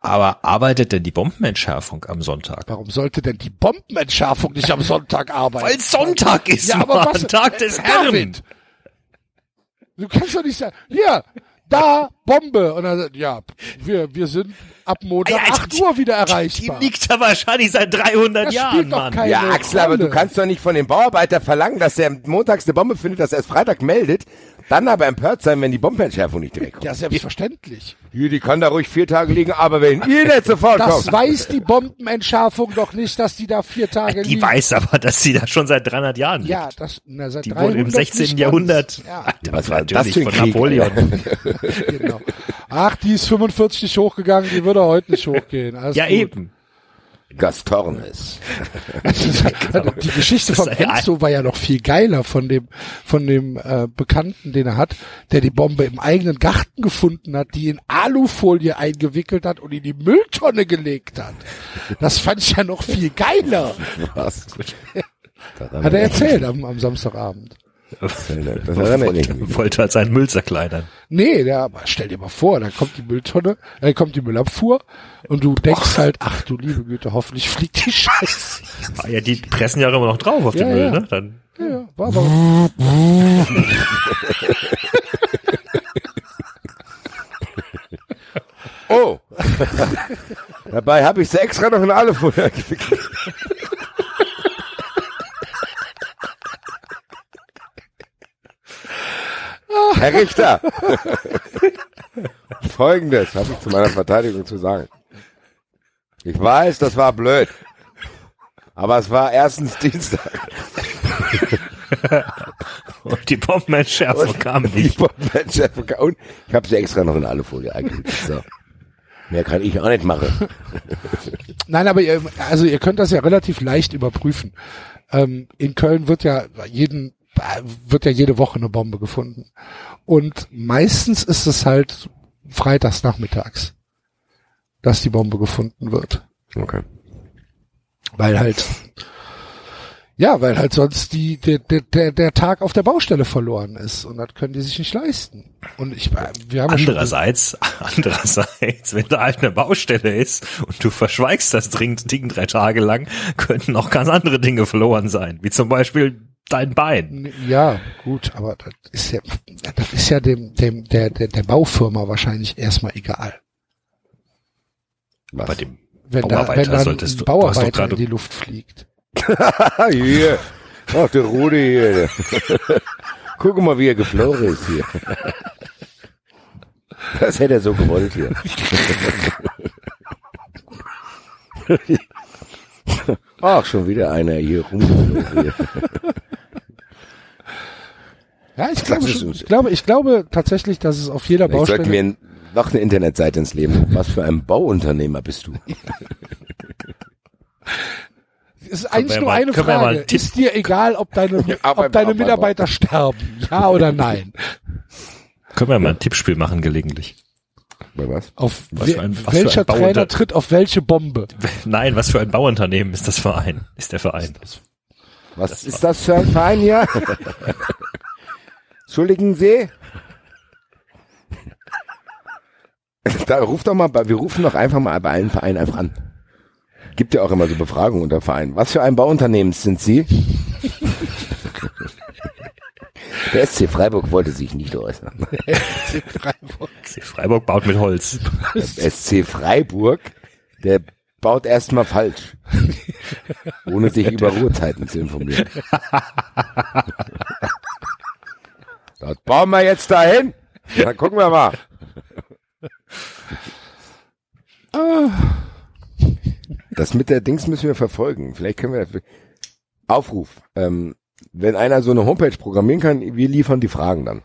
Aber arbeitet denn die Bombenentschärfung am Sonntag? Warum sollte denn die Bombenentschärfung nicht am Sonntag arbeiten? Weil Sonntag ist, Ja, aber was- Tag des Herrn. David, Du kannst doch nicht sagen, hier, da, Bombe. Und dann, sagt, ja, wir, wir sind ab Montag Ja, also 8 Uhr wieder Die erreichbar. liegt da wahrscheinlich seit 300 Das Jahren, Mann. Ja, Axel, aber du Rolle. kannst doch nicht von dem Bauarbeiter verlangen, dass er montags eine Bombe findet, dass er es Freitag meldet, dann aber empört sein, wenn die Bombenentschärfung nicht direkt kommt. Ja, selbstverständlich. Hier, die kann da ruhig vier Tage liegen, aber wenn ihr nicht sofort Das kommt. weiß die Bombenentschärfung doch nicht, dass die da vier Tage Die liegen. weiß aber, dass sie da schon seit 300 Jahren liegt. Ja, das, na, seit Die 300 wurde im 16. nicht ganz. Jahrhundert. Ja, Was war das Natürlich für ein von Krieg, Napoleon. genau. Ach, die ist 45 nicht hochgegangen, die würde heute nicht hochgehen. Alles Ja, gut. eben. Gastornis. Die Geschichte von Enzo war ja noch viel geiler von dem von dem äh, Bekannten, den er hat, der die Bombe im eigenen Garten gefunden hat, die in Alufolie eingewickelt hat und in die Mülltonne gelegt hat. Das fand ich ja noch viel geiler. Was? Hat er erzählt am, am Samstagabend. Das erinnere ich mich. Wollte, wollte halt seinen Müll zerkleinern. Nee, der, aber stell dir mal vor, dann kommt die Mülltonne, äh, kommt die Müllabfuhr und du denkst halt, ach du liebe Güte, hoffentlich fliegt die Scheiße. Ah, ja, die pressen ja immer noch drauf auf Ja, den Müll, ja. ne? Dann Ja, ja, war aber, Oh! Dabei habe ich sie extra noch in Alufolie gewickelt. Herr Richter, folgendes habe ich zu meiner Verteidigung zu sagen. Ich weiß, das war blöd. Aber es war erstens Dienstag. Und die Bombenentschärfung kam Die nicht. Bombenentschärfung kam- Und ich habe sie extra noch in alle Folie eingefügt. So. Mehr kann ich auch nicht machen. Nein, aber ihr, also ihr könnt das ja relativ leicht überprüfen. Ähm, in Köln wird ja jeden wird ja jede Woche eine Bombe gefunden. Und meistens ist es halt freitags nachmittags, dass die Bombe gefunden wird. Okay. Weil halt, ja, weil halt sonst die, der, der, der, Tag auf der Baustelle verloren ist. Und das können die sich nicht leisten. Und ich, wir haben Andererseits, andererseits, wenn da halt eine Baustelle ist und du verschweigst das dringend Ding drei Tage lang, könnten auch ganz andere Dinge verloren sein, wie zum Beispiel dein Bein. Ja, gut, aber das ist ja, das ist ja dem, dem, der, der, der Baufirma wahrscheinlich erstmal egal. Was? Bei dem Wenn da, Bauarbeiter wenn da ein solltest du- du hast doch Bauarbeiter in die Luft fliegt. Hier. Ach, der Rudi hier. Guck mal, wie er geflogen ist hier. Das hätte er so gewollt hier. Ach, schon wieder einer hier rum. Ja, ich glaube, schon, ich glaube, ich glaube tatsächlich, dass es auf jeder Vielleicht sollten Baustelle, wir noch eine Internetseite ins Leben. Was für ein Bauunternehmer bist du? es ist eigentlich nur mal- eine Frage. Ist dir egal, ob deine, ob deine Mitarbeiter sterben? Ja oder nein? können wir mal ein Tippspiel machen gelegentlich. Bei was? Auf Was we- für ein- was für welcher Trainer tritt auf welche Bombe? Nein, was für ein Bauunternehmen ist das Verein? Ist der Verein? Was ist das für ein Verein hier? Entschuldigen Sie? Da ruft doch mal, wir rufen doch einfach mal bei allen Vereinen einfach an. Gibt ja auch immer so Befragungen unter Vereinen. Was für ein Bauunternehmen sind Sie? Der SC Freiburg wollte sich nicht äußern. Freiburg. FC Freiburg baut mit Holz. Der SC Freiburg, der baut erstmal falsch. Ohne sich über Ruhezeiten zu informieren. Das bauen wir jetzt dahin. Dann gucken wir mal. Das mit der Dings müssen wir verfolgen. Vielleicht können wir Aufruf. Ähm, wenn einer so eine Homepage programmieren kann, wir liefern die Fragen dann.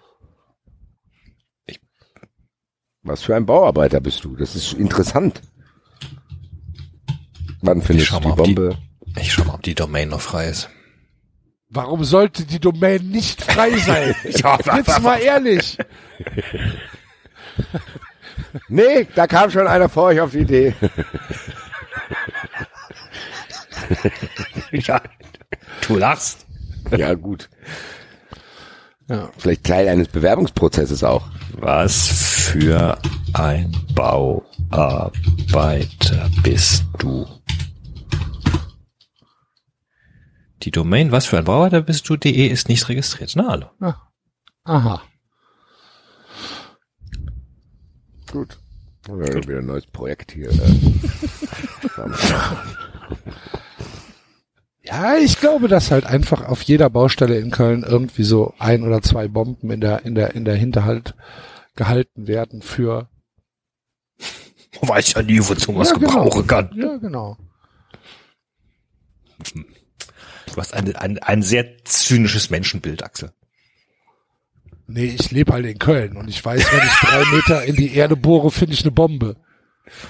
Was für ein Bauarbeiter bist du? Das ist interessant. Wann findest du die ob die- Bombe? Ich schau mal, ob die Domain noch frei ist. Warum sollte die Domain nicht frei sein? Jetzt mal ehrlich. Nee, da kam schon einer vor euch auf die Idee. Ja, du lachst. Ja, gut. Ja. Vielleicht Teil eines Bewerbungsprozesses auch. Was für ein Bauarbeiter bist du? Die Domain was für ein Bauarbeiter bist du.de ist nicht registriert. Na hallo. Aha. Gut. Ja, wieder ein neues Projekt hier. Ja, ich glaube, dass halt einfach auf jeder Baustelle in Köln irgendwie so ein oder zwei Bomben in der, in der, in der Hinterhalt gehalten werden für, Weiß ja nie, wozu man was Ja, genau. gebrauchen kann. ja, genau. Du hast ein, ein, ein sehr zynisches Menschenbild, Axel. Nee, ich lebe halt in Köln und ich weiß, wenn ich drei Meter in die Erde bohre, finde ich eine Bombe.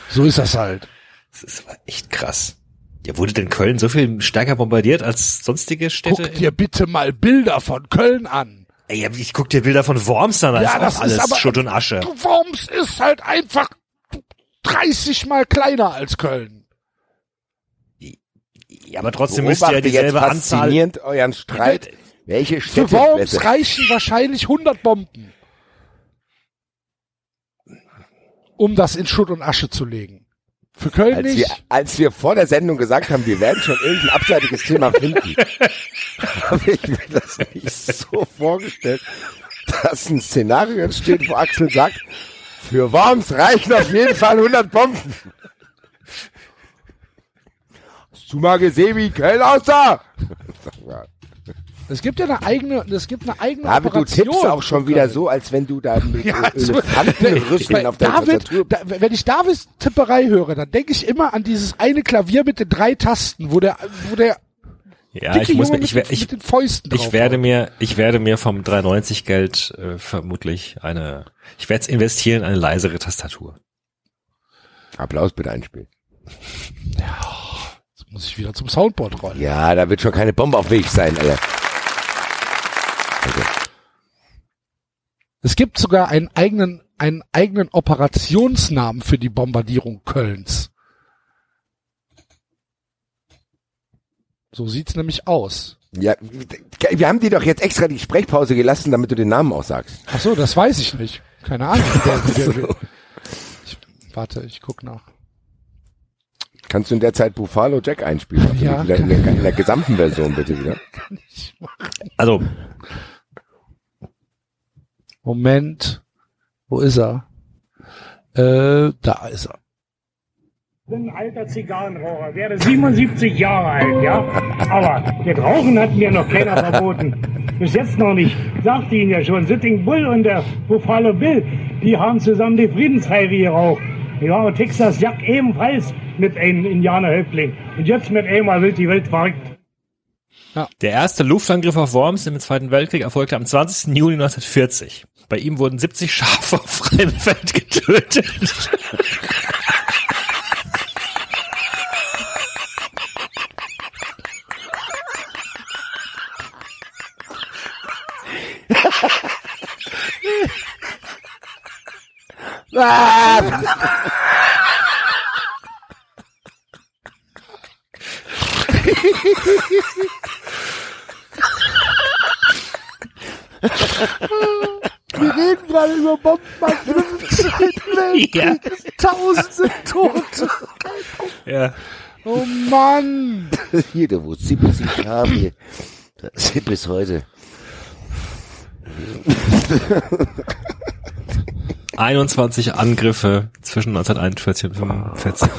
So ist das halt. Das ist aber echt krass. Ja, wurde denn Köln so viel stärker bombardiert als sonstige Städte? Guck dir bitte mal Bilder von Köln an. Ey, ich guck dir Bilder von Worms an, da Ja, ist das auch alles ist aber- Schutt und Asche. Worms ist halt einfach 30 mal kleiner als Köln. Ja, aber trotzdem müsst ihr ja Beobachte jetzt dieselbe Anzahl. faszinierend euren Streit. Welche Für Städte? Worms reichen wahrscheinlich 100 Bomben. Um das in Schutt und Asche zu legen. Für Köln als wir, nicht. als wir vor der Sendung gesagt haben, wir werden schon irgendein abseitiges Thema finden, habe ich mir das nicht so vorgestellt, dass ein Szenario entsteht, wo Axel sagt, für Worms reichen auf jeden Fall 100 Bomben. Hast du mal gesehen, wie Köln aussah? Ja, Es gibt ja eine eigene, es gibt eine eigene Aber du Operation. tippst auch schon wieder so, als wenn du da mit Ja, so- Elefantenrüsseln auf der David, Tastatur... da, wenn ich Davids Tipperei höre, dann denke ich immer an dieses eine Klavier mit den drei Tasten, wo der, wo der Ja, dicke ich muss mir, mit, ich, mit ich, den Fäusten drauf ich werde mir, ich werde mir vom 390 Geld äh, vermutlich eine, ich werde es investieren in eine leisere Tastatur. Applaus bitte einspielen. Jetzt muss ich wieder zum Soundboard rollen. Ja, da wird schon keine Bombe auf Weg sein, Alter. Es gibt sogar einen eigenen, einen eigenen Operationsnamen für die Bombardierung Kölns. So sieht's nämlich aus. Ja, wir haben dir doch jetzt extra die Sprechpause gelassen, damit du den Namen auch sagst. Ach so, das weiß ich nicht. Keine Ahnung. Wer- Ich, warte, ich guck nach. Kannst du in der Zeit Buffalo Jack einspielen? Also Ja, wieder in, der, in der gesamten Version bitte wieder. Also, Moment. Wo ist er? Äh, da ist er. bin ein alter Zigarrenraucher, werde 77 Jahre alt, ja. Aber das Rauchen hat mir noch keiner verboten. Bis jetzt noch nicht. Sagte Ihnen ja schon, Sitting Bull und der Buffalo Bill, die haben zusammen die Friedensfeiere geraucht. Ja, und Texas Jack ebenfalls mit einem Indianerhäuptling. Und jetzt mit einmal wird die Welt verrückt. der erste Luftangriff auf Worms im Zweiten Weltkrieg erfolgte am 20. Juli 1940. Bei ihm wurden 70 Schafe auf freiem Feld getötet. Wir reden gerade über Bombenangriffe im Zweiten Weltkrieg. Tausend sind tot. ja. Oh Mann. Hier, da wo 70 Schafe. Das ist bis heute. 21 Angriffe zwischen 1941 und 1945.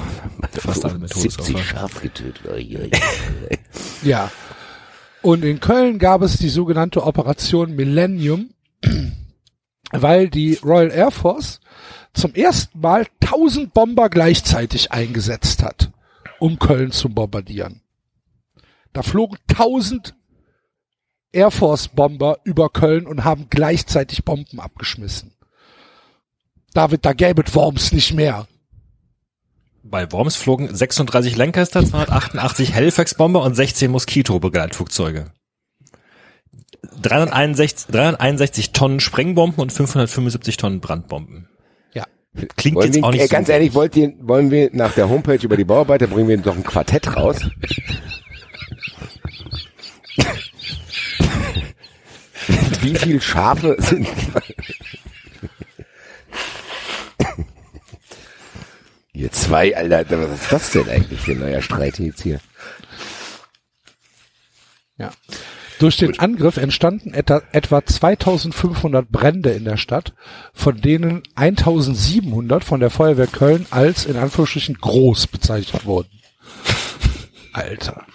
Fast alle mit 70 Todesopfer. Schaf getötet. Ja. Und in Köln gab es die sogenannte Operation Millennium, weil die Royal Air Force zum ersten Mal 1000 Bomber gleichzeitig eingesetzt hat, um Köln zu bombardieren. Da flogen 1000 Air Force Bomber über Köln und haben gleichzeitig Bomben abgeschmissen. David, da gäbe es Worms nicht mehr. Bei Worms flogen 36 Lancaster, 288 Halifax-Bomber und 16 Moskito-Begleitflugzeuge. 361, 361 Tonnen Sprengbomben und 575 Tonnen Brandbomben. Ja. Klingt Wollen jetzt wir, auch nicht äh, so ganz ehrlich, wollt ihr, wollen wir nach der Homepage über die Bauarbeiter bringen wir doch ein Quartett raus? Wie viel Schafe sind Ihr zwei, Alter, was ist das denn eigentlich für ein neuer Streit jetzt hier? Ja. Durch den Angriff entstanden etwa, etwa 2500 Brände in der Stadt, von denen 1700 von der Feuerwehr Köln als in Anführungsstrichen groß bezeichnet wurden. Alter.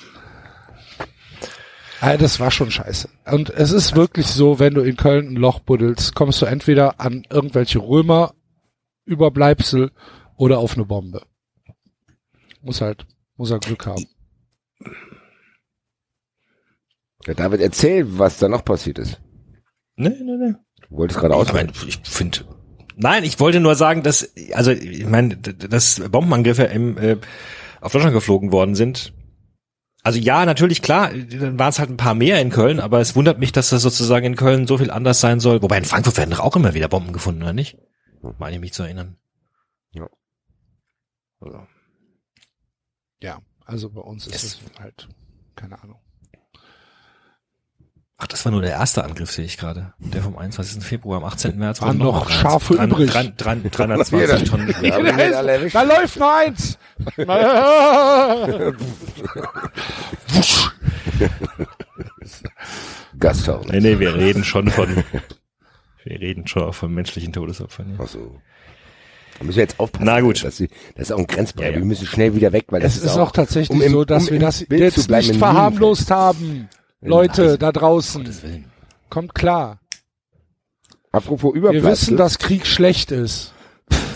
Alter, das war schon scheiße. Und es ist wirklich so, wenn du in Köln ein Loch buddelst, kommst du entweder an irgendwelche Römer Überbleibsel oder auf eine Bombe. Muss halt, muss er Glück haben. Ja, David, erzähl, was da noch passiert ist. Nee, nee, nee. Du wolltest gerade Ich, ausholen. mein, ich finde. Nein, ich wollte nur sagen, dass, also ich meine, dass Bombenangriffe im, äh, auf Deutschland geflogen worden sind. Also ja, natürlich klar, dann waren es halt ein paar mehr in Köln, aber es wundert mich, dass das sozusagen in Köln so viel anders sein soll. Wobei in Frankfurt werden doch auch immer wieder Bomben gefunden, oder nicht? Meine ich mich zu erinnern. Ja. Also, Ja, also bei uns ist es halt, keine Ahnung. Ach, das war nur der erste Angriff, sehe ich gerade. Der vom 21. Februar, am 18. März. Waren wurden noch mal Schafe 300 übrig. 300 320 Tonnen. Ja, erwischt. Da läuft noch eins! Gasthaus. Nee, nee, wir reden schon von, wir reden schon auch von menschlichen Todesopfern. Ja. Ach so. Da müssen wir jetzt aufpassen. Na gut. Das ist, das ist auch ein Grenzbereich. Ja, ja. Wir müssen schnell wieder weg, weil das es ist auch tatsächlich um im- so, dass um wir das jetzt bleiben nicht verharmlost haben. Leute da draußen, kommt klar. Apropos Wir Überbleibsel. wissen, dass Krieg schlecht ist.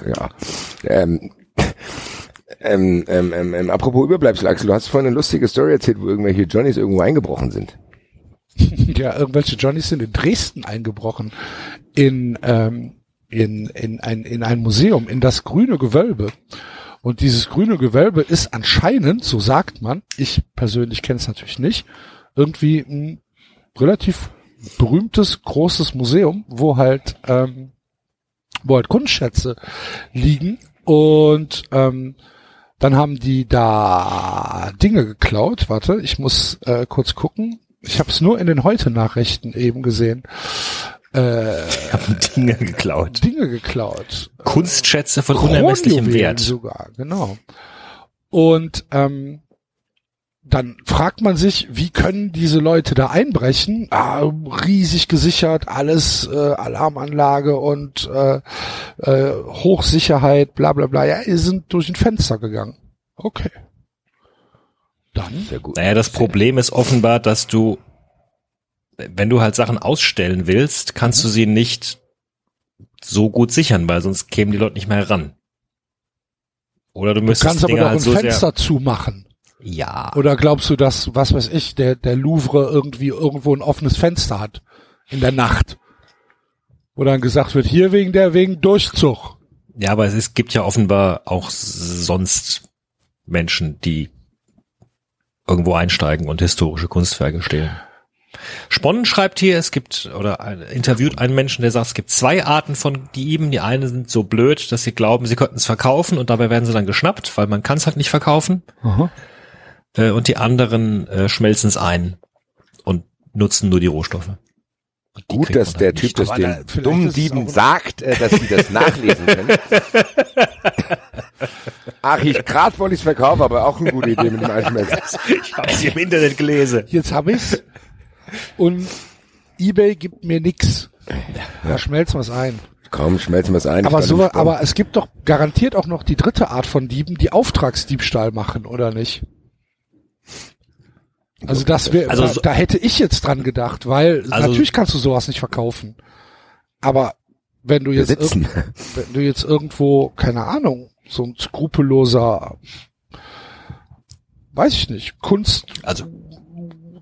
Ja. Ähm, ähm, ähm, ähm, ähm, apropos Überbleibsel, Axel, du hast vorhin eine lustige Story erzählt, wo irgendwelche Johnnies irgendwo eingebrochen sind. Ja, irgendwelche Johnnies sind in Dresden eingebrochen. In, ähm, in, in, ein, in ein Museum, in das grüne Gewölbe. Und dieses grüne Gewölbe ist anscheinend, so sagt man, ich persönlich kenne es natürlich nicht, irgendwie ein relativ berühmtes, großes Museum, wo halt, ähm, wo halt Kunstschätze liegen. Und ähm, dann haben die da Dinge geklaut. Warte, ich muss äh, kurz gucken. Ich habe es nur in den Heute-Nachrichten eben gesehen. Äh, Haben Dinge geklaut. Dinge geklaut. Kunstschätze von unermesslichem Wert. sogar, genau. Und ähm, dann fragt man sich, wie können diese Leute da einbrechen? Ah, riesig gesichert, alles äh, Alarmanlage und äh, äh, Hochsicherheit, bla bla bla. Ja, die sind durch ein Fenster gegangen. Okay. Dann Sehr gut. Naja, das Problem ist offenbar, dass du, wenn du halt Sachen ausstellen willst, kannst du sie nicht so gut sichern, weil sonst kämen die Leute nicht mehr heran. Oder du du müsstest kannst die aber Dinger doch ein halt so Fenster zumachen. Ja. Oder glaubst du, dass, was weiß ich, der, der Louvre irgendwie irgendwo ein offenes Fenster hat in der Nacht? Wo dann gesagt wird, hier wegen der, wegen Durchzug. Ja, aber es ist, gibt ja offenbar auch sonst Menschen, die irgendwo einsteigen und historische Kunstwerke stehlen. Sponnen schreibt hier, es gibt oder ein- interviewt einen Menschen, der sagt, es gibt zwei Arten von Dieben. Die eine sind so blöd, dass sie glauben, sie könnten es verkaufen und dabei werden sie dann geschnappt, weil man kann es halt nicht verkaufen. Äh, und die anderen äh, schmelzen es ein und nutzen nur die Rohstoffe. Die Gut, dass der Typ das den dummen es Dieben sagt, äh, dass sie das nachlesen können. Ach, ich grad wollte ich es verkaufen, aber auch eine gute Idee mit dem Einschmelzen. Ich habe sie im Internet gelesen. Jetzt hab ich's. Und eBay gibt mir nix. Da schmelzen wir's ein. Komm, schmelzen wir es ein. Aber so, aber es gibt doch garantiert auch noch die dritte Art von Dieben, die Auftragsdiebstahl machen, oder nicht? Also das wäre, Also da, da hätte ich jetzt dran gedacht, weil Also- natürlich kannst du sowas nicht verkaufen. Aber wenn du jetzt, wenn du jetzt irgendwo, keine Ahnung, so ein skrupelloser, weiß ich nicht, Kunst, Also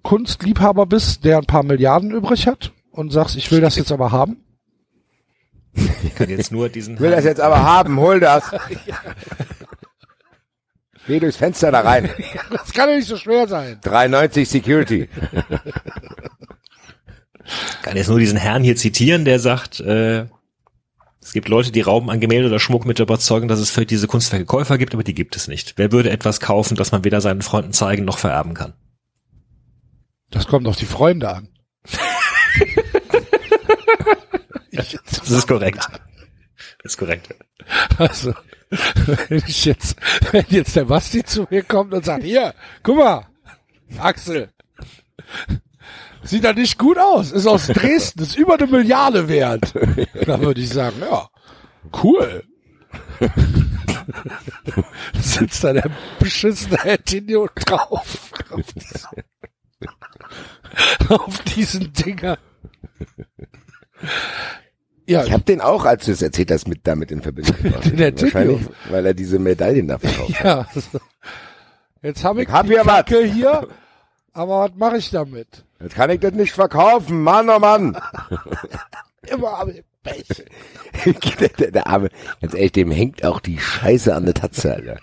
Kunstliebhaber bist, der ein paar Milliarden übrig hat und sagst, ich will das jetzt aber haben. ich kann jetzt nur diesen Ich will das jetzt aber haben, hol das. Geh durchs Fenster da rein. Das kann ja nicht so schwer sein. 390 Security. kann jetzt nur diesen Herrn hier zitieren, der sagt, äh, es gibt Leute, die rauben an Gemälde oder Schmuck mit der Überzeugung, dass es für diese Kunstwerke Käufer gibt, aber die gibt es nicht. Wer würde etwas kaufen, das man weder seinen Freunden zeigen noch vererben kann? Das kommt auf die Freunde an. Das ist korrekt. Ist korrekt. Also, wenn ich jetzt, wenn jetzt der Basti zu mir kommt und sagt, hier, guck mal, Axel, sieht da nicht gut aus, ist aus Dresden, ist über eine Milliarde wert. Dann würde ich sagen, ja, cool. Sitzt da der beschissene Hertinio drauf. Auf diesen, auf diesen Dinger. Ja, Ich habe den auch, als du es erzählt hast, mit damit in Verbindung gebracht. Wahrscheinlich, weil er diese Medaillen da verkauft. Ja. Jetzt habe ich, Ich hab die hier was. Kacke hier, aber was mache ich damit? Jetzt kann ich das nicht verkaufen, Mann, oh Mann. Immer am Pech. der, der, der Arme, ganz ehrlich, dem hängt auch die Scheiße an der Tatze, Alter.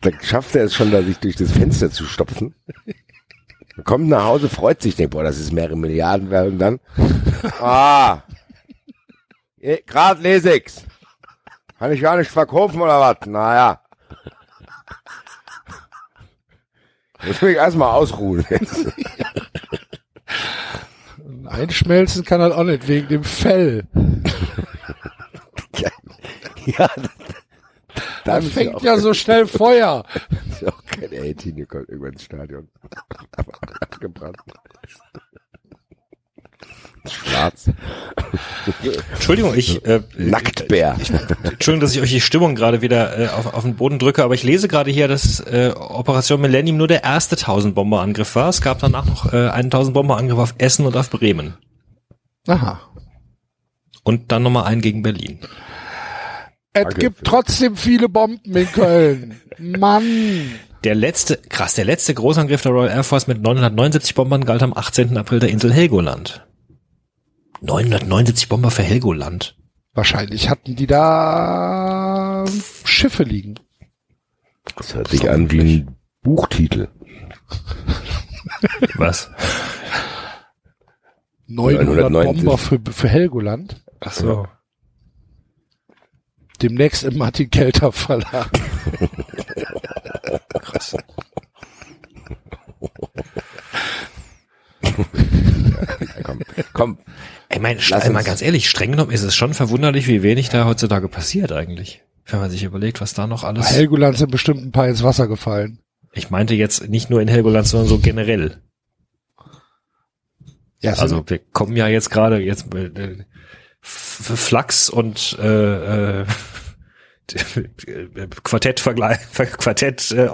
Dann schafft er es schon, da sich durch das Fenster zu stopfen. Kommt nach Hause, freut sich, denkt, boah, das ist mehrere Milliarden wert und dann, ah, eh, grad lese ich's. Kann ich gar nicht verkaufen oder was? Naja. Muss mich erstmal ausruhen. Einschmelzen kann halt auch nicht wegen dem Fell. ja, Da ist fängt ja so schnell Feuer. ist ja auch kein 18, hier kommt irgendwann ins Stadion. Aber abgebrannt. schwarz. Entschuldigung, ich äh, Nacktbär. Ich, Entschuldigung, dass ich euch die Stimmung gerade wieder äh, auf, auf den Boden drücke, aber ich lese gerade hier, dass äh, Operation Millennium nur der erste 1000 Bomberangriff war. Es gab danach noch äh, einen 1000 Bomberangriff auf Essen und auf Bremen Aha. und dann nochmal einen gegen Berlin. Es gibt trotzdem viele Bomben in Köln. Mann. Der letzte, krass, der letzte Großangriff der Royal Air Force mit 979 Bombern galt am 18. April der Insel Helgoland. 979 Bomber für Helgoland. Wahrscheinlich hatten die da Schiffe liegen. Das hört sich an wie ein Buchtitel. Was? 900 990. Bomber für, für Helgoland. Ach so. Demnächst im Martin Kelter Verlag. Krass. Komm, komm. Ey, mein, Lass mal ganz ehrlich, streng genommen ist es schon verwunderlich, wie wenig da heutzutage passiert eigentlich. Wenn man sich überlegt, was da noch Bei alles. Helgoland sind bestimmt ein paar ins Wasser gefallen. Ich meinte jetzt nicht nur in Helgoland, sondern so generell. Ja, Also wir kommen ja jetzt gerade jetzt äh, Flachs und äh, äh, Quartett Vergleich Quartett äh,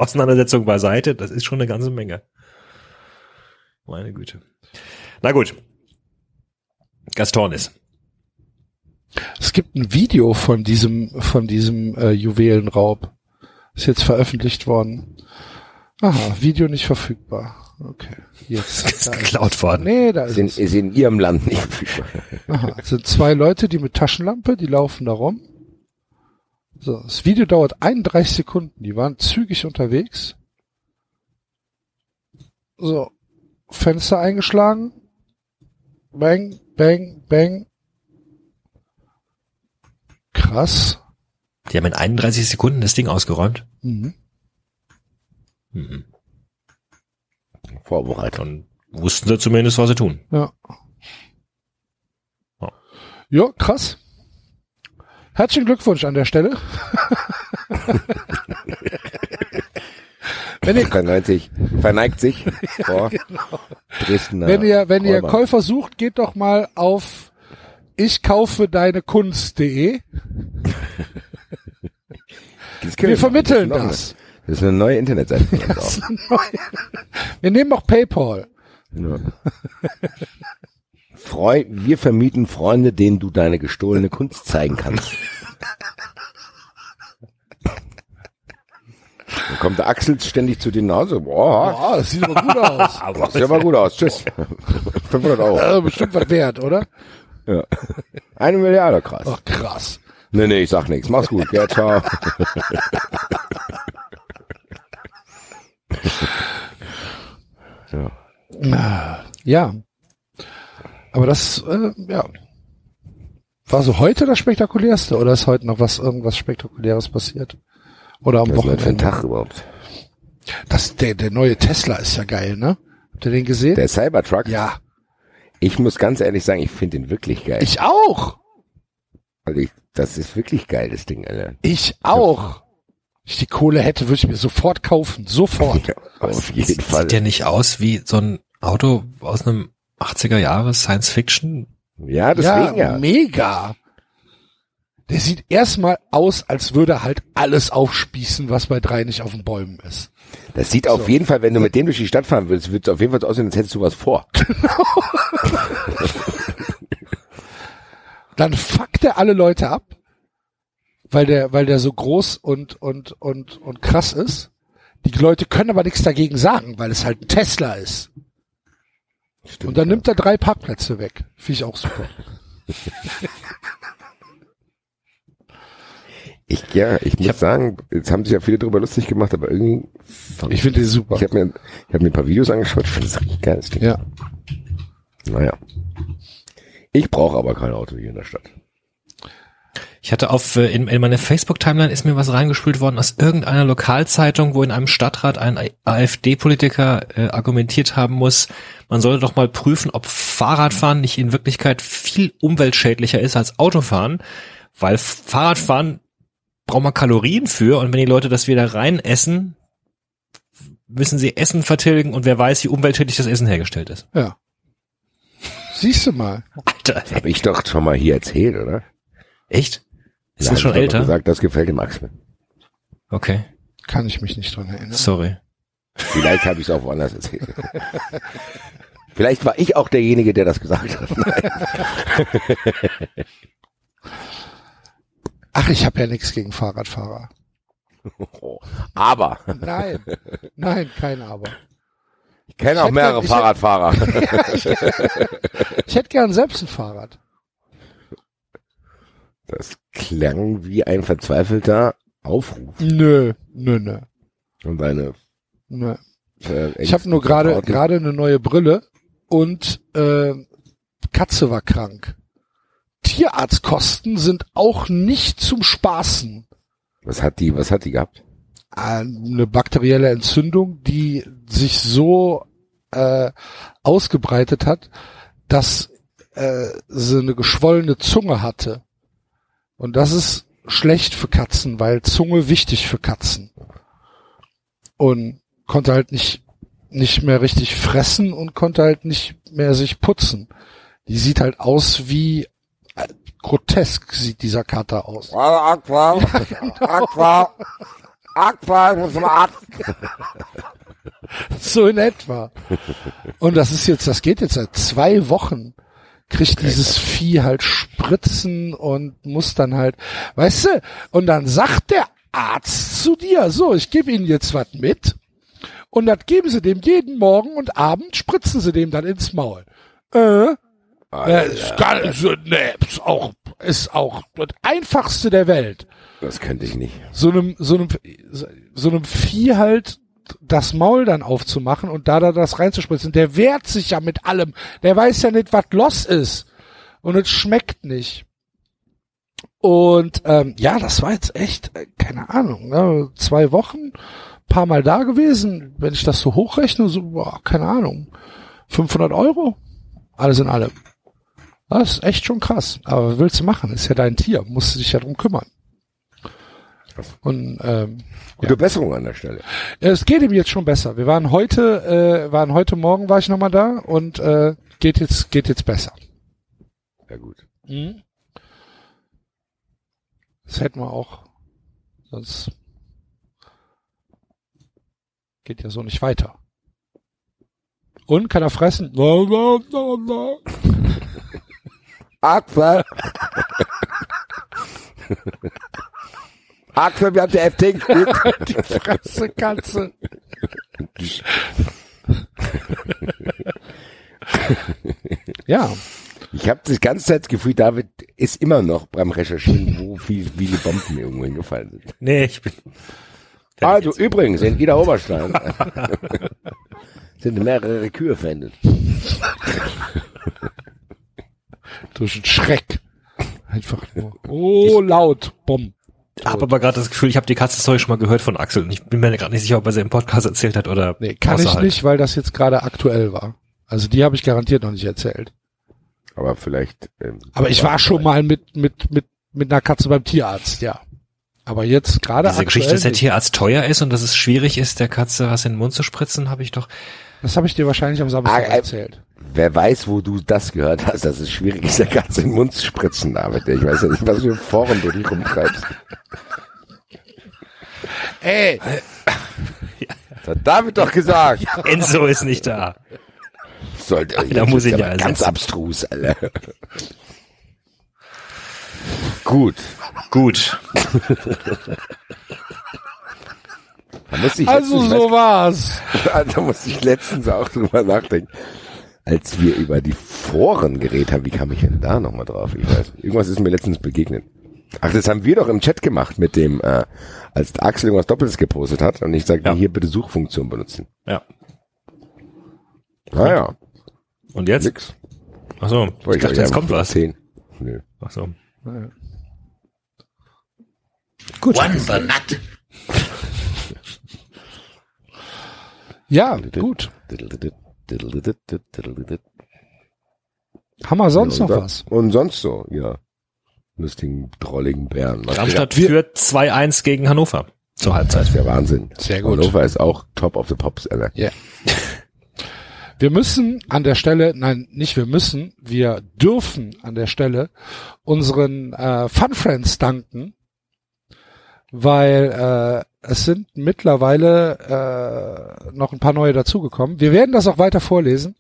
beiseite, das ist schon eine ganze Menge. Meine Güte. Na gut. Gastornis. es gibt ein Video von diesem, von diesem äh, Juwelenraub. Ist jetzt veröffentlicht worden. Aha, Video nicht verfügbar. Okay. Jetzt. Ist geklaut es. worden. Nee, da Ist in, es. ist in ihrem Land nicht verfügbar. Aha. Es sind zwei Leute, die mit Taschenlampe, die laufen da rum. So, das Video dauert 31 Sekunden. Die waren zügig unterwegs. So, Fenster eingeschlagen. Bang, bang, bang. Krass. Die haben in 31 Sekunden das Ding ausgeräumt. Mhm. Mhm. Vorbereitung. Dann wussten sie zumindest, was sie tun. Ja. Ja. Ja, krass. Herzlichen Glückwunsch an der Stelle. wenn ihr, verneigt sich, verneigt sich vor Dresdner wenn ihr, wenn ihr Räuber. Käufer sucht, geht doch mal auf ich kaufe deine Kunst.de. Wir vermitteln das. Das. Das ist eine neue Internetseite. von uns auch. Wir nehmen auch PayPal. Ja. Freu, wir vermieten Freunde, denen du deine gestohlene Kunst zeigen kannst. Dann kommt der Axel ständig zu dir nach Hause. Boah, Ah, das sieht aber gut aus. das sieht aber gut aus. Tschüss. 500 Euro. Also bestimmt was wert, oder? Ja. Eine Milliarde, krass. Ach, krass. Nee, nee, ich sag nichts. Mach's gut. Ja, ciao. Ja. Ja. Aber das, äh, ja. War so heute das Spektakulärste oder ist heute noch was, irgendwas Spektakuläres passiert? Oder am das für ein Wochenende? Tag überhaupt? Das, der, der neue Tesla ist ja geil, ne? Habt ihr den gesehen? Der Cybertruck? ja. Ich muss ganz ehrlich sagen, ich finde den wirklich geil. Ich auch. Also ich, das ist wirklich geil, das Ding, Alter. Ich auch. Ich die Kohle hätte, würde ich mir sofort kaufen. Sofort. Ja, auf jeden Fall. Sieht der nicht aus wie so ein Auto aus einem 80er Jahre Science Fiction? Ja, deswegen ja. mega. Der sieht erstmal aus, als würde er halt alles aufspießen, was bei drei nicht auf den Bäumen ist. Das sieht auf jeden Fall, wenn du mit dem durch die Stadt fahren willst, wird es auf jeden Fall so aussehen, als hättest du was vor. Dann fuckt er alle Leute ab, weil der, weil der so groß und, und, und, und krass ist. Die Leute können aber nichts dagegen sagen, weil es halt ein Tesla ist. Stimmt, Und dann ja. nimmt er drei Parkplätze weg. Finde ich auch super. Ich, ja, ich muss sagen, jetzt haben sich ja viele drüber lustig gemacht, aber irgendwie, Ich finde die super. ich habe mir, ich habe mir ein paar Videos angeschaut, ich finde das richtig geil, das Ding. Ja. Naja. Ich brauche aber kein Auto hier in der Stadt. Ich hatte auf äh, in, in meine Facebook-Timeline ist mir was reingespült worden aus irgendeiner Lokalzeitung, wo in einem Stadtrat ein AfD-Politiker äh, argumentiert haben muss, man solle doch mal prüfen, ob Fahrradfahren nicht in Wirklichkeit viel umweltschädlicher ist als Autofahren, weil Fahrradfahren braucht man Kalorien für und wenn die Leute das wieder rein essen, müssen sie Essen vertilgen und wer weiß, wie umweltschädlich das Essen hergestellt ist. Ja. Siehst du mal. Alter, Hab ich doch schon mal hier erzählt, oder? echt? Ist Ja, das schon ich älter? gesagt, das gefällt dem Axel. Okay, Kann ich mich nicht dran erinnern. sorry. Vielleicht habe ich es auch woanders erzählt. Vielleicht war ich auch derjenige, der das gesagt hat. Ach, ich habe ja nichts gegen Fahrradfahrer. Aber Nein, nein, kein Aber. ich kenne auch mehrere gern- ich hätte- Fahrradfahrer. Ich hätte gern selbst ein Fahrrad. Das klang wie ein verzweifelter Aufruf. Nö, nö, nö, Und eine nö. äh, Ich habe nur gerade gerade eine neue Brille und äh, Katze war krank. Tierarztkosten sind auch nicht zum Spaßen. Was hat die, was hat die gehabt? Eine bakterielle Entzündung, die sich so äh, ausgebreitet hat, dass äh, sie eine geschwollene Zunge hatte. Und das ist schlecht für Katzen, weil Zunge wichtig für Katzen. Und konnte halt nicht, nicht mehr richtig fressen und konnte halt nicht mehr sich putzen. Die sieht halt aus wie äh, grotesk sieht dieser Kater aus. Aqua, Aqua, Aqua, Arzt. So in etwa. Und das ist jetzt, das geht jetzt seit zwei Wochen. Kriegt dieses Vieh halt Spritzen und muss dann halt, weißt du, und dann sagt der Arzt zu dir, so, ich gebe Ihnen jetzt was mit. Und das geben sie dem jeden Morgen und Abend spritzen sie dem dann ins Maul. Äh, äh, ist, gar, so, nee, ist auch, ist auch das einfachste der Welt. Das könnte ich nicht. so einem, so einem, so einem Vieh halt das Maul dann aufzumachen und da da das reinzuspritzen. Der wehrt sich ja mit allem. Der weiß ja nicht, was los ist. Und es schmeckt nicht. Und ähm, ja, das war jetzt echt, äh, keine Ahnung, ne, zwei Wochen, paar Mal da gewesen. Wenn ich das so hochrechne, so, boah, keine Ahnung, 500 Euro, alles in allem. Das ist echt schon krass. Aber was willst du machen? Ist ja dein Tier, musst du dich ja drum kümmern. Und ähm, Gute Besserung an der Stelle. ja, es geht ihm jetzt schon besser. Wir waren heute, äh, waren heute Morgen war ich nochmal da und äh, geht jetzt, geht jetzt besser. Ja gut. Das hätten wir auch. Sonst geht ja so nicht weiter. Und kann er fressen? No, Aqua, wir haben der FT gespielt. Die Fresse, Katze. ja, Ich habe das ganze Zeit das Gefühl, David ist immer noch beim Recherchieren, wo viel, viele Bomben irgendwo hingefallen sind. Nee, ich bin. Also übrigens, in Ida Oberstein sind mehrere Kühe verendet. durch den Schreck. Einfach nur. Oh, laut. Bumm. Habe aber gerade das Gefühl, ich habe die Katze-Story schon mal gehört von Axel. Und ich bin mir gerade nicht sicher, ob er sie im Podcast erzählt hat oder Nee, kann ich außerhalb. nicht, weil das jetzt gerade aktuell war. Also die habe ich garantiert noch nicht erzählt. Aber vielleicht. Ähm, Aber ich war schon mal mit, mit, mit, mit einer Katze beim Tierarzt, ja. Aber jetzt gerade Diese aktuell Geschichte, dass der. Tierarzt teuer ist und dass es schwierig ist, der Katze was in den Mund zu spritzen, habe ich doch. Das habe ich dir wahrscheinlich am Samstag Ah, äh, erzählt. Wer weiß, wo du das gehört hast, dass es schwierig ist, der Katze in den Mund zu spritzen, David. Ich weiß ja nicht, was für Foren du dich rumtreibst. Ey, Das hat David doch gesagt. Enzo ist nicht da. Sollte, Da muss ich ja Ganz ersetzen. abstrus, Alter. Gut. Gut. Ich also so war's. da musste ich letztens auch drüber nachdenken. Als wir über die Foren geredet haben, wie kam ich denn da nochmal drauf? Ich weiß nicht. Irgendwas ist mir letztens begegnet. Ach, das haben wir doch im Chat gemacht mit dem, äh, als Axel irgendwas Doppeltes gepostet hat und ich sagte, Ja. hier bitte Suchfunktion benutzen. Ja. Naja, Und jetzt? nix. Ach so. Ich euch dachte, jetzt kommt was. erzählen. Nö. Ach so. Gut. Ja, gut. Haben wir sonst Ja, noch da- was? Und sonst so, ja. Lustigen, drolligen Bären. Was Darmstadt führt 2-1 gegen Hannover zur Halbzeit. Das wäre Wahnsinn. Sehr gut. Hannover ist auch top of the pops, Alter. Ja. Wir müssen an der Stelle, nein, nicht wir müssen, wir dürfen an der Stelle unseren äh, Fun Friends danken, weil äh, es sind mittlerweile äh, noch ein paar neue dazugekommen. Wir werden das auch weiter vorlesen,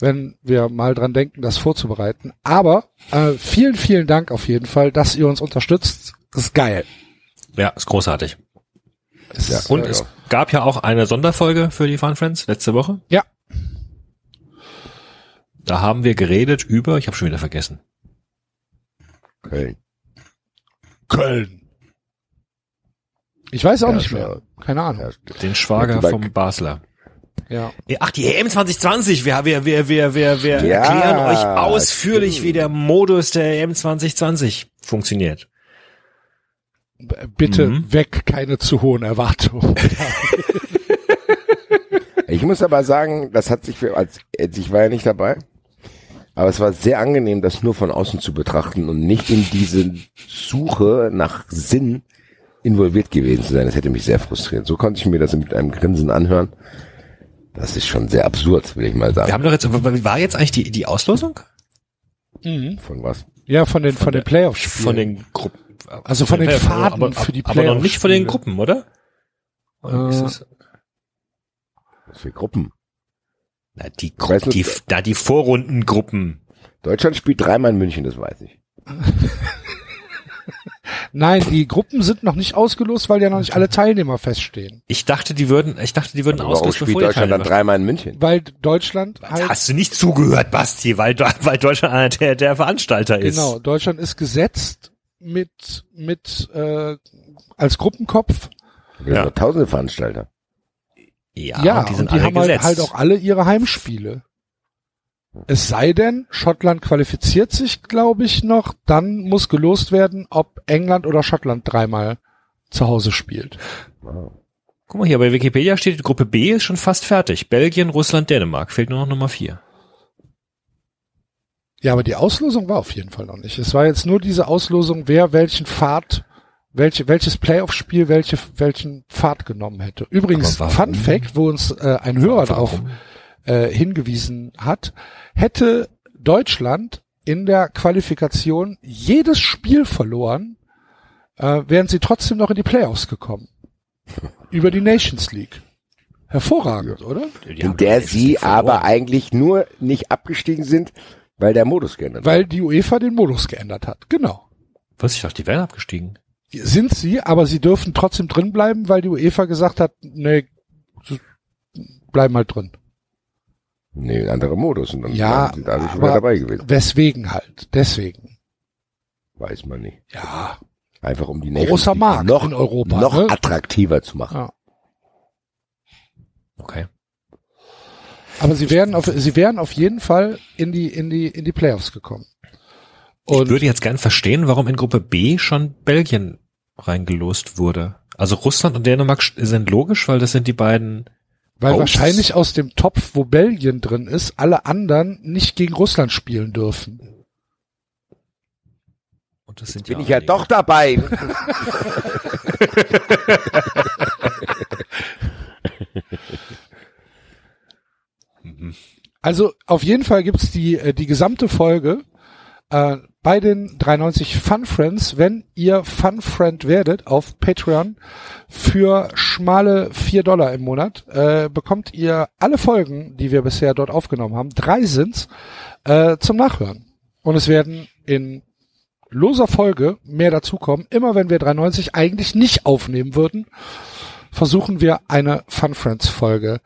wenn wir mal dran denken, das vorzubereiten. Aber äh, vielen, vielen Dank auf jeden Fall, dass ihr uns unterstützt. Das ist geil. Ja, ist großartig. Ist, Und äh, es gab ja auch eine Sonderfolge für die Fun Friends letzte Woche. Ja. Da haben wir geredet über, ich habe schon wieder vergessen. Köln. Köln. Ich weiß auch Ja, nicht mehr. Keine Ahnung. Ja, Den Schwager Ja, vom Basler. Ja. Ach, die EM 2020. Wir, wir, wir, wir, wir, wir Ja, erklären euch ausführlich, stimmt. wie der Modus der EM 2020 funktioniert. Bitte Mhm. weg, keine zu hohen Erwartungen. Ich muss aber sagen, das hat sich für, als ich war ja nicht dabei, aber es war sehr angenehm, das nur von außen zu betrachten und nicht in diese Suche nach Sinn involviert gewesen zu sein. Das hätte mich sehr frustriert. So konnte ich mir das mit einem Grinsen anhören. Das ist schon sehr absurd, will ich mal Wir sagen. haben doch jetzt, war jetzt eigentlich die, die Auslosung? Mhm. Von was? Ja, von den, von, den Playoff-Spielen. Von den Gruppen. Also von den Playoff- Faden aber, für die Aber noch nicht von den. Gruppen, oder? Äh, es- Was für Gruppen? Na, die, Ich weiß Gru die, nicht. da die Vorrundengruppen. Deutschland spielt dreimal in München, das weiß ich. Nein, die Gruppen sind noch nicht ausgelost, weil ja noch nicht alle Teilnehmer feststehen. Ich dachte, die würden, ich dachte, die würden warum ausgelöst, spielt bevor Deutschland dann dreimal in München? Weil Deutschland halt, Hast du nicht zugehört, Basti, weil, weil Deutschland einer der, der Veranstalter ist. genau, Deutschland ist gesetzt mit, mit, äh, als Gruppenkopf. Ja. tausende Veranstalter. Ja, Ja, und die sind und die alle haben halt, gesetzt. halt auch alle ihre Heimspiele. Es sei denn, Schottland qualifiziert sich, glaube ich, noch, dann muss gelost werden, ob England oder Schottland dreimal zu Hause spielt. Wow. Guck mal hier, bei Wikipedia steht, die Gruppe B ist schon fast fertig. Belgien, Russland, Dänemark. Fehlt nur noch Nummer vier. Ja, aber die Auslosung war auf jeden Fall noch nicht. Es war jetzt nur diese Auslosung, wer welchen Pfad, welche, welches Playoff-Spiel welche, welchen Pfad genommen hätte. Übrigens? Fun Fact, wo uns äh, ein Hörer darauf äh, hingewiesen hat, hätte Deutschland in der Qualifikation jedes Spiel verloren, äh, wären sie trotzdem noch in die Playoffs gekommen. Über die Nations League. Hervorragend, oder? Die In der sie verloren. aber eigentlich nur nicht abgestiegen sind, weil der Modus geändert Weil die UEFA den Modus geändert hat. Genau. Was, ich dachte, die wären abgestiegen. Sind sie, aber sie dürfen trotzdem drin bleiben, weil die UEFA gesagt hat, nee, bleiben halt drin. Nee, ein anderer Modus. Und dann Ja, waren sie dadurch aber- wieder dabei gewesen. Weswegen halt? Deswegen. Weiß man nicht. Ja. Einfach um die Großer Nations League Markt noch, in Europa, noch ne? attraktiver zu machen. Ja. Okay. Aber sie wären auf, sie wären auf jeden Fall in die, in die, in die Playoffs gekommen. Ich Und würde jetzt gern verstehen, warum in Gruppe B schon Belgien reingelost wurde. Also Russland und Dänemark sind logisch, weil das sind die beiden. Weil Hosts. wahrscheinlich aus dem Topf, wo Belgien drin ist, alle anderen nicht gegen Russland spielen dürfen. Und das sind Bin ich ja doch dabei. Also auf jeden Fall gibt's die, äh, die gesamte Folge äh, bei den 93 Fun Friends, wenn ihr Fun Friend werdet auf Patreon für schmale 4 Dollar im Monat, äh, bekommt ihr alle Folgen, die wir bisher dort aufgenommen haben, drei sind's, äh, zum Nachhören. Und es werden in loser Folge mehr dazukommen. Immer wenn wir 93 eigentlich nicht aufnehmen würden, versuchen wir eine Fun Friends Folge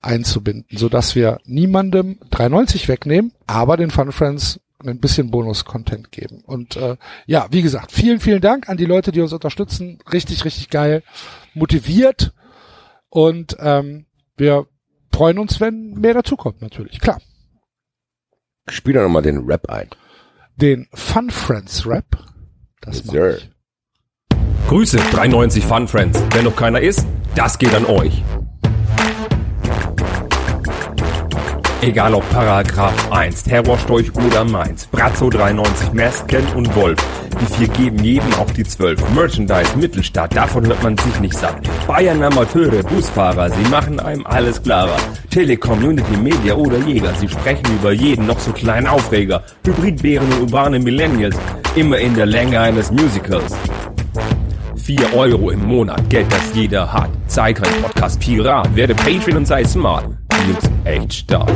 einzubinden, so dass wir niemandem 3,90 wegnehmen, aber den Fun Friends ein bisschen Bonus-Content geben. Und äh, ja, wie gesagt, vielen, vielen Dank an die Leute, die uns unterstützen. Richtig, richtig geil, motiviert und ähm, wir freuen uns, wenn mehr dazukommt, natürlich. Klar. Spiel doch nochmal den Rap ein. Den Fun Friends Rap, das Yes, mach sir. ich. Grüße 93 Fun Friends. Wenn noch keiner ist, das geht an euch. Egal ob Paragraph 1, Terrorstorch oder Mainz, Brazzo 93, Masken und Wolf. Die vier geben jedem auf die 12. Merchandise, Mittelstadt, davon hört man sich nicht satt. Bayern Amateure, Busfahrer, sie machen einem alles klarer. Telekom, Unity, Media oder Jäger, sie sprechen über jeden noch so kleinen Aufreger. Hybridbären und urbane Millennials, immer in der Länge eines Musicals. 4 Euro im Monat, Geld, das jeder hat. Sei kein Podcast-Pirat, werde Patreon und sei smart. Sind echt stark.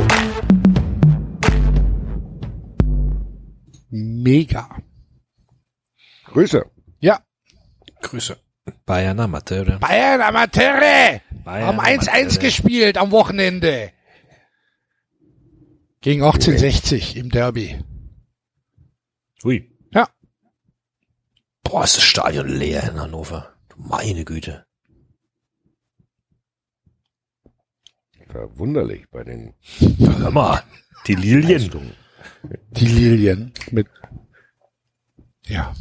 Mega. Grüße. Ja. Grüße. Bayern Amateure. Bayern Amateure Bayern haben 1-1 Amateure. gespielt am Wochenende. Gegen 1860 im Derby. Ui. Boah, ist das Stadion leer in Hannover. Du Meine Güte. Verwunderlich bei den Hör mal. Die Lilien. Die Lilien mit. Ja.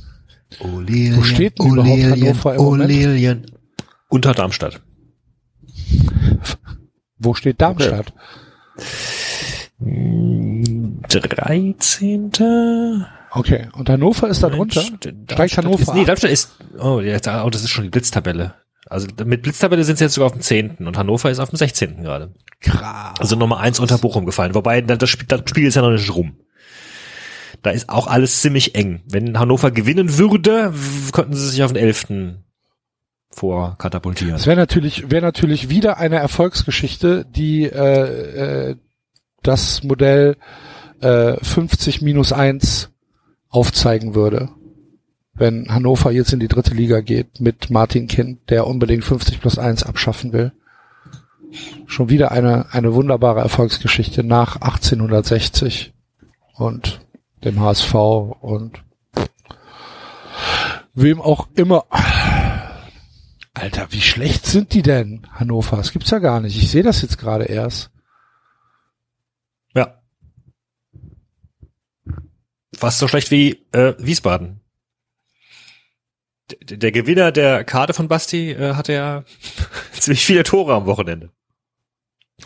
Oh, Lilien. Wo steht denn oh, überhaupt Lilien, Hannover im oh, Moment? Lilien. Unter Darmstadt. Wo steht Darmstadt? 13. Okay. Und Hannover ist da drunter? Steigt Hannover Ist, nee? Darmstadt ist, oh, jetzt, oh, das ist schon die Blitztabelle. Also mit Blitztabelle sind sie jetzt sogar auf dem 10. und Hannover ist auf dem 16. gerade. Krass. Also Nummer eins unter Bochum gefallen. Wobei das, Spiel, das Spiel ist ja noch nicht rum. Da ist auch alles ziemlich eng. Wenn Hannover gewinnen würde, könnten sie sich auf den 11. vorkatapultieren. Das wäre natürlich, wäre natürlich wieder eine Erfolgsgeschichte, die äh, äh, das Modell äh, 50 minus 1 aufzeigen würde. Wenn Hannover jetzt in die dritte Liga geht mit Martin Kind, der unbedingt 50 plus 1 abschaffen will. Schon wieder eine, eine wunderbare Erfolgsgeschichte nach 1860 und dem HSV und wem auch immer. Alter, wie schlecht sind die denn, Hannover? Das gibt's ja gar nicht. Ich sehe das jetzt gerade erst. Ja. Fast so schlecht wie äh, Wiesbaden. D der Gewinner der Karte von Basti äh, hatte ja ziemlich viele Tore am Wochenende.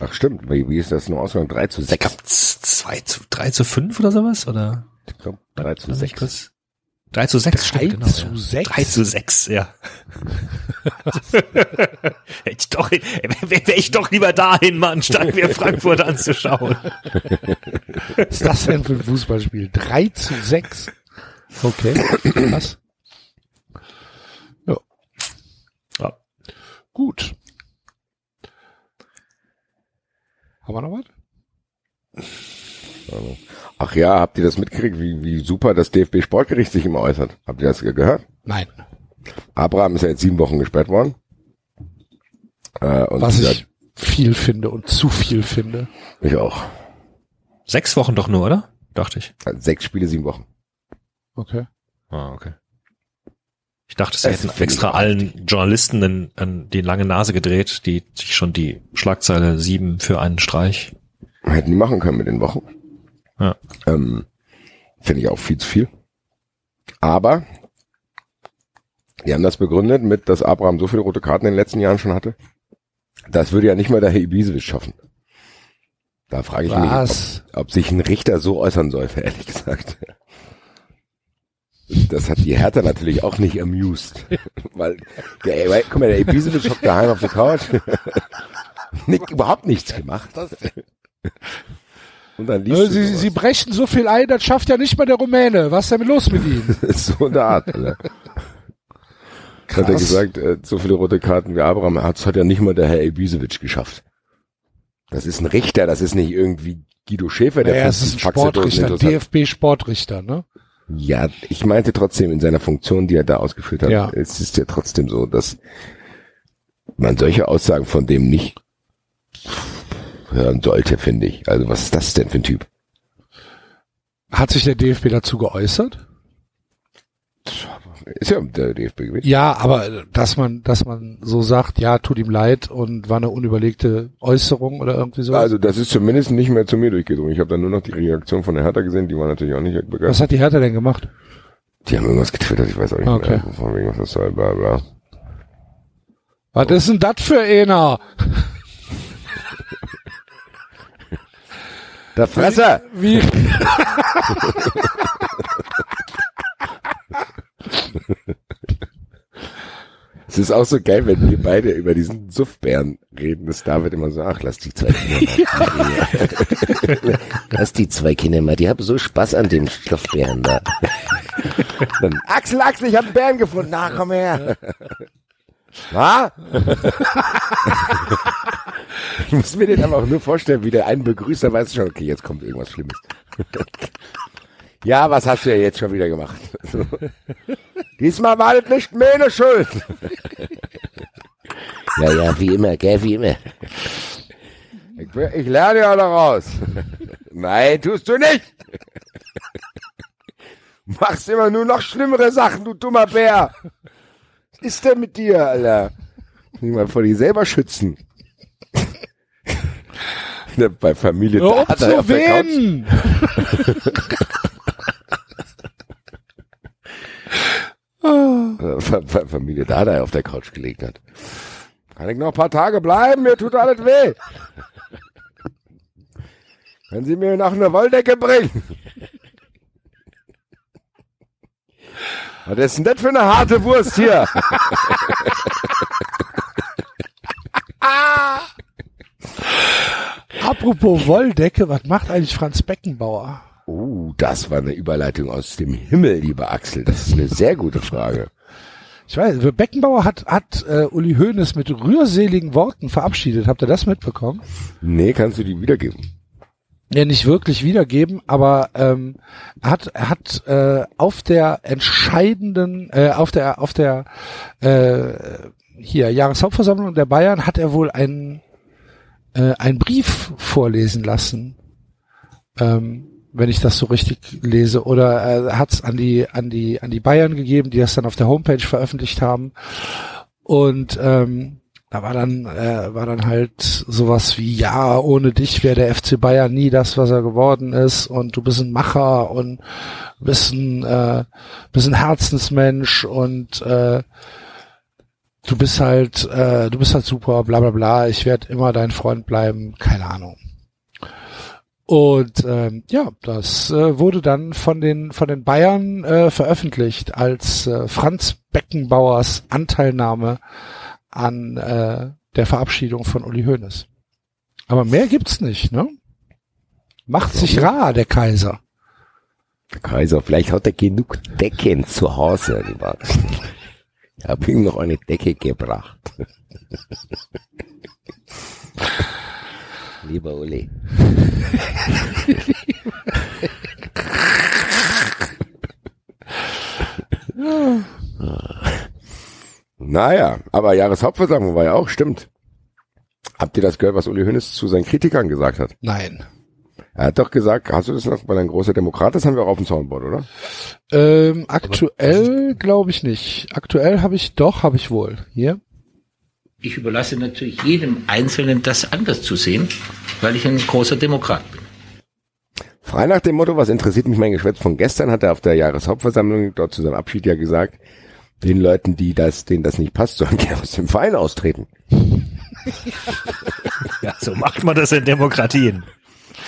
Ach stimmt, wie, wie ist das nur ausgegangen? 3 zu Ich 6. glaube 2 zu 3 zu 5 oder sowas oder Ich glaub, 3 zu Lass mich 6. kurz- 3 zu 6 3 stimmt, genau, zu ja. 6? 3 zu 6, ja. Hätte ich doch, wäre wär ich doch lieber dahin, Mann, statt mir Frankfurt anzuschauen. Was ist das denn für ein Fußballspiel? 3 zu 6. Okay, krass. Ja. Ja. Gut. Haben wir noch was? Ach ja, habt ihr das mitgekriegt, wie, wie super das DFB Sportgericht sich immer äußert? Habt ihr das gehört? Nein. Abraham ist ja jetzt sieben Wochen gesperrt worden. Äh, und Was ich viel finde und zu viel finde. ich auch. Sechs Wochen doch nur, oder? Dachte ich. Also Sechs Spiele, sieben Wochen. Okay. Ah, okay. Ich dachte, sie hätten extra allen Journalisten in, in die lange Nase gedreht, die sich schon die Schlagzeile sieben für einen Streich. Hätten die machen können mit den Wochen. Ja. Ähm, Finde ich auch viel zu viel. Aber die haben das begründet mit, dass Abraham so viele rote Karten in den letzten Jahren schon hatte. Das würde ja nicht mal der Herr Ibisevic schaffen. Da frage ich mich, Was? ob, ob sich ein Richter so äußern sollte, ehrlich gesagt. Das hat die Hertha natürlich auch nicht amused. Weil, der, weil guck mal, der Ibisevic hockt daheim auf der Couch. Nicht, überhaupt nichts gemacht. Du Sie. Sie brechen so viel ein, das schafft ja nicht mal der Rumäne. Was ist denn los mit Ihnen? so eine Art. Alter. Hat er Krass. gesagt, äh, so viele rote Karten wie Abraham hat, hat ja nicht mal der Herr Ibisevic geschafft. Das ist ein Richter, das ist nicht irgendwie Guido Schäfer, der Naja, 50 ist ein Sportrichter. DFB-Sportrichter, ne? Ja, ich meinte trotzdem in seiner Funktion, die er da ausgeführt hat. Ja. Es ist ja trotzdem so, dass man solche Aussagen von dem nicht hören sollte, finde ich. Also was ist das denn für ein Typ? Hat sich der DFB dazu geäußert? Ist ja der DFB gewesen. Ja, aber dass man, dass man so sagt, ja, tut ihm leid und war eine unüberlegte Äußerung oder irgendwie so. Also das ist zumindest nicht mehr zu mir durchgedrungen. Ich habe dann nur noch die Reaktion von der Hertha gesehen, die war natürlich auch nicht begeistert. Was hat die Hertha denn gemacht? Die haben irgendwas getwittert, ich weiß auch nicht Okay. mehr, von wegen was das soll, bla bla. Was ist denn das für einer? Der Fresser! Wie, Es ist auch so geil, wenn wir beide über diesen Suffbären reden, dass David immer so, ach, lass die zwei Kinder mal. lass die zwei Kinder mal, die haben so Spaß an dem Stoffbären da. Dann, Axel, Axel, ich habe einen Bären gefunden. Na, komm her. Was? Ich muss mir den aber auch nur vorstellen, wie der einen begrüßt, dann weißt du schon, okay, jetzt kommt irgendwas Schlimmes. ja, was hast du ja jetzt schon wieder gemacht? Diesmal war das nicht meine Schuld. ja, ja, wie immer, gell, wie immer. Ich, ich lerne ja daraus. Nein, tust du nicht. Machst immer nur noch schlimmere Sachen, du dummer Bär. Was ist denn mit dir, Alter? Nicht mal vor dir selber schützen. Ne, Bei Familie hör Dada zu auf der Couch. wehen! äh, Fa- Fa- Familie Dada auf der Couch gelegen hat. Kann ich noch ein paar Tage bleiben? Mir tut alles weh. Können Sie mir noch eine Wolldecke bringen? Was ist denn das für eine harte Wurst hier? Apropos Wolldecke, was macht eigentlich Franz Beckenbauer? Oh, das war eine Überleitung aus dem Himmel, lieber Axel. Das ist eine sehr gute Frage. Ich weiß, Beckenbauer hat, hat äh, Uli Hoeneß mit rührseligen Worten verabschiedet. Habt ihr das mitbekommen? Nee, kannst du die wiedergeben? Ja, nicht wirklich wiedergeben, aber ähm, er hat, er hat äh, auf der entscheidenden, äh, auf der, auf der äh, hier Jahreshauptversammlung der Bayern hat er wohl einen, äh, einen Brief vorlesen lassen, ähm, wenn ich das so richtig lese, oder er hat es an die an die an die Bayern gegeben, die das dann auf der Homepage veröffentlicht haben. Und ähm, da war dann äh, war dann halt sowas wie ja ohne dich wäre der FC Bayern nie das was er geworden ist. Und du bist ein Macher und bist ein äh, bist ein Herzensmensch. Und äh, du bist halt äh, du bist halt super bla bla bla ich werde immer dein Freund bleiben keine Ahnung und ähm, ja, das äh, wurde dann von den von den Bayern äh, veröffentlicht als äh, Franz Beckenbauers Anteilnahme an äh, der Verabschiedung von Uli Hoeneß. Aber mehr gibt's nicht, ne? Macht sich rar, der Kaiser. Der Kaiser, vielleicht hat er genug Decken zu Hause. Ich habe ihm noch eine Decke gebracht. Lieber Uli. naja, aber Jahreshauptversammlung war ja auch, stimmt. Habt ihr das gehört, was Uli Hoeneß zu seinen Kritikern gesagt hat? Nein. Er hat doch gesagt, hast du das noch, weil ein großer Demokrat ist, haben wir auch auf dem Soundboard, oder? Ähm, aktuell glaube ich nicht. Aktuell habe ich doch, habe ich wohl. Hier. Ich überlasse natürlich jedem Einzelnen, das anders zu sehen, weil ich ein großer Demokrat bin. Frei nach dem Motto, was interessiert mich mein Geschwätz von gestern, hat er auf der Jahreshauptversammlung dort zu seinem Abschied ja gesagt, den Leuten, die das, denen das nicht passt, sollen gerne aus dem Verein austreten. Ja, so macht man das in Demokratien.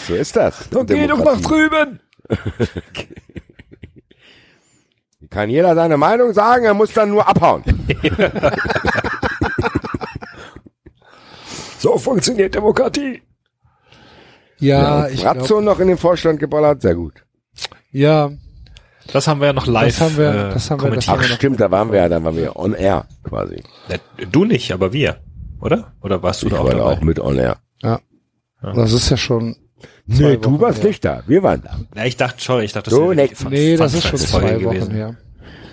So ist das. Dann geh doch nach drüben. Kann jeder seine Meinung sagen, er muss dann nur abhauen. So funktioniert Demokratie. Ja, ich Ratzo glaube. noch in den Vorstand geballert, sehr gut. Ja, Das haben wir ja noch live Das haben wir- äh, das haben wir- das. Ach stimmt, da waren wir ja, da waren wir on air quasi. Du nicht, aber wir, oder? Oder warst du Ich da auch war da dabei? auch mit on air. das ist ja schon. Nee, Zwei du warst her. nicht da. Wir waren da. Ja, ich dachte schon, ich dachte, das So, wäre ne- Nee, das ist schon zwei Wochen gewesen. her.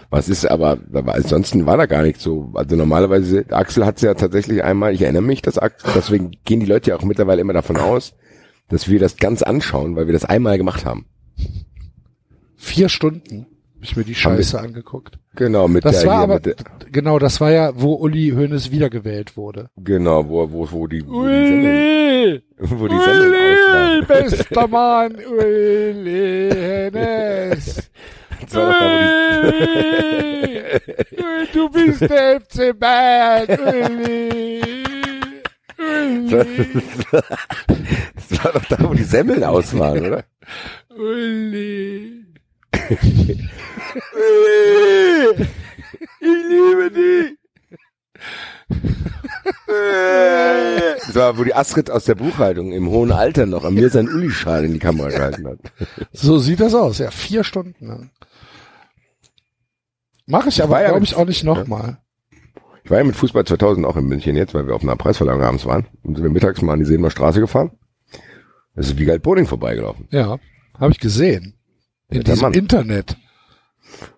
Was ist aber, aber ansonsten war da gar nicht so. Also normalerweise, Axel hat es ja tatsächlich einmal, ich erinnere mich, dass Axel, deswegen gehen die Leute ja auch mittlerweile immer davon aus, dass wir das ganz anschauen, weil wir das einmal gemacht haben. Vier Stunden ich mir die Scheiße angeguckt. Genau, mit Das der, war hier, aber, mit der, genau, das war ja, wo Uli Hoeneß wiedergewählt wurde. genau, wo, wo, wo die, wo die Semmeln, wo die waren. bester Mann, Uli Hoeneß. Das war doch da, wo die, Uli, du bist der FC Bayern, Uli. Das war doch da, wo die Semmeln aus waren, oder? Uli. Ich liebe dich. Das war, wo die Astrid aus der Buchhaltung im hohen Alter noch an mir seinen Uli-Schal in die Kamera gehalten hat. So sieht das aus, ja, vier Stunden lang. Mache ich aber, ja glaube ich, auch nicht nochmal. Ich war ja mit Fußball 2000 auch in München jetzt, weil wir auf einer Preisverleihung abends waren. Und sind wir mittags mal an die Seenmer Straße gefahren. Das ist wie Galt Boding vorbeigelaufen. Ja, habe ich gesehen. In diesem Mann. Internet.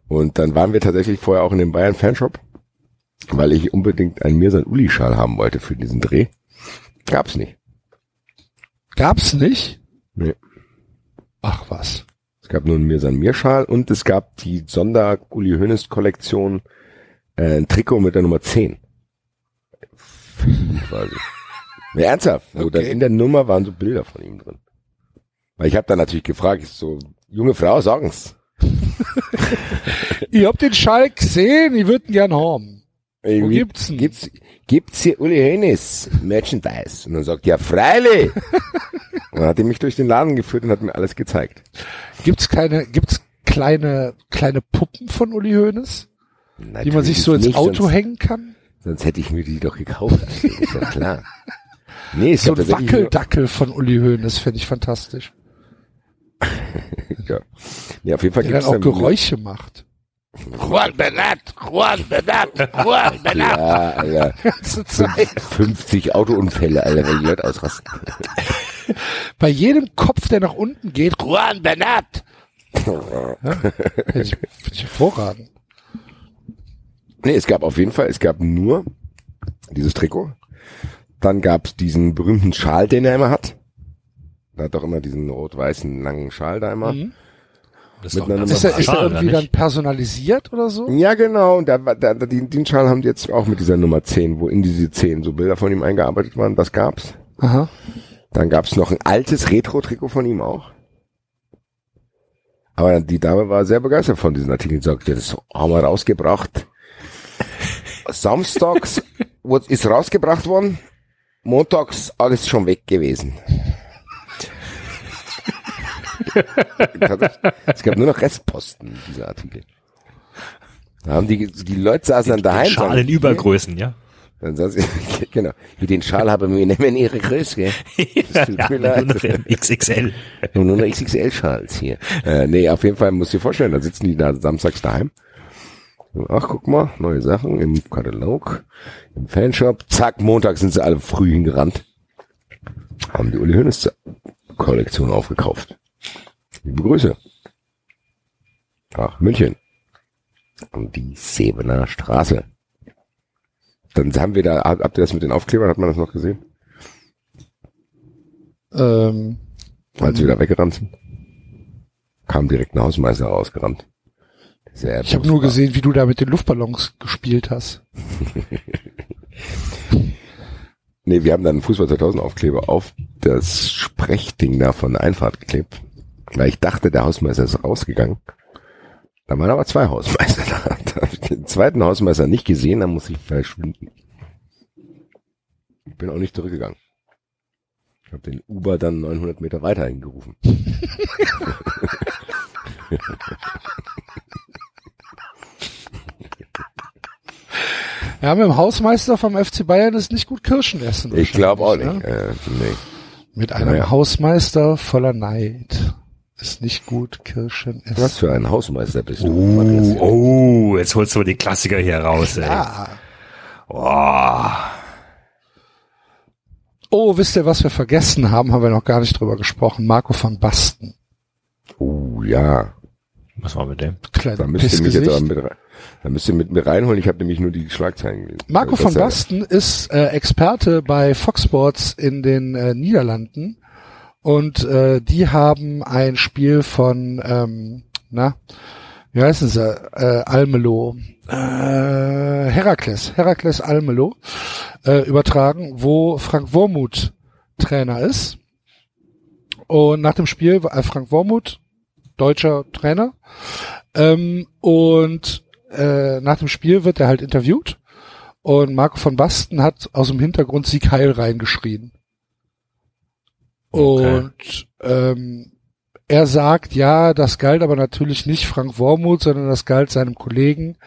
Und dann waren wir tatsächlich vorher auch in dem Bayern Fanshop, weil ich unbedingt einen Mirsan Uli Schal haben wollte für diesen Dreh. Gab's nicht. Gab's nicht? Nee. Ach was. Es gab nur einen Mirsan Mir Schal und es gab die Sonder Uli Hoeneß Kollektion, äh, ein Trikot mit der Nummer 10. Für ihn quasi. Ja, ernsthaft. So, Okay. in der Nummer waren so Bilder von ihm drin. Weil ich habe dann natürlich gefragt, ich so, junge Frau, sagen's. Ihr habt den Schalk gesehen, ich würd ihn gern haben. Ey, Wo gibt's denn? Gibt's, gibt's hier Uli Hoeneß Merchandise? Und dann sagt, ja, freilich. und dann hat er mich durch den Laden geführt und hat mir alles gezeigt. Gibt's keine, gibt's kleine, kleine Puppen von Uli Hoeneß, die man sich so ins nicht, Auto sonst, hängen kann? Sonst hätte ich mir die doch gekauft. Das ist ja klar. Nee, So ein tatsächlich nur- Wackeldackel von Uli Hoeneß fände ich fantastisch. Ja. Nee, auf jeden Fall Der gibt's dann auch Geräusche macht. Juan Bernat, Juan Bernat, Juan Bernat. Ja, Zeit. 50 Autounfälle, Alter, wenn die Leute ausrasten. Bei jedem Kopf, der nach unten geht, Juan Bernat. finde ich, find ich hervorragend. Nee, es gab auf jeden Fall, es gab nur dieses Trikot. Dann gab's diesen berühmten Schal, den er immer hat. Er hat doch immer diesen rot-weißen langen Schal da immer. Mhm. Das einer Ist er, ist er Schal, oder irgendwie dann personalisiert oder so? Ja, genau. Und da, da, da, den, den Schal haben die jetzt auch mit dieser Nummer 10, wo in diese 10 so Bilder von ihm eingearbeitet waren. Das gab's. Aha. Dann gab's noch ein altes Retro-Trikot von ihm auch. Aber die Dame war sehr begeistert von diesen Artikeln. Die sagte, das haben wir rausgebracht. Samstags ist rausgebracht worden. Montags alles schon weg gewesen. Es gab nur noch Restposten, dieser Artikel. Da haben die, die Leute saßen dann daheim. Schal sagen, in Übergrößen, ja. Dann saß ich, genau. Wie den Schal haben wir nehmen ihre Größe, gell? Das tut ja mir nur leid. noch im XXL. Nur nur noch XXL-Schals hier. Äh, nee, auf jeden Fall musst du dir vorstellen, da sitzen die da samstags daheim. Ach, guck mal, neue Sachen im Katalog, im Fanshop. Zack, Montag sind sie alle früh hingerannt. Haben die Uli Hoeneß Kollektion aufgekauft. Liebe Grüße. Ach, München. Und die Sebener Straße. Dann haben wir da, habt ihr das mit den Aufklebern, hat man das noch gesehen? Ähm, Als wir da weggerannt sind. Kam direkt ein Hausmeister rausgerannt. Sehr ich habe nur gesehen, wie du da mit den Luftballons gespielt hast. Nee, wir haben dann einen Fußball 2000 Aufkleber auf das Sprechding da von der Einfahrt geklebt. Weil ich dachte, der Hausmeister ist rausgegangen. Da waren aber zwei Hausmeister da. Da habe ich den zweiten Hausmeister nicht gesehen, dann muss ich verschwinden. Ich bin auch nicht zurückgegangen. Ich habe den Uber dann 900 Meter weiter hingerufen. Ja, mit dem Hausmeister vom FC Bayern ist nicht gut Kirschen essen. Ich glaube auch nicht. Ne? Äh, nee. Mit einem Ja. Hausmeister voller Neid ist nicht gut Kirschen essen. Was für ein Hausmeister bist du? Oh, oh, jetzt holst du die Klassiker hier raus, ey. Oh. Oh, wisst ihr, was wir vergessen haben? Haben wir noch gar nicht drüber gesprochen. Marco van Basten. Oh ja. Was war mit dem? Kleiner Da müsst ihr mich jetzt mit, rein- da müsst ihr mit mir reinholen. Ich habe nämlich nur die Schlagzeilen gelesen. Marco van ist ja- Basten ist äh, Experte bei Fox Sports in den äh, Niederlanden und äh, die haben ein Spiel von, ähm, na, wie heißen sie, äh, Almelo, äh, Herakles, Herakles Almelo äh, übertragen, wo Frank Wormuth Trainer ist. Und nach dem Spiel äh, Frank Wormuth, deutscher Trainer, ähm, und äh, nach dem Spiel wird er halt interviewt Und Marco von Basten hat aus dem Hintergrund Sieg Heil reingeschrien. Okay. Und ähm, er sagt, ja, das galt aber natürlich nicht Frank Wormuth, sondern das galt seinem Kollegen,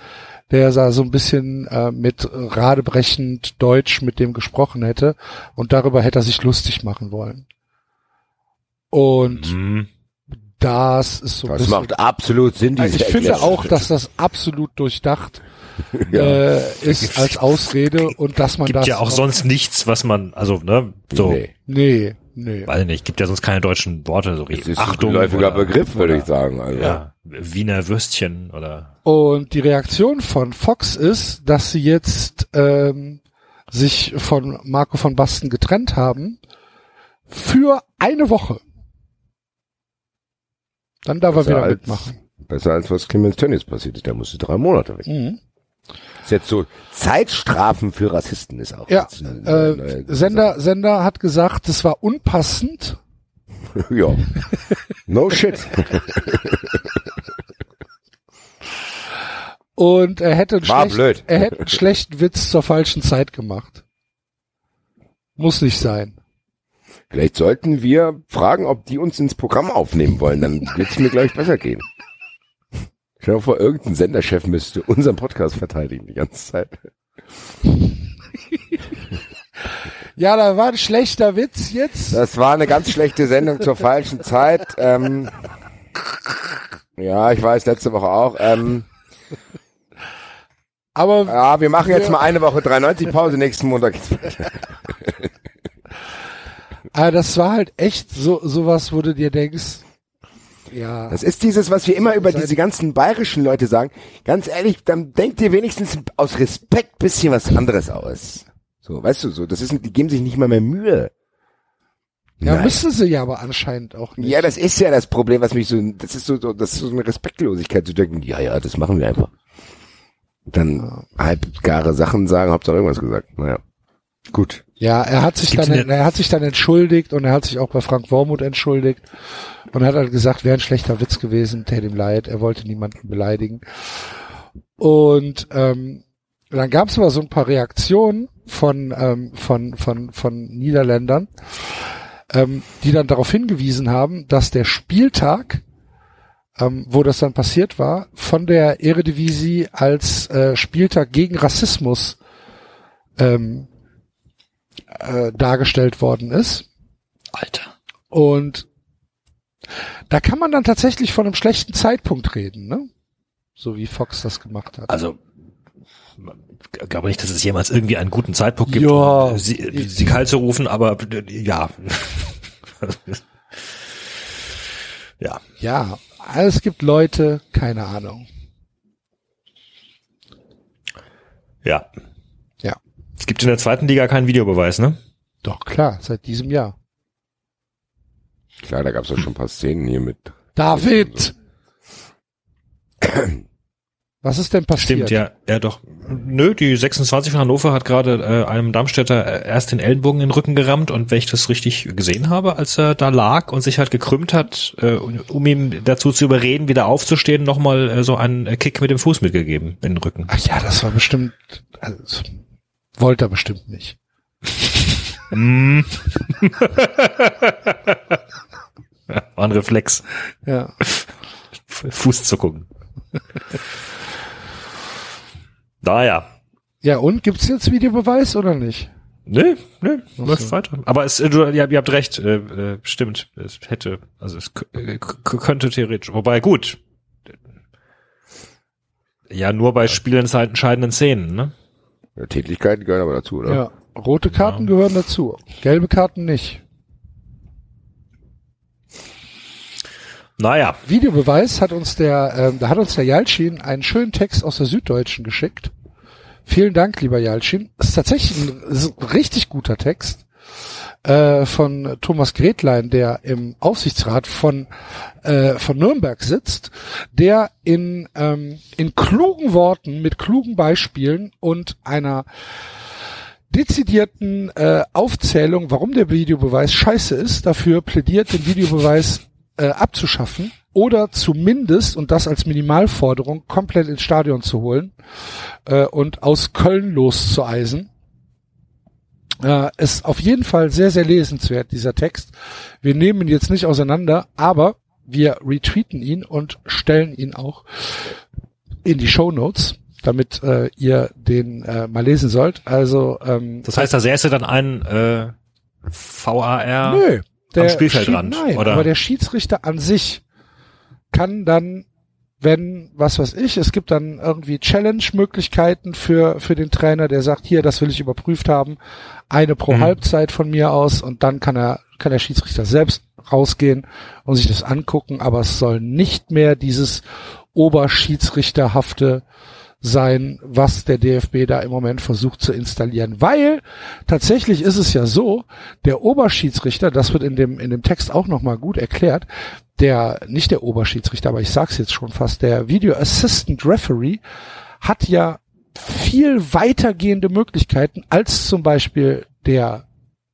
der da so ein bisschen äh, mit radebrechend Deutsch mit dem gesprochen hätte und darüber hätte er sich lustig machen wollen. Und Mhm. das ist so ein Das bisschen, macht absolut Sinn, also ich finde Erklärung. auch, dass das absolut durchdacht Ja. äh, ist als Ausrede und dass man Gibt das ja auch sonst nichts, was man, also, ne, so, Nee. nee, nee. weiß nicht, gibt ja sonst keine deutschen Worte, so wie Das ist Achtung. ein geläufiger oder- Begriff, würde ich sagen. Also. Ja, Wiener Würstchen oder, Und die Reaktion von Fox ist, dass sie jetzt ähm, sich von Marco von Basten getrennt haben für eine Woche. Dann darf er Besser wieder als- mitmachen. Besser als was Clemens Tönnies passiert ist. Der musste drei Monate weg. Mhm. Ist jetzt so, Zeitstrafen für Rassisten ist auch. Ja, jetzt eine äh, Sender, Sender hat gesagt, es war unpassend. Sache. ja. No shit. Und er hätte, einen schlecht, blöd. er hätte einen schlechten Witz zur falschen Zeit gemacht. Muss nicht sein. Vielleicht sollten wir fragen, ob die uns ins Programm aufnehmen wollen. Dann wird es mir, glaube ich, besser gehen. Stell dir vor, irgendein Senderchef müsste unseren Podcast verteidigen die ganze Zeit. Ja, da war ein schlechter Witz jetzt. Das war eine ganz schlechte Sendung zur falschen Zeit. Ähm, ja, ich weiß, letzte Woche auch. Ähm, Aber ja, wir machen jetzt mal eine Woche 93 Pause. Nächsten Montag geht's weiter. Aber das war halt echt so sowas, wo du dir denkst, ja, Das ist dieses, was wir immer über Seit- diese ganzen bayerischen Leute sagen. Ganz ehrlich, dann denkt ihr wenigstens aus Respekt bisschen was anderes aus. So, weißt du, so, das ist, die geben sich nicht mal mehr Mühe. ja Nein. müssen sie ja aber anscheinend auch nicht. Ja, das ist ja das Problem, was mich so, das ist so, so das ist so eine Respektlosigkeit zu denken, ja, ja, das machen wir einfach. Dann halbgare Sachen sagen, Hauptsache irgendwas gesagt. Naja. Gut. Ja, er hat sich Gibt's dann, er hat sich dann entschuldigt und er hat sich auch bei Frank Wormuth entschuldigt und hat halt gesagt, wäre ein schlechter Witz gewesen, tät ihm leid, er wollte niemanden beleidigen. Und ähm, dann gab es aber so ein paar Reaktionen von ähm, von von von Niederländern, ähm, die dann darauf hingewiesen haben, dass der Spieltag, ähm, wo das dann passiert war, von der Eredivisie als äh, Spieltag gegen Rassismus ähm, äh, dargestellt worden ist. Alter. Und da kann man dann tatsächlich von einem schlechten Zeitpunkt reden, ne? So wie Fox das gemacht hat. Also, ich glaube nicht, dass es jemals irgendwie einen guten Zeitpunkt gibt, Ja. um sie, sie kalt zu rufen, aber ja. ja. Ja, es gibt Leute, keine Ahnung. Ja. Ja. Es gibt in der zweiten Liga keinen Videobeweis, ne? Doch, klar, seit diesem Jahr. Klar, da gab's auch schon ein paar Szenen hier mit. David! Was ist denn passiert? Stimmt, ja, ja doch. Nö, die 26 von Hannover hat gerade äh, einem Darmstädter äh, erst den Ellenbogen in den Rücken gerammt und wenn ich das richtig gesehen habe, als er da lag und sich halt gekrümmt hat, äh, um ihm dazu zu überreden, wieder aufzustehen, nochmal äh, so einen Kick mit dem Fuß mitgegeben in den Rücken. Ach ja, das war bestimmt, also, wollte er bestimmt nicht. Ja, War ein Reflex, Ja. F- Fuß zu gucken. Naja. Ja, und gibt's jetzt Videobeweis oder nicht? Nö, nö, Ach läuft so. weiter. Aber es, äh, du, ihr, ihr habt recht, äh, äh, stimmt. Es hätte, also es äh, könnte theoretisch, wobei gut. Ja, nur bei spielentscheidenden Szenen, ne? Ja, Tätlichkeiten gehören aber dazu, oder? Ja. Rote Karten Ja. gehören dazu. Gelbe Karten nicht. Naja, Videobeweis hat uns der, ähm, da hat uns der Jalcin einen schönen Text aus der Süddeutschen geschickt. Vielen Dank, lieber Jalcin. Ist tatsächlich ein, ist ein richtig guter Text äh, von Thomas Gretlein, der im Aufsichtsrat von äh, von Nürnberg sitzt, der in ähm, in klugen Worten mit klugen Beispielen und einer dezidierten äh, Aufzählung, warum der Videobeweis scheiße ist, dafür plädiert, den Videobeweis äh, abzuschaffen oder zumindest, und das als Minimalforderung, komplett ins Stadion zu holen äh, und aus Köln loszueisen. Äh, ist auf jeden Fall sehr, sehr lesenswert, dieser Text. Wir nehmen ihn jetzt nicht auseinander, aber wir retweeten ihn und stellen ihn auch in die Show Notes, damit äh, ihr den äh, mal lesen sollt. Also ähm, Das heißt, da säße dann ein äh, VAR nö, der Spielfeldrand, Schied- Nein, oder? aber der Schiedsrichter an sich kann dann, wenn, was weiß ich, es gibt dann irgendwie Challenge-Möglichkeiten für, für den Trainer, der sagt, hier, das will ich überprüft haben, eine pro Mhm. Halbzeit von mir aus und dann kann er, kann der Schiedsrichter selbst rausgehen und sich das angucken, aber es soll nicht mehr dieses Oberschiedsrichterhafte sein, was der DFB da im Moment versucht zu installieren. Weil tatsächlich ist es ja so, der Oberschiedsrichter, das wird in dem, in dem Text auch nochmal gut erklärt, der, nicht der Oberschiedsrichter, aber ich sag's jetzt schon fast, der Video Assistant Referee hat ja viel weitergehende Möglichkeiten als zum Beispiel der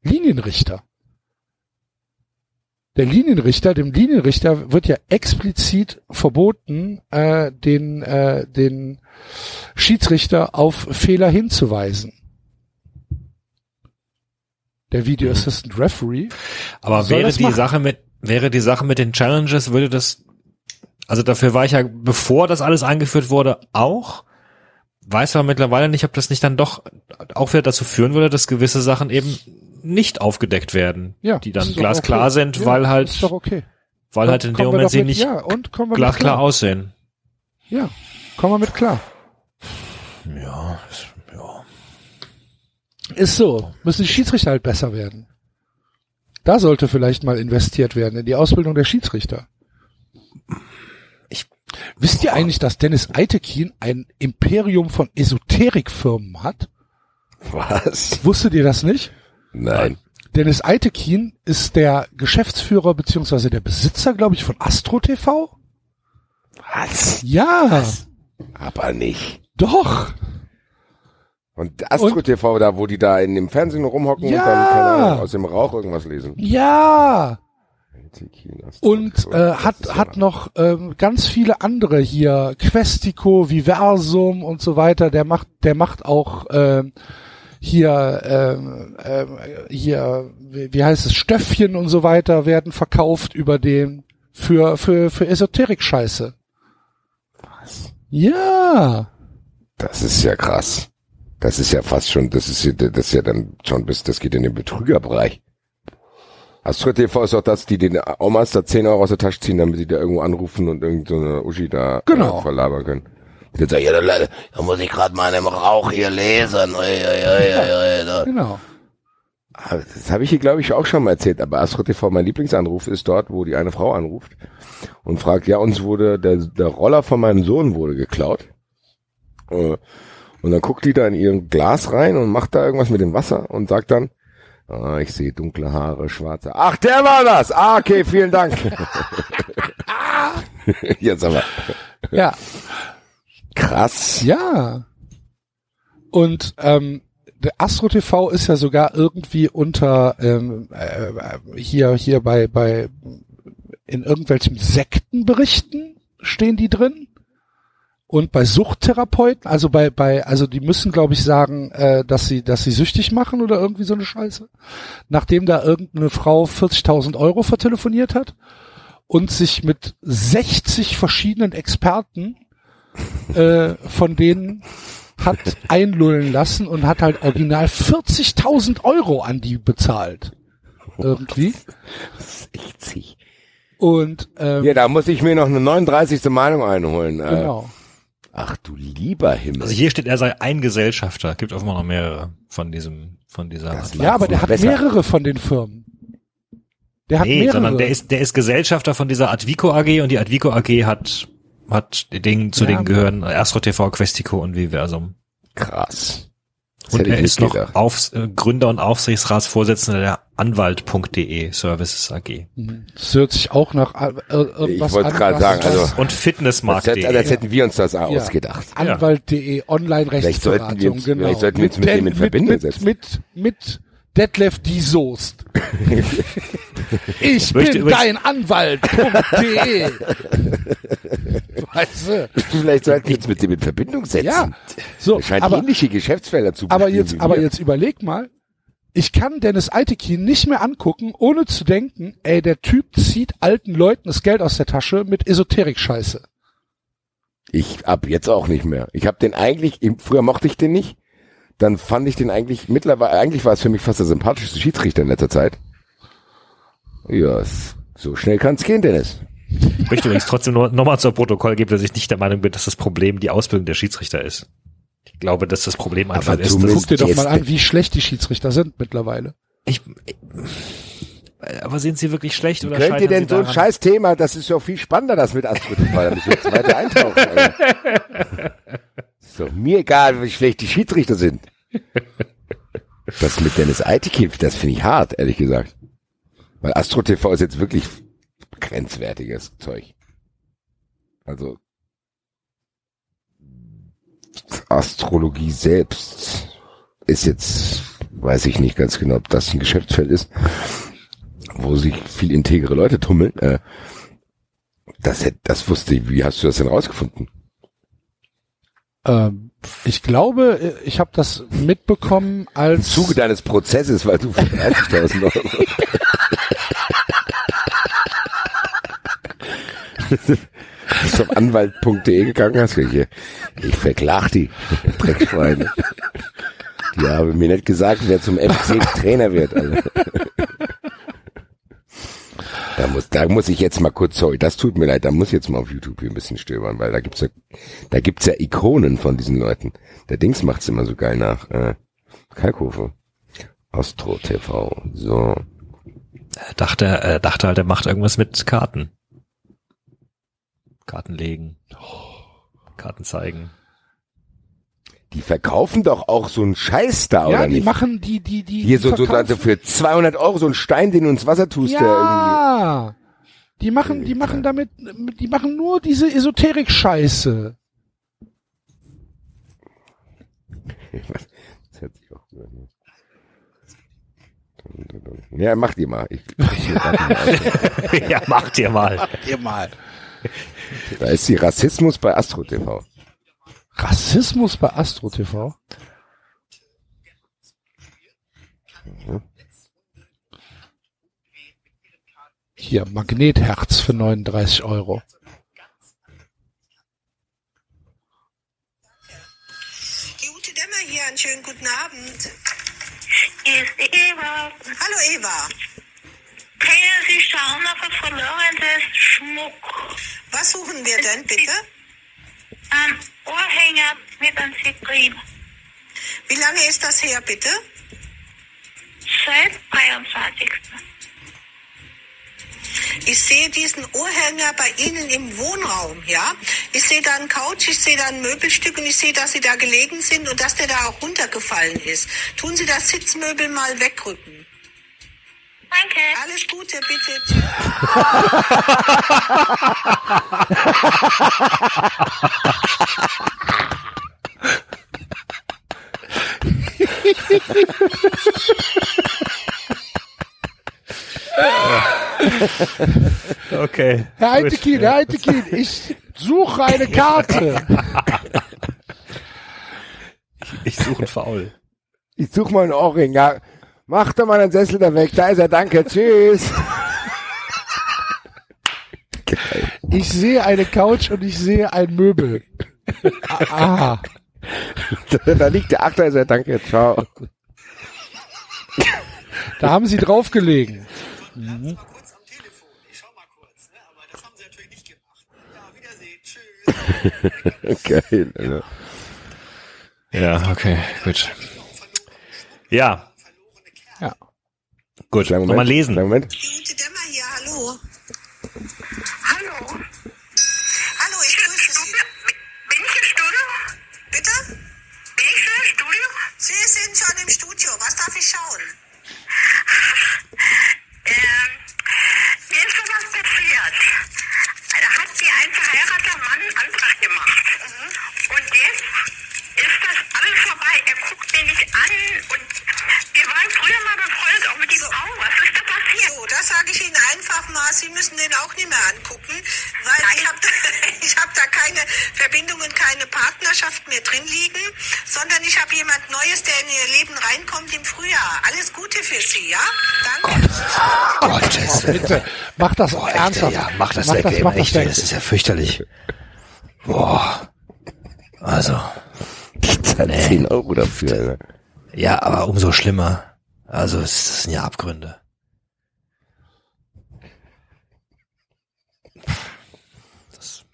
Linienrichter. Der Linienrichter, dem Linienrichter wird ja explizit verboten, äh, den, äh, den Schiedsrichter auf Fehler hinzuweisen. Der Video Assistant Referee. Aber wäre die machen. Sache mit, wäre die Sache mit den Challenges, würde das, also dafür war ich ja, bevor das alles eingeführt wurde, auch, weiß aber mittlerweile nicht, ob das nicht dann doch auch wieder dazu führen würde, dass gewisse Sachen eben nicht aufgedeckt werden, Ja, die dann ist glasklar okay. sind, Ja, weil halt, Ist doch okay. weil halt in dem Moment sie mit- nicht ja, und kommen wir mit glasklar klar. aussehen. Ja, kommen wir mit klar. Ja, ja. Ist so. Müssen die Schiedsrichter halt besser werden. Da sollte vielleicht mal investiert werden in die Ausbildung der Schiedsrichter. Ich- Wisst ihr eigentlich, dass Dennis Eitekin ein Imperium von Esoterikfirmen hat? Was? Wusstet ihr das nicht? Nein. Dennis Eitekin ist der Geschäftsführer beziehungsweise der Besitzer, glaube ich, von Astro TV. Was? Ja, Aber nicht. doch. Und Astro TV, da, wo die da in dem Fernsehen rumhocken Ja. und dann keine Ahnung, aus dem Rauch irgendwas lesen. Ja. Und äh, hat hat noch ähm, ganz viele andere hier Questico, Viversum und so weiter. Der macht der macht auch ähm, hier ähm, ähm, hier wie, wie heißt es Stöffchen und so weiter werden verkauft über den für für für Esoterik Scheiße. Was? Ja. Das ist ja krass. Das ist ja fast schon, das ist ja, das ist ja dann schon bis, das geht in den Betrügerbereich. Astro TV ist auch das, die den Omas da 10 Euro aus der Tasche ziehen, damit die da irgendwo anrufen und irgendeine so Uschi da Genau. äh, verlabern können. Die dann sagen, ja, da, da muss ich gerade mal in dem Rauch hier lesen. Ui, ui, ui. Genau. Ah, Das habe ich hier, glaube ich, auch schon mal erzählt. Aber Astro TV, mein Lieblingsanruf ist dort, wo die eine Frau anruft und fragt, ja, uns wurde, der, der Roller von meinem Sohn wurde geklaut. Äh, Und dann guckt die da in ihren Glas rein und macht da irgendwas mit dem Wasser und sagt dann, ah, ich sehe dunkle Haare, schwarze. Ach, der war das! Ah, okay, vielen Dank. Jetzt aber. Ja. Krass. Ja. Und ähm, der Astro TV ist ja sogar irgendwie unter ähm, äh, hier hier bei bei in irgendwelchen Sektenberichten stehen die drin und bei Suchttherapeuten, also bei bei also die müssen glaube ich sagen, äh, dass sie dass sie süchtig machen oder irgendwie so eine Scheiße, nachdem da irgendeine Frau 40.000 Euro vertelefoniert hat und sich mit 60 verschiedenen Experten äh, von denen hat einlullen lassen und hat halt original 40.000 Euro an die bezahlt. Irgendwie. 60. Und ähm, Ja, da muss ich mir noch eine 39. Meinung einholen. Äh, genau. Ach du lieber Himmel. Also hier steht, er sei ein Gesellschafter. Gibt offenbar noch mehrere von diesem, von dieser Das Art. Ja, aber der hat besser. mehrere von den Firmen. Der hat Nee, mehrere. sondern der ist, der ist Gesellschafter von dieser Advico AG und die Advico AG hat, hat Ding, zu Ja. denen gehören Astro TV, Questico und Viversum. Krass. Das Und er ist noch. Aufs, äh, Gründer und Aufsichtsratsvorsitzender der Anwalt.de Services AG. Mhm. Das hört sich auch nach äh, irgendwas Ich wollte gerade sagen, also- Und Fitnessmarkt.de. das hätten wir uns das ausgedacht. Anwalt.de, Online-Rechtsberatung, genau. vielleicht sollten wir uns mit dem in mit, Verbindung mit, setzen. Mit, mit Detlef die Soest. ich bin dein Anwalt.de. weißt du? Vielleicht sollten wir uns mit dem in Verbindung setzen. Ja. So, scheint aber, ähnliche Geschäftsfelder zu aber jetzt, aber jetzt überleg mal. Ich kann Dennis Eitekin nicht mehr angucken, ohne zu denken, ey, der Typ zieht alten Leuten das Geld aus der Tasche mit Esoterik-Scheiße. Ich ab jetzt auch nicht mehr. Ich habe den eigentlich, früher mochte ich den nicht. Dann fand ich den eigentlich, mittlerweile, eigentlich war es für mich fast der sympathischste Schiedsrichter in letzter Zeit. Ja, so schnell kann's gehen, Dennis. Ich möchte übrigens trotzdem nur nochmal zur Protokoll geben, dass ich nicht der Meinung bin, dass das Problem die Ausbildung der Schiedsrichter ist. Ich glaube, dass das Problem einfach Aber ist, Guck dir doch mal an, wie schlecht die Schiedsrichter sind mittlerweile. ich, aber sind sie wirklich schlecht oder Könnt ihr denn so ein scheiß Thema, das ist ja viel spannender, das mit Astroturfall, da müssen wir jetzt weiter eintauchen. Alter. Ist doch mir egal, wie schlecht die Schiedsrichter sind. Das mit Dennis Eitekiv, das finde ich hart, ehrlich gesagt. Weil Astro TV ist jetzt wirklich grenzwertiges Zeug. Also Astrologie selbst ist jetzt, weiß ich nicht ganz genau, ob das ein Geschäftsfeld ist, wo sich viel integere Leute tummeln. Äh, das, hätt- das wusste ich. Wie hast du das denn rausgefunden? Ähm, ich glaube, äh, ich habe das mitbekommen Im als Zuge deines Prozesses, weil du für 30.000 Euro. bist zum Anwalt.de gegangen hast. Ich, ich verklag die Dreckschweine. Die haben mir nicht gesagt, wer zum FC Trainer wird. Alter. Da muss, da muss ich jetzt mal kurz, sorry, das tut mir leid, da muss ich jetzt mal auf YouTube hier ein bisschen stöbern, weil da gibt's ja, da gibt's ja Ikonen von diesen Leuten. Der Dings macht's immer so geil nach, äh, Kalkofe. Astro TV, so. Er dachte, er dachte halt, er macht irgendwas mit Karten. Karten legen. Karten zeigen. Die verkaufen doch auch so einen Scheiß da, ja, oder die nicht? machen die die die Hier die so, so also für 200 Euro so einen Stein, den du ins Wasser tust, der ja. Die machen die machen damit die machen nur diese Esoterik Scheiße. irgendwie. Das hört sich auch gut an. Ja, mach die mal. Ich, ja, macht ihr mal. Ihr mal. da ist die Rassismus bei Astro TV. Rassismus bei Astro TV. Hier, Magnetherz für 39 Euro. Die Ute Dämmer hier, einen schönen guten Abend. Hier ist die Eva. Hallo Eva. Können Sie schauen nach was verlorenes Schmuck? Was suchen wir denn bitte? Ein Ohrhänger mit einem Zitrin. Wie lange ist das her bitte? Seit 23. Ich sehe diesen Ohrhänger bei Ihnen im Wohnraum, ja? Ich sehe da einen Couch, ich sehe da ein Möbelstück und ich sehe, dass Sie da gelegen sind und dass der da auch runtergefallen ist. Tun Sie das Sitzmöbel mal wegrücken. Danke. Alles Gute, bitte. Okay. Herr Eitekin, Herr Eitekin, ich suche eine Karte. Ich suche einen Faul. Ich such mal einen Ohrring, ja. Mach doch mal den Sessel da weg. Da ist er, danke, tschüss. Ich sehe eine Couch und ich sehe ein Möbel. Ah, da liegt der Achter, ist er, danke, ciao. da haben Sie draufgelegen. Geil, Alter. Ja, okay, gut. Ja. Ja. Gut, Kleinen nochmal lesen. Kleinen Moment. Die Ute Dämmer hier, hallo. Hallo. Hallo, ich grüße Sie. Bin ich im Studio? Bitte? Bin ich schon im Studio? Sie sind schon im Studio. Was darf ich schauen? Ähm, mir ist sowas passiert. Da hat mir ein verheirateter Mann einen Antrag gemacht. Jetzt ist das alles vorbei. Er guckt mich nicht an und wir waren früher mal befreundet, auch mit so. diesem Auge. Was ist da passiert? So, das sage ich Ihnen einfach mal. Sie müssen den auch nicht mehr angucken, weil Nein. ich habe da, hab da keine Verbindungen, keine Partnerschaft mehr drin liegen, sondern ich habe jemand Neues, der in Ihr Leben reinkommt im Frühjahr. Alles Gute für Sie, ja? Danke. Gott. Oh, bitte. Mach das auch oh, ernsthaft. Ja, mach das mach weg. Das, mach das, weg. das ist ja fürchterlich. Boah. Also. Zahlt 10 Euro dafür. Alter. ja, aber umso schlimmer. Also, es das sind ja Abgründe.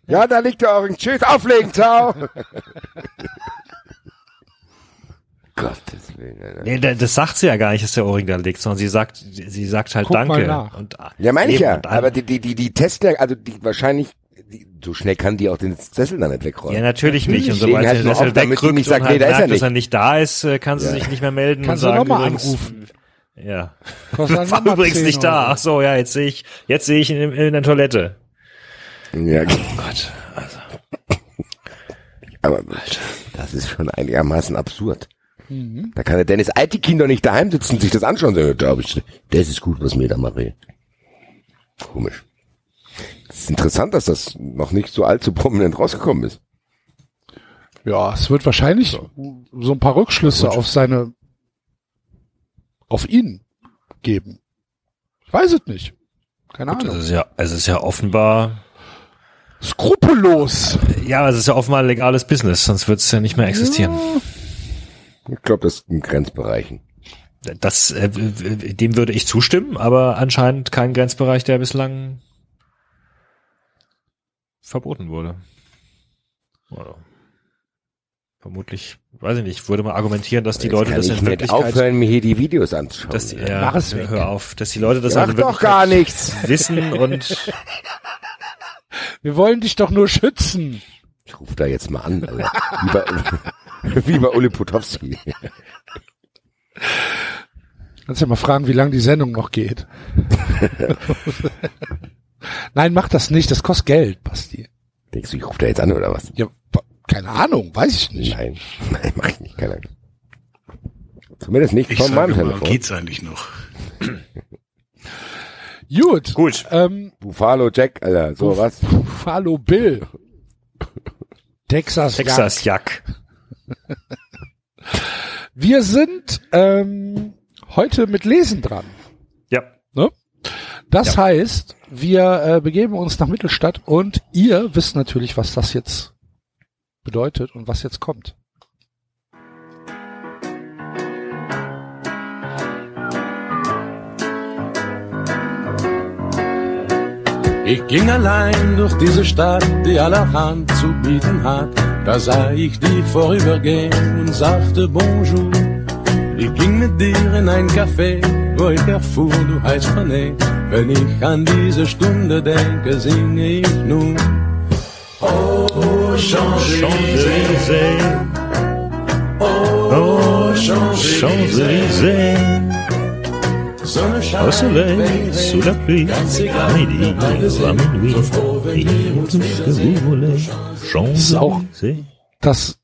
Ja, da liegt der Ohrring. Tschüss, auflegen, ciao. Gottes Willen, Alter. Nee, da- das sagt sie ja gar nicht, dass der Ohrring da liegt, sondern sie sagt, sie sagt halt Guck mal Danke. nach. Und, Ja, meine ich ja. Aber die, die, die, die testen ja, also die wahrscheinlich, so schnell kann die auch den Sessel da nicht wegräumen. Ja, natürlich nicht. Und sobald halt sie halt damit sie wegrückt nicht und sagt, halt nee, da ist er merkt, dass nicht. er nicht da ist, äh, kann sie Ja. sich nicht mehr melden Kannst und du sagen, mal anrufen. Ja. Dann War mal übrigens 10 nicht da. Ach so, ja, jetzt sehe ich, jetzt sehe ich ihn in, in der Toilette. Ja, Gott, also. aber das ist schon einigermaßen absurd. Mhm. Da kann der Dennis Altikin doch nicht daheim sitzen und sich das anschauen sagen, ich, das ist gut, was mir da mache. Komisch. Es ist interessant, dass das noch nicht so allzu prominent rausgekommen ist. Ja, es wird wahrscheinlich so, ein paar Rückschlüsse auf seine, auf ihn geben. Ich weiß es nicht. Keine Gut, es Ahnung. ist ja, es ist ja offenbar, Skrupellos. ja, es ist ja offenbar legales Business, sonst wird es ja nicht mehr existieren. Ich glaube, das ist in Grenzbereichen. Das, äh, dem würde ich zustimmen, aber anscheinend kein Grenzbereich, der bislang verboten wurde. Oder vermutlich, weiß ich nicht, würde man argumentieren, dass die Jetzt Leute kann das ich in nicht Wirklichkeit, aufhören, mir hier die Videos anzuschauen. dass die, Ja. Mach es weg. hör auf, dass die Leute das in doch gar nichts. wissen und Wir wollen dich doch nur schützen. Ich rufe da jetzt mal an, Alter. Wie bei, wie bei Uli Potowski. Kannst ja mal fragen, wie lange die Sendung noch geht. Nein, mach das nicht. Das kostet Geld, Basti. Denkst du, ich rufe da jetzt an oder was? Ja, keine Ahnung, weiß ich nicht. Nein, nein, mach ich nicht, keine Ahnung. Zumindest nicht Ich von meinem Telefon. geht's eigentlich noch? Gut. gut. Ähm, Buffalo Jack, Alter, so was. Buffalo Bill. Texas, Texas Jack. Wir sind ähm, heute mit Lesen dran. Ja. Das heißt, wir äh, begeben uns nach Mittelstadt und ihr wisst natürlich, was das jetzt bedeutet und was jetzt kommt. Ich ging allein durch diese Stadt, die allerhand zu bieten hat. Da sah ich dich vorübergehen und sagte Bonjour. Ich ging mit dir in ein Café, wo ich erfuhr, du heißt René. Wenn ich an diese Stunde denke, singe ich nun. Oh, Champs-Élysées. Oh, Champs-Élysées. Sonne Au soleil, sous la pluie, à midi, à minuit, uns tout ce que vous voulez, Champs-Élysées. Das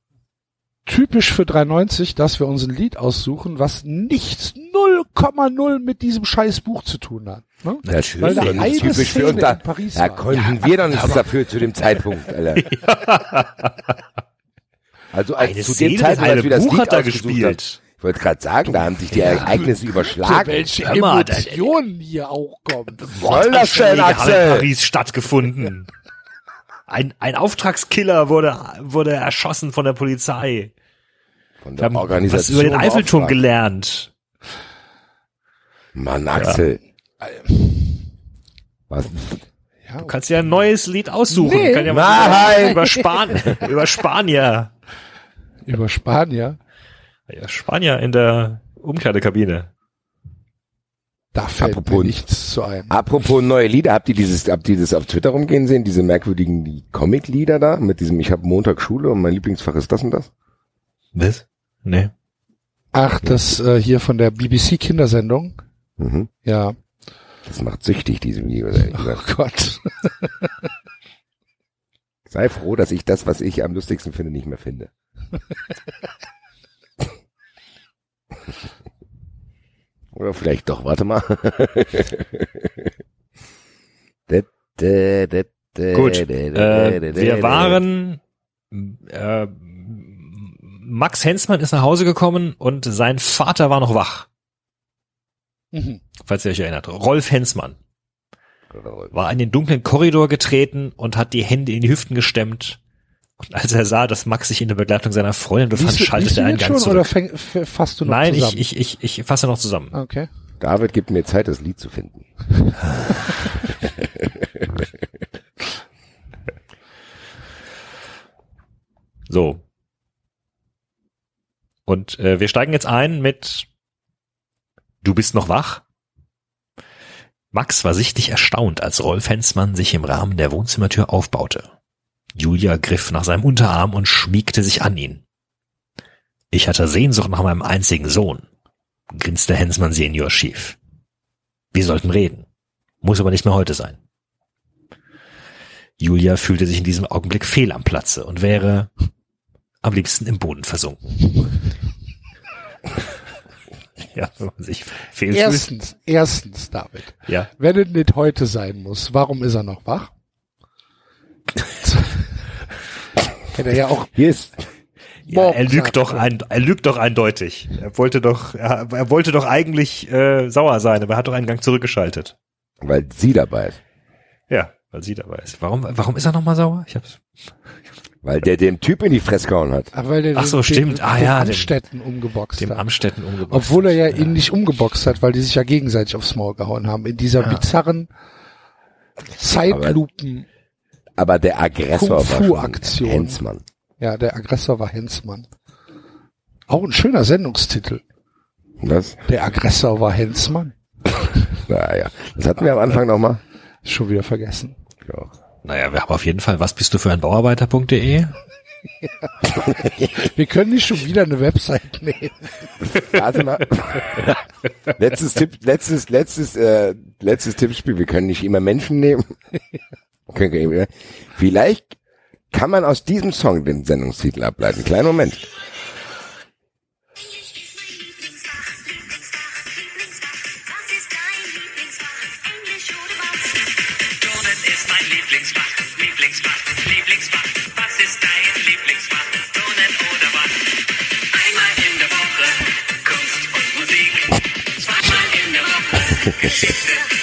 typisch für 390, dass wir uns ein Lied aussuchen, was nichts 0,0 mit diesem scheiß Buch zu tun hat. Ne? Natürlich, Weil da ja, eine typisch für Szene uns. Da, in Paris da konnten wir doch nichts dafür zu dem Zeitpunkt, Alter. Also als Eine zu Szene, dem das Zeitpunkt, als wir das Buch Lied hat er gespielt. haben, ich wollte gerade sagen, da haben sich die Ereignisse überschlagen. welche Emotionen hier auch kommen. soll das denn, Axel? Paris stattgefunden. Ein, ein Auftragskiller wurde, wurde erschossen von der Polizei. Von Wir der haben was Organisation über den Eiffelturm Auftrag. gelernt. Mann, Axel. Was? Du kannst ja ein neues Lied aussuchen. Nee. Kann ja Nein. mal über, Span über Spanier. Über Spanier. Ja, Spanier in der Umkleidekabine. Da fällt Apropos- mir nichts zu ein. Apropos neue Lieder, habt ihr dieses, habt ihr das auf Twitter rumgehen sehen, diese merkwürdigen die Comic-Lieder da, mit diesem, ich habe Montag Schule und mein Lieblingsfach ist das und das? Was? Nee. Ach, das äh, hier von der BBC Kindersendung. Mhm. Ja. Das macht süchtig, diese Videos, ehrlich Oh. Gott. Sei froh, dass ich das, was ich am lustigsten finde, nicht mehr finde. Oder vielleicht doch, warte mal. Gut, äh, wir waren, äh, Max Hensmann ist nach Hause gekommen und sein Vater war noch wach, Mhm. falls ihr euch erinnert. Rolf Hensmann war in den dunklen Korridor getreten und hat die Hände in die Hüften gestemmt. Und als er sah, dass Max sich in der Begleitung seiner Freundin befand, schaltete er einen Gang schon oder zurück. fäng, f- fasst du noch Nein, ich, zusammen? ich, ich, ich fasse noch zusammen. Okay. David gibt mir Zeit, das Lied zu finden. So. Und äh, wir steigen jetzt ein mit Du bist noch wach? Max war sichtlich erstaunt, als Rolf Hensmann sich im Rahmen der Wohnzimmertür aufbaute. Julia griff nach seinem Unterarm und schmiegte sich an ihn. Ich hatte Sehnsucht nach meinem einzigen Sohn, grinste Hensmann Senior schief. Wir sollten reden. Muss aber nicht mehr heute sein. Julia fühlte sich in diesem Augenblick fehl am Platze und wäre am liebsten im Boden versunken. ja, wenn man sich fehl fühlt. Erstens, erstens, David. Ja. Wenn es nicht heute sein muss, warum ist er noch wach? Hätte er ja auch Ja, Hier ist, er morgens lügt doch ein, er lügt doch eindeutig. Er wollte doch, er, er wollte doch eigentlich äh, sauer sein, aber er hat doch einen Gang zurückgeschaltet. weil sie dabei ist. Ja, weil sie dabei ist. Warum, warum ist er nochmal sauer? Ich hab's. Weil der den Typ in die Fresse gehauen hat. können. Weil der Ach so, den, stimmt. Den, Ah, den ja, den- Amstetten umgeboxt Dem hat. Amstetten umgebracht. Obwohl er ja, ihn nicht umgeboxt hat, weil die sich ja gegenseitig aufs Maul gehauen haben. In dieser bizarren Zeitlupen. Aber der Aggressor war schon. Hensmann. Ja, der Aggressor war Hensmann. Auch ein schöner Sendungstitel. Was? Der Aggressor war Hensmann. Naja, das hatten wir am Anfang nochmal. Schon wieder vergessen. Ja. Naja, wir haben auf jeden Fall, was bist du für ein Bauarbeiter.de? Wir können nicht schon wieder eine Website nehmen. Warte mal. letztes Tipp, letztes, letztes, äh, letztes Tippspiel. Wir können nicht immer Menschen nehmen. Vielleicht kann man aus diesem Song den Sendungstitel ableiten. Kleinen Moment. Turnen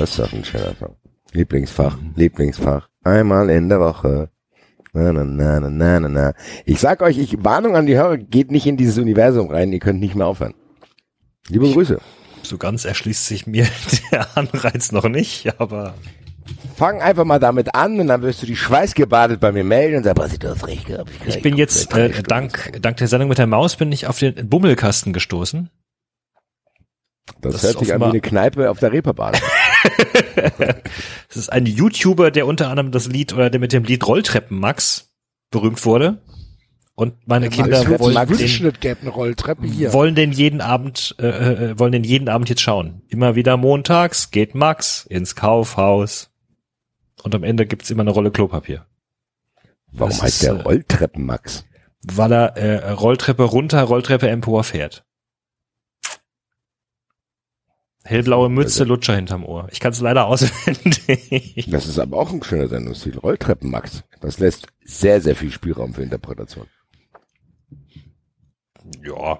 Das ist doch ein schöner Song. Lieblingsfach, Lieblingsfach. Einmal in der Woche. Na, na, na, na, na, na, na. Ich sag euch, ich Warnung an die Hörer, geht nicht in dieses Universum rein, ihr könnt nicht mehr aufhören. Liebe Grüße. So ganz erschließt sich mir der Anreiz noch nicht, aber Fang einfach mal damit an und dann wirst du die schweißgebadet bei mir melden und sagst, was ich das recht gehabt. ich bin jetzt, äh, dank, dank der Sendung mit der Maus bin ich auf den Bummelkasten gestoßen. Das, das hört sich an wie eine Kneipe auf der Reeperbahn. Das ist ein YouTuber, der unter anderem das Lied oder der mit dem Lied Rolltreppen Max berühmt wurde. Und meine Kinder ich würde wollen, wünschen, den, es wollen den jeden Abend, äh, äh, wollen den jeden Abend jetzt schauen. Immer wieder montags geht Max ins Kaufhaus. Und am Ende gibt's immer eine Rolle Klopapier. Warum Das heißt ist, der äh, Rolltreppen Max? Weil er äh, Rolltreppe runter, Rolltreppe empor fährt. Hellblaue Mütze, Lutscher hinterm Ohr. Ich kann es leider auswendig. Das ist aber auch ein schöner Sendungsstil. Rolltreppen, Max. Das lässt sehr, sehr viel Spielraum für Interpretation. Ja.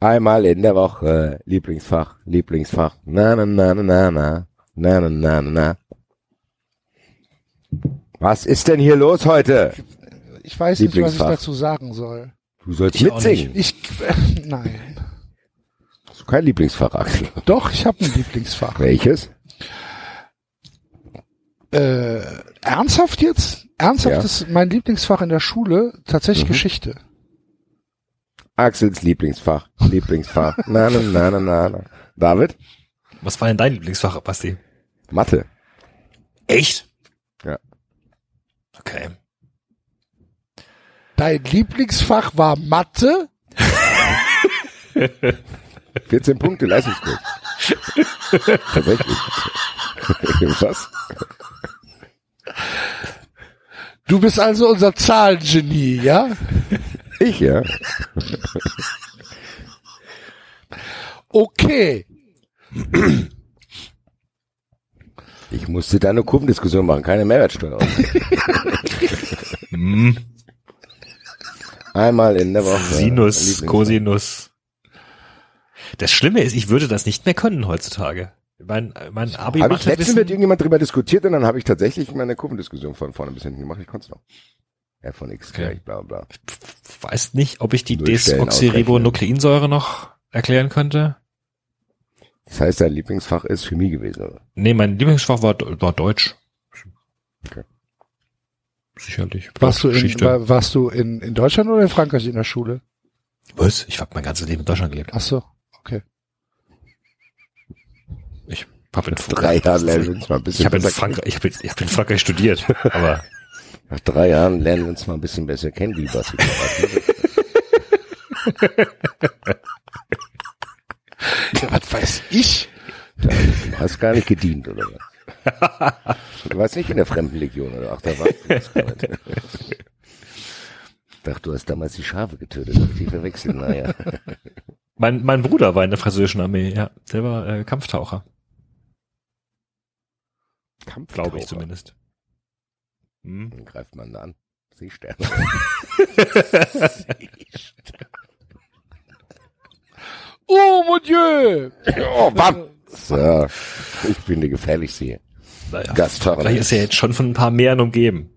Einmal in der Woche. Lieblingsfach, Lieblingsfach. Na, na, na, na, na, na. Na, na, na, na, na. Was ist denn hier los heute? Ich weiß nicht, was ich dazu sagen soll. Du sollst ich mitsingen. Ich, äh, nein. Du kein Lieblingsfach, Axel? Doch, ich habe ein Lieblingsfach. Welches? Äh, ernsthaft jetzt? Ernsthaft Ja. ist mein Lieblingsfach in der Schule tatsächlich Mhm. Geschichte. Axels Lieblingsfach, Lieblingsfach, na, na, na, na, na, na. David? Was war denn dein Lieblingsfach, Basti? Mathe. Echt? Ja. Okay. Dein Lieblingsfach war Mathe? 14 Punkte Leistungskurs. Tatsächlich. Was? Du bist also unser Zahlengenie, ja? Ich, ja. Okay. Ich musste da eine Kurvendiskussion machen, keine Mehrwertsteuer. Hm, Einmal in der Woche. Sinus, Cosinus. Das Schlimme ist, ich würde das nicht mehr können heutzutage. Mein, mein Abi Habe ich letztens Mathewissen- mit irgendjemand drüber diskutiert und dann habe ich tatsächlich meine Kurvendiskussion von vorne bis hinten gemacht. Ich konnte es noch. f von x Okay. gleich bla bla. weiß nicht, ob ich die Desoxyribonukleinsäure noch erklären könnte. Das heißt, dein Lieblingsfach ist Chemie gewesen, oder? Nee, mein Lieblingsfach war, war Deutsch. Okay. Sicherlich. Warst du, in, war, warst du in, in Deutschland oder in Frankreich in der Schule? Was? Ich habe mein ganzes Leben in Deutschland gelebt. Ach so, habe in Drei Jahre lernen wir uns mal ein bisschen Ich habe hab in, ich hab in Frankreich studiert, aber Nach drei Jahren lernen wir uns mal ein bisschen besser kennen, lieber Ja, was weiß ich? Du hast gar nicht gedient, oder was? Du warst nicht in der Fremdenlegion, oder? Ach, da warst du. Ich dachte, du hast damals die Schafe getötet. Hab Die verwechselt, naja. mein, mein Bruder war in der französischen Armee, ja. Der war äh, Kampftaucher, glaube ich zumindest. Hm. Dann greift man da an. Seesterne. Oh, mon Dieu! oh, bam! So, ich bin der gefährlichste hier. Naja, vielleicht ist er jetzt schon von ein paar Meeren umgeben.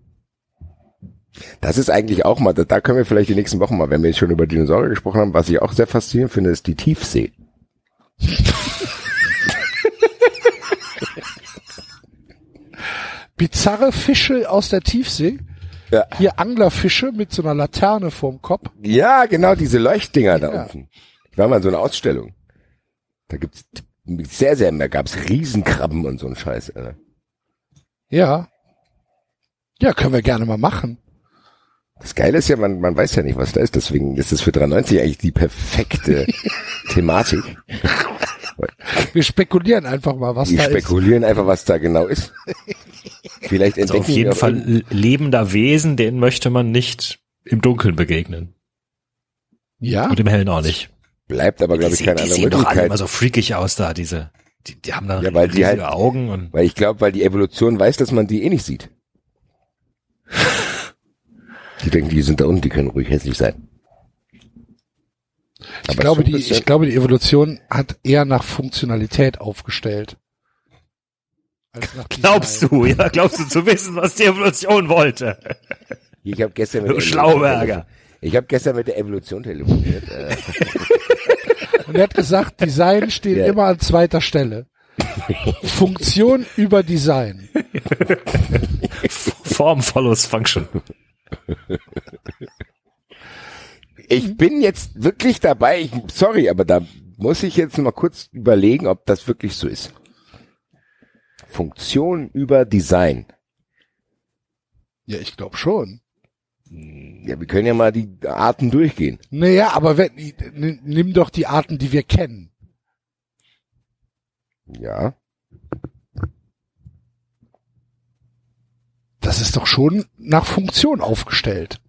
Das ist eigentlich auch mal, da, da können wir vielleicht die nächsten Wochen mal, wenn wir jetzt schon über Dinosaurier gesprochen haben, was ich auch sehr faszinierend finde, ist die Tiefsee. Bizarre Fische aus der Tiefsee. Ja. Hier Anglerfische mit so einer Laterne vorm Kopf. Ja, genau, diese Leuchtdinger da Ja. unten. Ich war mal in so einer Ausstellung. Da gibt's sehr, sehr, da gab's Riesenkrabben und so ein Scheiß. Alter. Ja. Ja, können wir gerne mal machen. Das Geile ist ja, man, man weiß ja nicht, was da ist. Deswegen ist es für 93 eigentlich die perfekte Thematik. Wir spekulieren einfach mal, was Die da ist. spekulieren einfach, was da genau ist. Vielleicht Also entdecken auf jeden wir Fall lebender Wesen, denen möchte man nicht im Dunkeln begegnen. Ja. Und im Hellen auch nicht. Bleibt aber, glaube ich, die, keine die andere sehen doch alle Möglichkeit. immer so freakig aus da, diese. Die, die haben da Ja, weil die riesige halt- Augen und Weil ich glaube, weil die Evolution weiß, dass man die eh nicht sieht. Die denken, die sind da unten, die können ruhig hässlich sein. Ich Aber glaube, die, ich glaube, die Evolution hat eher nach Funktionalität aufgestellt. Als nach glaubst du, ja, glaubst du zu wissen, was die Evolution wollte? Ich habe gestern mit Du der Schlauberger. Ich habe gestern mit der Evolution telefoniert. Äh, Und er hat gesagt, Design steht Ja. immer an zweiter Stelle. Funktion über Design. Form follows function. Ich bin jetzt wirklich dabei. Ich, sorry, aber da muss ich jetzt mal kurz überlegen, ob das wirklich so ist. Funktion über Design. Ja, ich glaube schon. Ja, wir können ja mal die Arten durchgehen. Naja, aber wenn, nimm doch die Arten, die wir kennen. Ja. Das ist doch schon nach Funktion aufgestellt.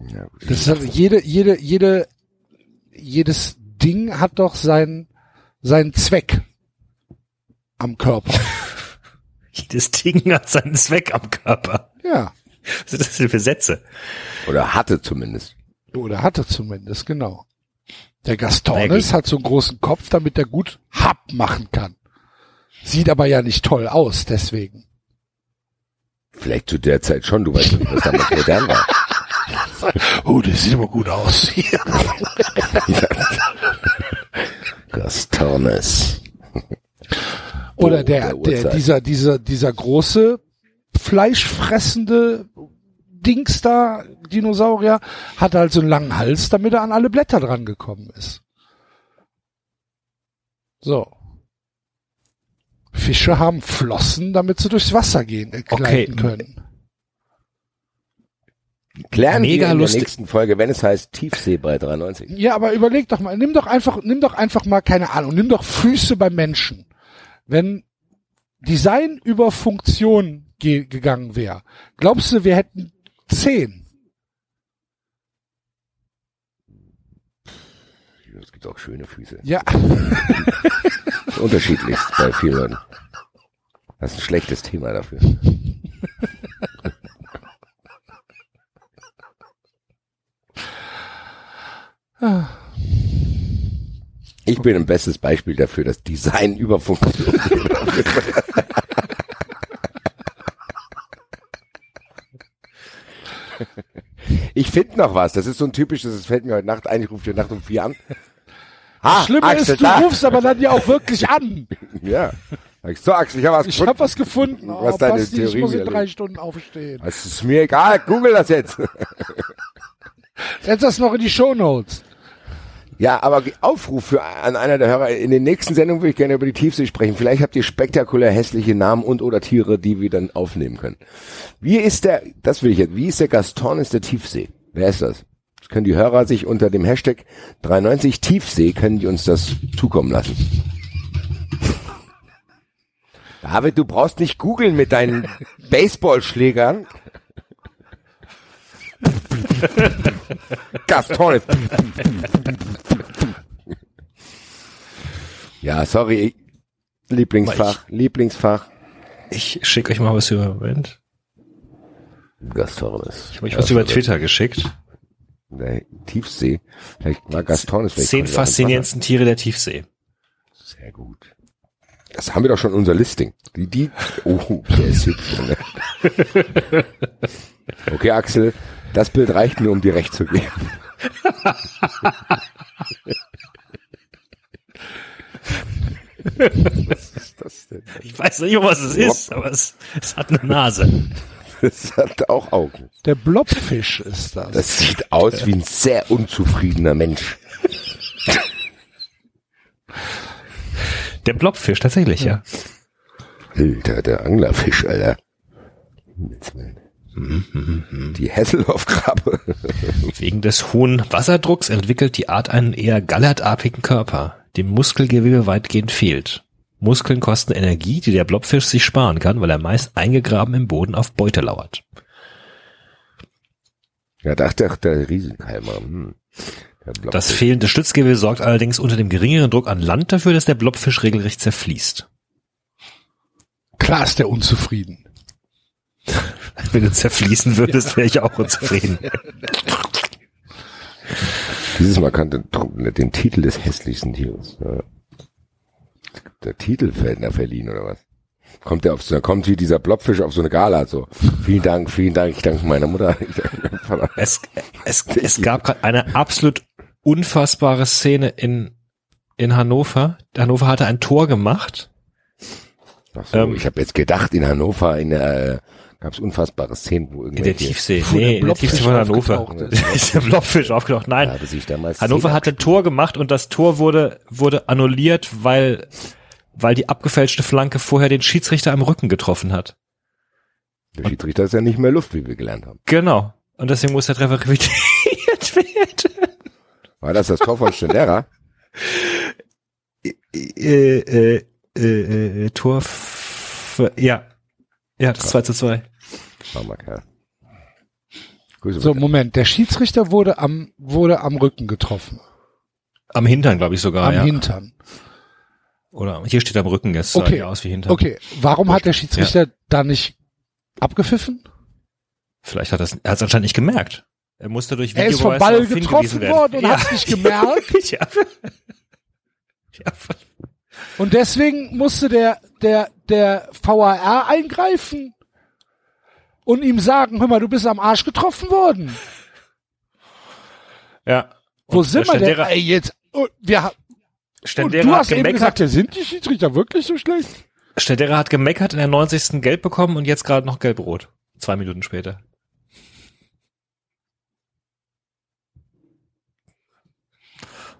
Ja. Das ist halt jede, jede, jede, jedes Ding hat doch seinen, seinen Zweck am Körper. Jedes Ding hat seinen Zweck am Körper. Ja. Was sind das denn für Sätze? Oder hatte zumindest. Oder hatte zumindest, genau. Der Gastornis hat so einen großen Kopf, damit er gut Hab machen kann. Sieht aber ja nicht toll aus, deswegen. Vielleicht zu der Zeit schon, du weißt nicht, was damals modern war. Oh, das sieht aber gut aus. Gastornis. Oder Oh, der, der dieser, dieser, dieser große fleischfressende Dings da, Dinosaurier, hat halt so einen langen Hals, damit er an alle Blätter dran gekommen ist. So. Fische haben Flossen, damit sie durchs Wasser gehen, äh, Okay. können. Klären Mega wir in lustig. der nächsten Folge, wenn es heißt Tiefsee bei 93. Ja, aber überleg doch mal, nimm doch einfach, nimm doch einfach mal, keine Ahnung, nimm doch Füße beim Menschen. Wenn Design über Funktion ge gegangen wäre, glaubst du, wir hätten zehn? Es gibt auch schöne Füße. Ja. Unterschiedlich bei vielen Leuten. Das ist ein schlechtes Thema dafür. Ich bin ein bestes Beispiel dafür, dass Design über Funktion geht. Ich finde noch was. Das ist so ein typisches, das fällt mir heute Nacht ein. Ich rufe dir Nacht um vier an. Ah, Schlimmer Axel, ist, du da. rufst aber dann ja auch wirklich an. Ja. Ich, So, Axel, ich habe was Ich gefunden. habe was gefunden. Was Oh, deine Basti, ich Theorie muss in drei Stunden aufstehen. Es ist mir egal. Google das jetzt. Setz das noch in die Shownotes. Ja, aber Aufruf für an einer der Hörer. In den nächsten Sendungen würde ich gerne über die Tiefsee sprechen. Vielleicht habt ihr spektakulär hässliche Namen und oder Tiere, die wir dann aufnehmen können. Wie ist der, das will ich jetzt, wie ist der Gastonis der Tiefsee? Wer ist das? Das können die Hörer sich unter dem Hashtag 93 Tiefsee, können die uns das zukommen lassen. David, du brauchst nicht googeln mit deinen Baseballschlägern. Gastonis. Ja, sorry. Lieblingsfach, Lieblingsfach. Ich schicke euch mal was über Moment. Gastornis. Ich habe euch was über Twitter geschickt. Der Tiefsee. Vielleicht war Gastornis. Zehn er faszinierendsten Tiere der Tiefsee. Sehr gut. Das haben wir doch schon in unser Listing. Die, die, oh, der ist hübsch. Ne? Okay, Axel, das Bild reicht mir, um dir recht zu geben. Was ist das denn? Ich weiß nicht, was es ist, aber es, es hat eine Nase. Das hat auch Augen. Der Blobfisch ist das. Das sieht aus wie ein sehr unzufriedener Mensch. Der Blobfisch, tatsächlich, ja. Alter, der Anglerfisch, Alter. Die Hesselhoff-Krabbe. Wegen des hohen Wasserdrucks entwickelt die Art einen eher gallertartigen Körper, dem Muskelgewebe weitgehend fehlt. Muskeln kosten Energie, die der Blobfisch sich sparen kann, weil er meist eingegraben im Boden auf Beute lauert. Ja, dachte auch der Riesenkeimer. Hm. Der. Das fehlende Stützgewebe sorgt allerdings unter dem geringeren Druck an Land dafür, dass der Blobfisch regelrecht zerfließt. Klar ist der unzufrieden. Wenn du zerfließen würdest, wäre ich auch unzufrieden. Dieses Mal kannte den Titel des hässlichsten Tieres. Ja. Der Titel fällt nach verliehen oder was? Kommt der auf so, kommt wie dieser Blobfisch auf so eine Gala so. Vielen Dank, vielen Dank, ich danke meiner Mutter. Danke. Es, es, es gab gerade eine absolut unfassbare Szene in, in Hannover. Hannover hatte ein Tor gemacht. Ach so, Ähm, ich habe jetzt gedacht, in Hannover in der, äh, gab es unfassbare Szenen, wo In der Tiefsee. Nee, in der Tiefsee von Hannover. ist der Blobfisch aufgetaucht. Nein. habe sich damals Hannover Szenen hat ein Tor gemacht und das Tor wurde, wurde annulliert, weil, weil die abgefälschte Flanke vorher den Schiedsrichter am Rücken getroffen hat. Der Schiedsrichter ist ja nicht mehr Luft, wie wir gelernt haben. Genau. Und deswegen muss der Treffer revidiert werden. War das das Tor von Stendera? Äh, äh, äh, äh, Tor, ja. Ja, das 2 zu 2. Armer Kerl. Grüße So, bitte. Moment. Der Schiedsrichter wurde am, wurde am Rücken getroffen. Am Hintern, glaube ich sogar, am ja. Hintern. Oder hier steht am Rücken, das sah Okay. aus wie Hintern. Okay. Warum hat der Schiedsrichter da nicht abgepfiffen? Vielleicht hat er es, er hat es anscheinend nicht gemerkt. Er musste durch Er ist vom Ball getroffen worden und hat's nicht gemerkt. ja. ja. Und deswegen musste der, der, der VAR eingreifen und ihm sagen, hör mal, du bist am Arsch getroffen worden. ja. Wo Und sind wir denn? Ey, jetzt, oh, wir, und Stendera du hat hast eben gemeckert. gesagt, ja, sind die Schiedsrichter wirklich so schlecht? Stendera hat gemeckert, in der 90. Gelb bekommen und jetzt gerade noch gelb-rot. Zwei Minuten später.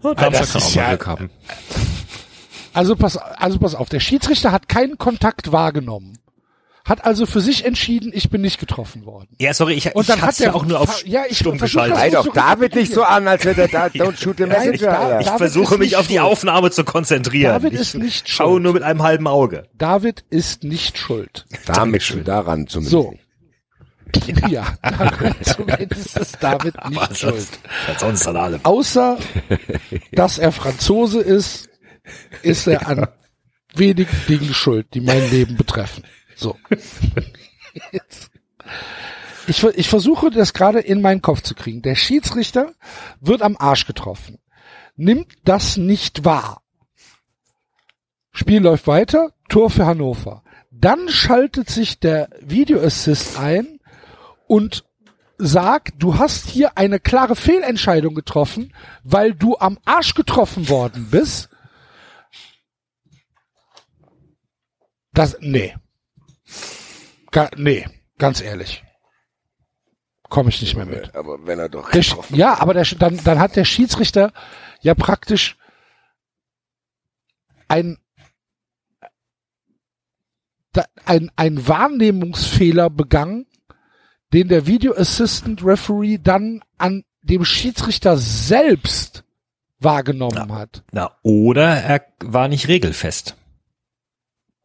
Und Darmstadt das ist auch mal ja- Glück haben. Also pass, also pass auf, der Schiedsrichter hat keinen Kontakt wahrgenommen. hat also für sich entschieden, ich bin nicht getroffen worden. Ja, sorry, ich, Und ich dann hat's hat ja auch nur auf ja, ich stumm geschaltet. Sei doch David nicht so an, als wäre der da, don't shoot the Nein, ich messenger. Alter. Ich David versuche mich auf die. Aufnahme zu konzentrieren. David ich ist nicht schaue schuld. nur mit einem halben Auge. David ist nicht schuld. Damit du daran zumindest. So. Ja, daran zumindest ist David nicht schuld. Sonst an allem. Außer, dass er Franzose ist, ist er an wenigen Dingen schuld, die mein Leben betreffen. So. Jetzt. Ich, ich versuche das gerade in meinen Kopf zu kriegen. Der Schiedsrichter wird am Arsch getroffen. Nimmt das nicht wahr. Spiel läuft weiter, Tor für Hannover. Dann schaltet sich der Video Assist ein und sagt, du hast hier eine klare Fehlentscheidung getroffen, weil du am Arsch getroffen worden bist. Das, nee. Ga, nee, ganz ehrlich. Komme ich nicht mehr mit. Aber wenn er doch Der, ja, aber der, dann, dann hat der Schiedsrichter ja praktisch ein, ein, ein Wahrnehmungsfehler begangen, den der Video Assistant Referee dann an dem Schiedsrichter selbst wahrgenommen hat. Na, oder er war nicht regelfest.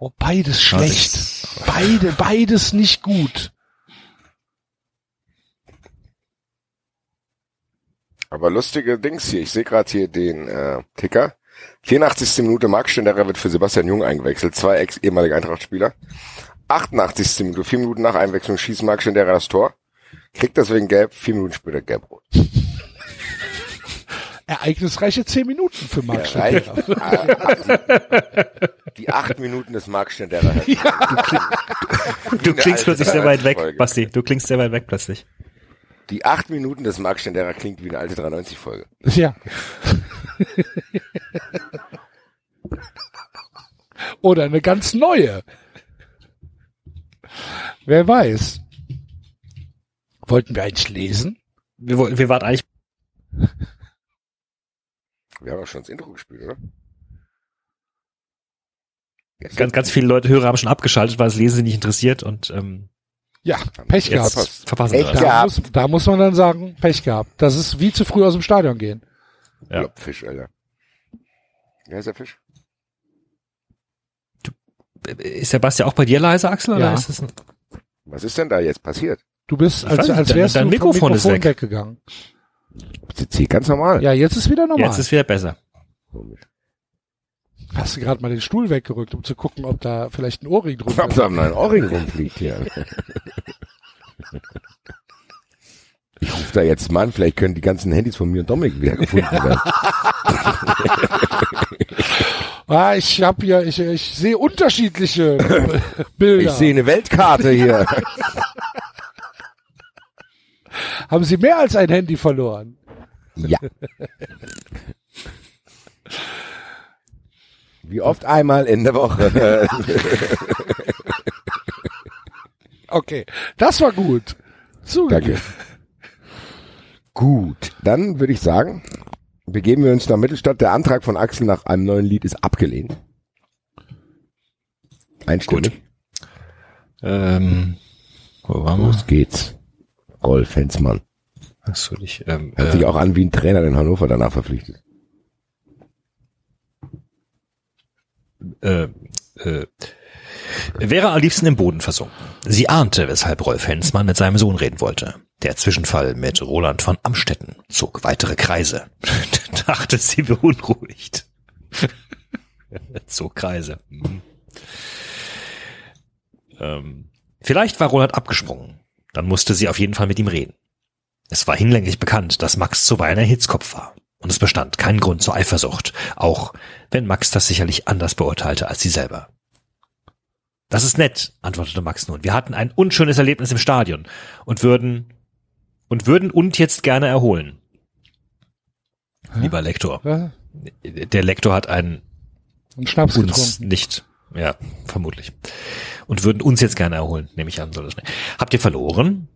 Oh, beides schlecht. Beide, beides nicht gut. Aber lustige Dings hier. Ich sehe gerade hier den äh, Ticker. 84. Minute Marc Ständerer wird für Sebastian Jung eingewechselt. Zwei ex ehemalige Eintracht-Spieler. 88. Minute, vier Minuten nach Einwechslung schießt Marc Ständerer das Tor. Kriegt deswegen gelb, vier Minuten später gelb-rot. Ereignisreiche zehn Minuten für Marc Ja, reicht. Ständerer. Die acht Minuten des Marc Ständerer. Du klingst plötzlich sehr weit weg, Folge. Basti. Du klingst sehr weit weg plötzlich. Die acht Minuten des Marc Ständerer klingt wie eine alte 93-Folge. Ja. Oder eine ganz neue. Wer weiß. Wollten wir eigentlich lesen? Wir, wollten- wir waren eigentlich Wir haben auch schon das Intro gespielt, oder? ganz, ganz viele Leute, Hörer haben schon abgeschaltet, weil das Lesen sie nicht interessiert und ähm, Ja, Pech jetzt gehabt. verpassen das. Da gehabt. muss, da muss man dann sagen, Pech gehabt. Das ist wie zu früh aus dem Stadion gehen. Ja. Ja. Fisch, Alter. Wer ist der Fisch? Ist der Basti auch bei dir leise, Axel? Oder Ja. ist das ein, Was ist denn da jetzt passiert? Du bist, als, als dein- wärst dein du Mikrofon vom ist Mikrofon weg. weggegangen. Hier ganz normal. Ja, jetzt ist wieder normal. jetzt ist wieder besser. Komisch. Hast du gerade mal den Stuhl weggerückt, um zu gucken, ob da vielleicht ein Ohrring hab ist. da einen Ohrring rumfliegt hier. Ich rufe da jetzt mal an, vielleicht können die ganzen Handys von mir und Dominik wieder gefunden werden. Ah, ich hab hier, ich, ich sehe unterschiedliche Bilder. Ich sehe eine Weltkarte hier. Haben Sie mehr als ein Handy verloren? Ja. Wie oft einmal in der Woche. Okay, das war gut. Zugegeben. Danke. Gut, dann würde ich sagen, begeben wir uns nach Mittelstadt. Der Antrag von Axel nach einem neuen Lied ist abgelehnt. Einstimmig. Ähm, wo waren wir? Los geht's. Rolf Hensmann. Achso, ich, ähm, Hört sich auch an wie ein Trainer, den Hannover danach verpflichtet. äh, äh, wäre am liebsten im Boden versunken. Sie ahnte, weshalb Rolf Hensmann mit seinem Sohn reden wollte. Der Zwischenfall mit Roland von Amstetten zog weitere Kreise. Dachte sie beunruhigt. zog Kreise. Hm. Ähm, vielleicht war Roland abgesprungen. Dann musste sie auf jeden Fall mit ihm reden. Es war hinlänglich bekannt, dass Max zuweilen ein Hitzkopf war. Und es bestand kein Grund zur Eifersucht, auch wenn Max das sicherlich anders beurteilte als sie selber. Das ist nett, antwortete Max nun. Wir hatten ein unschönes Erlebnis im Stadion und würden und würden und jetzt gerne erholen. Lieber Lektor. Ja, Der Lektor hat einen einen Schnaps uns getrunken. nicht. Ja, vermutlich. Und würden uns jetzt gerne erholen, nehme ich an. Soll das nicht. Habt ihr verloren?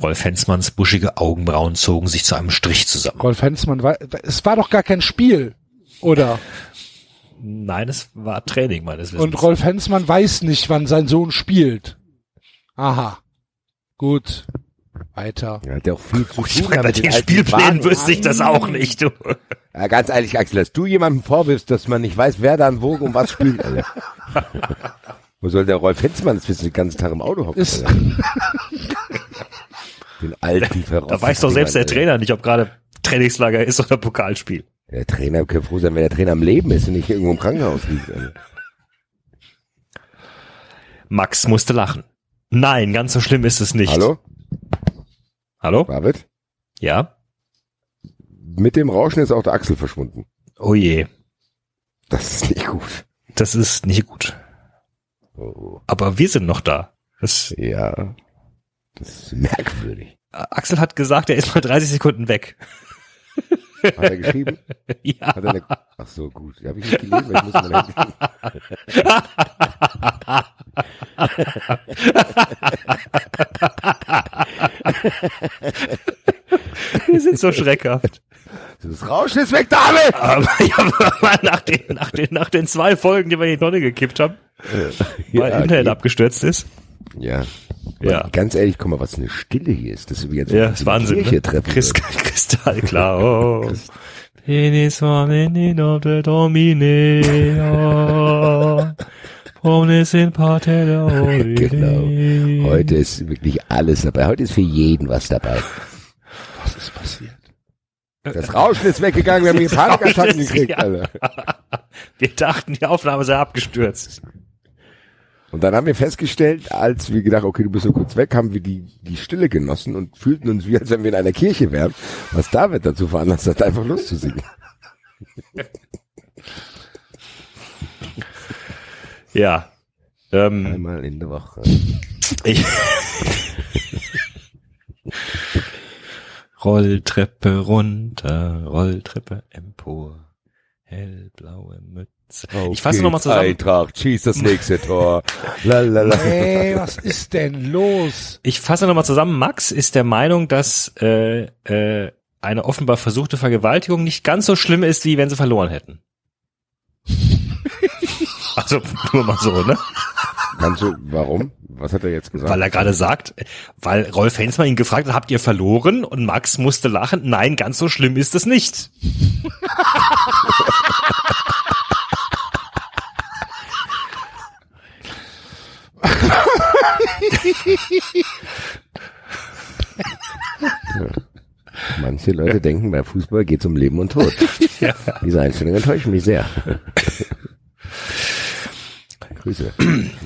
Rolf Hensmanns buschige Augenbrauen zogen sich zu einem Strich zusammen. Rolf Hensmann war, es war doch gar kein Spiel, oder? Nein, es war Training meines Wissens. Und Rolf Hensmann weiß nicht, wann sein Sohn spielt. Aha. Gut. Weiter. Er hat ja auch viel zu Ich tun. meine, ja, bei den alten Spielplänen Wagen. wüsste ich das auch nicht, du. Ja, ganz ehrlich, Axel, dass du jemandem vorwirfst, dass man nicht weiß, wer dann wo und was spielt. Alter. Wo soll der Rolf Henzmann das wissen, den ganzen Tag im Auto hocken? Den alten Da weiß doch selbst der Trainer nicht, ob gerade Trainingslager ist oder Pokalspiel. Der Trainer kann froh sein, wenn der Trainer am Leben ist und nicht irgendwo im Krankenhaus liegt. Alter. Max musste lachen. Nein, ganz so schlimm ist es nicht. Hallo? Hallo? David? Ja? Mit dem Rauschen ist auch der Axel verschwunden. Oh je. Das ist nicht gut. Das ist nicht gut. Oh, Aber wir sind noch da. Das, ja. Das ist merkwürdig. Axel hat gesagt, er ist mal 30 Sekunden weg. Hat er geschrieben? Ja. Hat er eine, ach so, gut. Ja, habe ich nicht gelesen, weil ich muss Handy. Wir sind so schreckhaft. Das Rauschen ist weg, David! Aber, ja, aber nach, den, nach, den, nach den zwei Folgen, die wir in die Tonne gekippt haben, weil Ja, Internet okay. abgestürzt ist. Ja. Ja. Ganz ehrlich, guck mal, was eine Stille hier ist. Das ist wie jetzt Ja, ist Wahnsinn. Kirche Ne? treffen. Christ, würde. kristallklar. Oh. Penis war in of the Domine. Pommes in Parte Genau. Heute ist wirklich alles dabei. Heute ist für jeden was dabei. Was ist passiert? Das Rauschen ist weggegangen, wir haben hier Panikattacken gekriegt, ja. Alter. Wir dachten, die Aufnahme sei abgestürzt. Und dann haben wir festgestellt, als wir gedacht, okay, du bist so kurz weg, haben wir die, die Stille genossen und fühlten uns wie, als wenn wir in einer Kirche wären, was David dazu veranlasst hat, einfach loszusingen. Ja. Ähm, Einmal in der Woche. ich Rolltreppe runter, Rolltreppe empor, hellblaue Mütze. Ich fasse nochmal zusammen. Eintracht, schießt das nächste Tor. Lalala. Ey, was ist denn los? Ich fasse nochmal zusammen. Max ist der Meinung, dass äh, äh, eine offenbar versuchte Vergewaltigung nicht ganz so schlimm ist, wie wenn sie verloren hätten. also nur mal so, ne? Kannst du, warum? Was hat er jetzt gesagt? Weil er gerade sagt, weil Rolf Hensmann ihn gefragt hat, habt ihr verloren? Und Max musste lachen. Nein, ganz so schlimm ist es nicht. Manche Leute denken, bei Fußball geht es um Leben und Tod. Ja. Diese Einstellung enttäuscht mich sehr. Grüße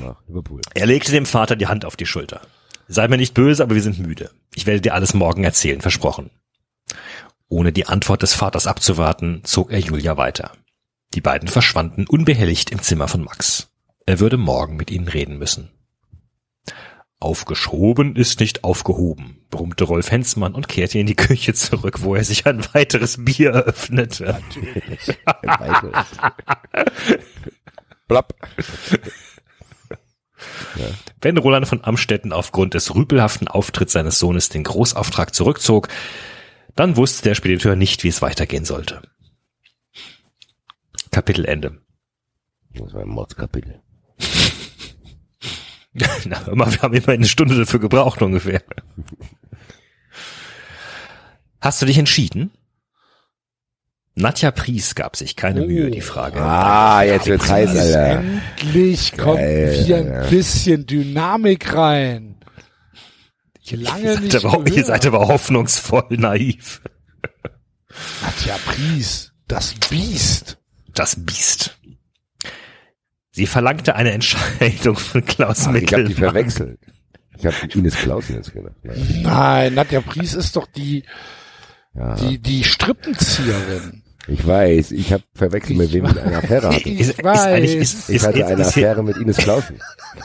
nach Liverpool. Er legte dem Vater die Hand auf die Schulter. Sei mir nicht böse, aber wir sind müde. Ich werde dir alles morgen erzählen, versprochen. Ohne die Antwort des Vaters abzuwarten, zog er Julia weiter. Die beiden verschwanden unbehelligt im Zimmer von Max. Er würde morgen mit ihnen reden müssen. Aufgeschoben ist nicht aufgehoben, brummte Rolf Hensmann und kehrte in die Küche zurück, wo er sich ein weiteres Bier eröffnete. Weiteres. Blapp. Wenn Roland von Amstetten aufgrund des rüpelhaften Auftritts seines Sohnes den Großauftrag zurückzog, dann wusste der Spediteur nicht, wie es weitergehen sollte. Kapitelende. Das war ein Mordskapitel. Na, hör mal, wir haben immer eine Stunde dafür gebraucht ungefähr. Hast du dich entschieden? Nadja Pries gab sich keine Mühe, die Frage. Ah, jetzt wird's heiß, Alter. Endlich kommt Geil, ja. ein bisschen Dynamik rein. Lange ihr, nicht seid aber, ihr seid aber hoffnungsvoll naiv. Nadja Pries, das Biest. Das Biest. Sie verlangte eine Entscheidung von Klaus Ach, ich hab die verwechselt. Ich habe Ines Klausen jetzt gedacht. Nein. Nein, Nadja Pries ist doch die, Ja, die, die Strippenzieherin. ich weiß, ich habe verwechselt, mit wem ich eine Affäre hatte. Ich Ist- ist weiß. eigentlich- ist- Ich hatte eine ist Affäre mit Ines Klausen.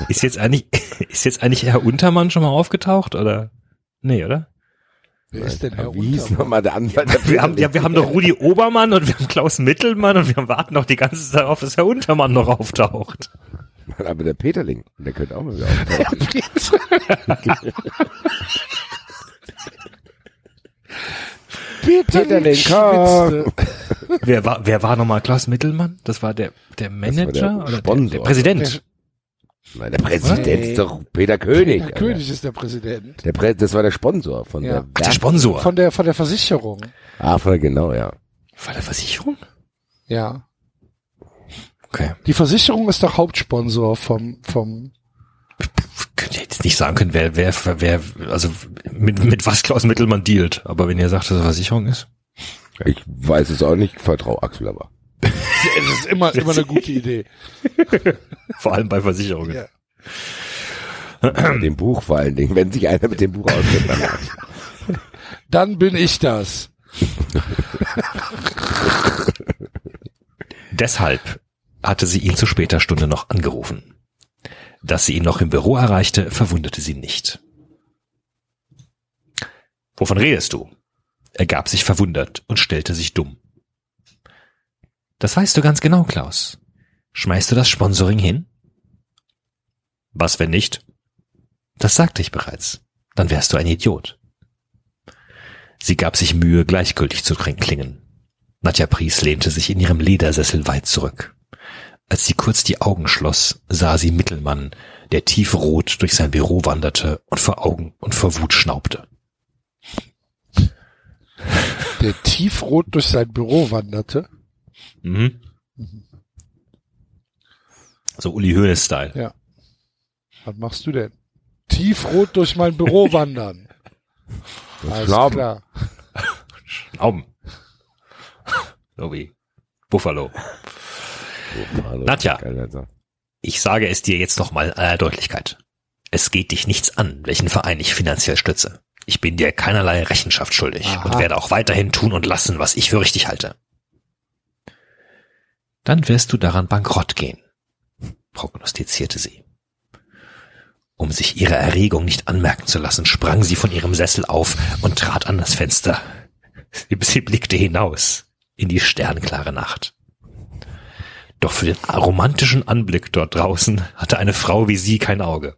Ist jetzt eigentlich, ist jetzt eigentlich Herr Untermann schon mal aufgetaucht oder? Nee, oder? Wer ist denn Herr Wie hieß nochmal der Anwalt? der Wir haben, ja, wir haben doch Rudi Obermann und wir haben Klaus Mittelmann und wir warten noch die ganze Zeit darauf, dass Herr Untermann noch auftaucht. Aber der Peterling, der könnte auch mal wieder auftauchen. Peterling, komm. Schwitzte. Wer war, wer war nochmal Klaus Mittelmann? Das war der, der Manager der oder der, der Präsident? Nein, der Präsident Nee. ist doch Peter König. Der König ist der Präsident. Der Prä das war der Sponsor von Ja. der, Ach, der Sponsor. Von der, von der Versicherung. Ah, von genau, ja. Von der Versicherung? Ja. Okay. Die Versicherung ist doch Hauptsponsor vom, vom, Könnt ihr jetzt nicht sagen können, wer, wer, wer, also mit, mit was Klaus Mittelmann dealt. Aber wenn ihr sagt, dass es Versicherung ist. Ich weiß es auch nicht, vertrau Axel aber. Das ist immer, immer eine gute Idee. Vor allem bei Versicherungen. Ja. Dem Buch vor allen Dingen, wenn sich einer mit dem Buch auskennt. Dann. Dann bin ich das. Deshalb hatte sie ihn zu später Stunde noch angerufen. Dass sie ihn noch im Büro erreichte, verwunderte sie nicht. Wovon redest du? Er gab sich verwundert und stellte sich dumm. Das weißt du ganz genau, Klaus. Schmeißt du das Sponsoring hin? Was, wenn nicht? Das sagte ich bereits. Dann wärst du ein Idiot. Sie gab sich Mühe, gleichgültig zu klingen. Nadja Pries lehnte sich in ihrem Ledersessel weit zurück. Als sie kurz die Augen schloss, sah sie Mittelmann, der tiefrot durch sein Büro wanderte und vor Augen und vor Wut schnaubte. Der tiefrot durch sein Büro wanderte. Mhm. So Uli Hoeneß-Style. Ja. Was machst du denn? Tiefrot durch mein Büro wandern. Alles Schnauben. klar. Schnauben. So wie Buffalo. Nadja. Ich sage es dir jetzt nochmal in aller Deutlichkeit. Es geht dich nichts an, welchen Verein ich finanziell stütze. Ich bin dir keinerlei Rechenschaft schuldig Aha. und werde auch weiterhin tun und lassen, was ich für richtig halte. Dann wirst du daran bankrott gehen, prognostizierte sie. Um sich ihre Erregung nicht anmerken zu lassen, sprang sie von ihrem Sessel auf und trat an das Fenster. Sie, sie blickte hinaus in die sternklare Nacht. Doch für den romantischen Anblick dort draußen hatte eine Frau wie sie kein Auge.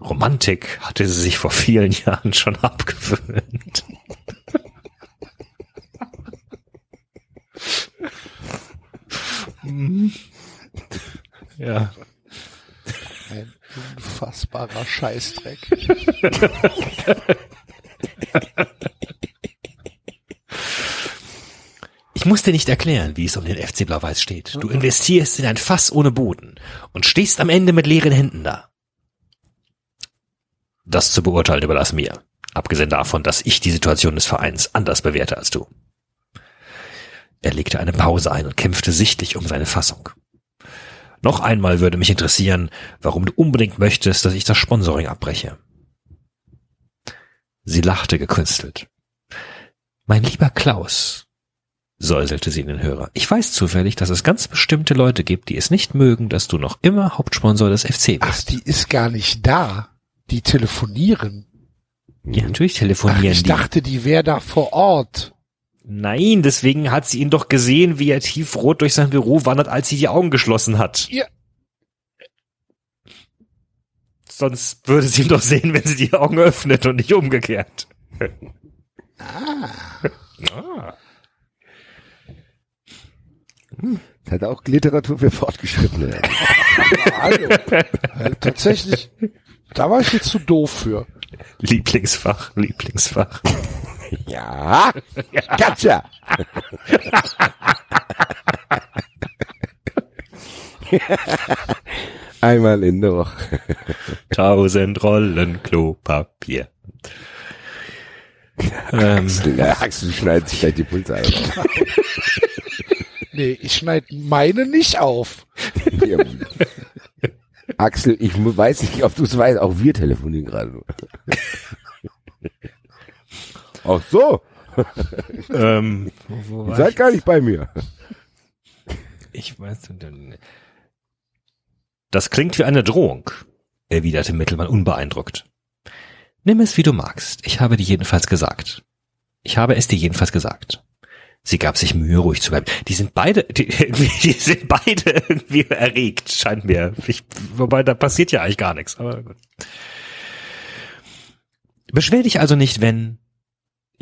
Romantik hatte sie sich vor vielen Jahren schon abgewöhnt. Ja. Ein unfassbarer Scheißdreck. Ich muss dir nicht erklären, wie es um den FC Blau-Weiß steht. Du investierst in ein Fass ohne Boden und stehst am Ende mit leeren Händen da. Das zu beurteilen überlass mir. Abgesehen davon, dass ich die Situation des Vereins anders bewerte als du. Er legte eine Pause ein und kämpfte sichtlich um seine Fassung. Noch einmal würde mich interessieren, warum du unbedingt möchtest, dass ich das Sponsoring abbreche. Sie lachte gekünstelt. Mein lieber Klaus, säuselte sie in den Hörer. Ich weiß zufällig, dass es ganz bestimmte Leute gibt, die es nicht mögen, dass du noch immer Hauptsponsor des FC Ach, bist. die ist gar nicht da. Die telefonieren. ja, natürlich Ach, telefonieren ich die. dachte, die wäre da vor Ort. Nein, deswegen hat sie ihn doch gesehen, wie er tiefrot durch sein Büro wandert, als sie die Augen geschlossen hat. Ja. Sonst würde sie ihn doch sehen, wenn sie die Augen öffnet und nicht umgekehrt. Ah. Das hat auch Literatur für Fortgeschrittene. Hallo. Äh, tatsächlich, da war ich jetzt zu doof für. Lieblingsfach, Lieblingsfach. Ja, Katja. Einmal in der Woche. Tausend Rollen Klopapier. ähm, Der Axel schneidet sich gleich die Pulse ein. Nee, ich schneide meine nicht auf. Ja. Axel, ich weiß nicht, ob du es weißt, auch wir telefonieren gerade. Ach so, ähm, wo, wo seid gar nicht bei mir. Ich weiß nicht. Das klingt wie eine Drohung, erwiderte Mittelmann unbeeindruckt. Nimm es, wie du magst. Ich habe dir jedenfalls gesagt. Ich habe es dir jedenfalls gesagt. Sie gab sich Mühe, ruhig zu bleiben. Die sind beide, die, die sind beide irgendwie erregt, scheint mir. Ich, wobei, da passiert ja eigentlich gar nichts, aber gut. Beschwer dich also nicht, wenn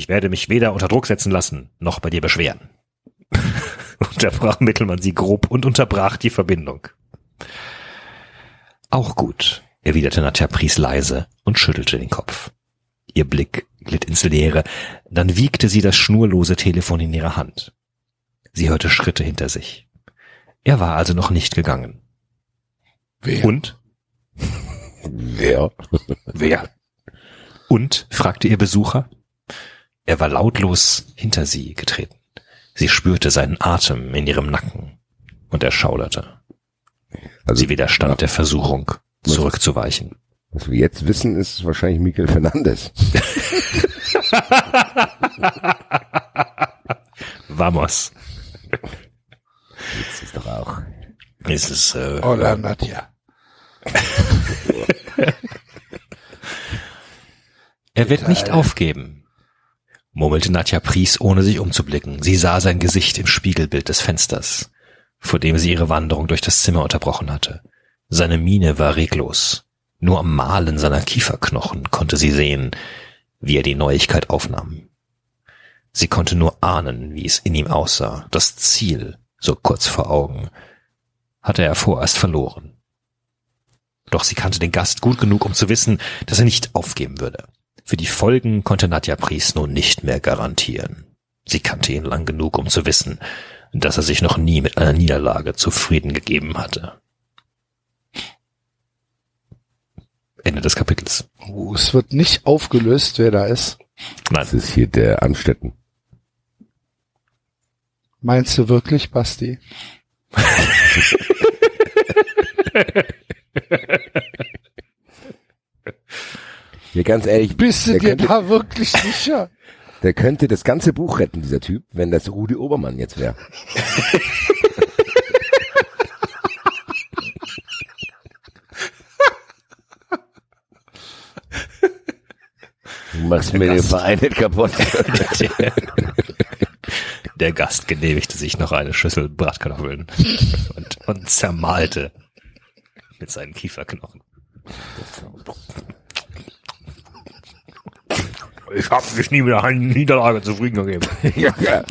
ich werde mich weder unter Druck setzen lassen, noch bei dir beschweren. unterbrach Mittelmann sie grob und unterbrach die Verbindung. Auch gut, erwiderte Nadja Pries leise und schüttelte den Kopf. Ihr Blick glitt ins Leere, dann wiegte sie das schnurlose Telefon in ihrer Hand. Sie hörte Schritte hinter sich. Er war also noch nicht gegangen. Wer? Und? Wer? Wer? Und? fragte ihr Besucher. Er war lautlos hinter sie getreten. Sie spürte seinen Atem in ihrem Nacken und er schauderte. Also, Sie widerstand der Versuchung, zurückzuweichen. was wir jetzt wissen, ist wahrscheinlich Michael Fernandes. Vamos. Das ist doch auch. Es ist, äh, Hola, Nadja. er wird nicht aufgeben, murmelte Nadja Pries, ohne sich umzublicken. Sie sah sein Gesicht im Spiegelbild des Fensters, vor dem sie ihre Wanderung durch das Zimmer unterbrochen hatte. Seine Miene war reglos. Nur am Malen seiner Kieferknochen konnte sie sehen, wie er die Neuigkeit aufnahm. Sie konnte nur ahnen, wie es in ihm aussah. Das Ziel, so kurz vor Augen, hatte er vorerst verloren. Doch sie kannte den Gast gut genug, um zu wissen, dass er nicht aufgeben würde. Für die Folgen konnte Nadja Pries nun nicht mehr garantieren. Sie kannte ihn lang genug, um zu wissen, dass er sich noch nie mit einer Niederlage zufrieden gegeben hatte. Ende des Kapitels. Oh, es wird nicht aufgelöst, wer da ist. Nein, Das ist hier der Anstetten. Meinst du wirklich, Basti? Hier ganz ehrlich, Bist du der dir könnte, da wirklich sicher? der könnte das ganze Buch retten, dieser Typ, wenn das Rudi Obermann jetzt wäre. Du machst mir den Verein nicht kaputt. der Gast genehmigte sich noch eine Schüssel Bratkartoffeln und, und zermalte mit seinen Kieferknochen. Ich habe mich nie mit einer Niederlage zufrieden gegeben. Ja, ja.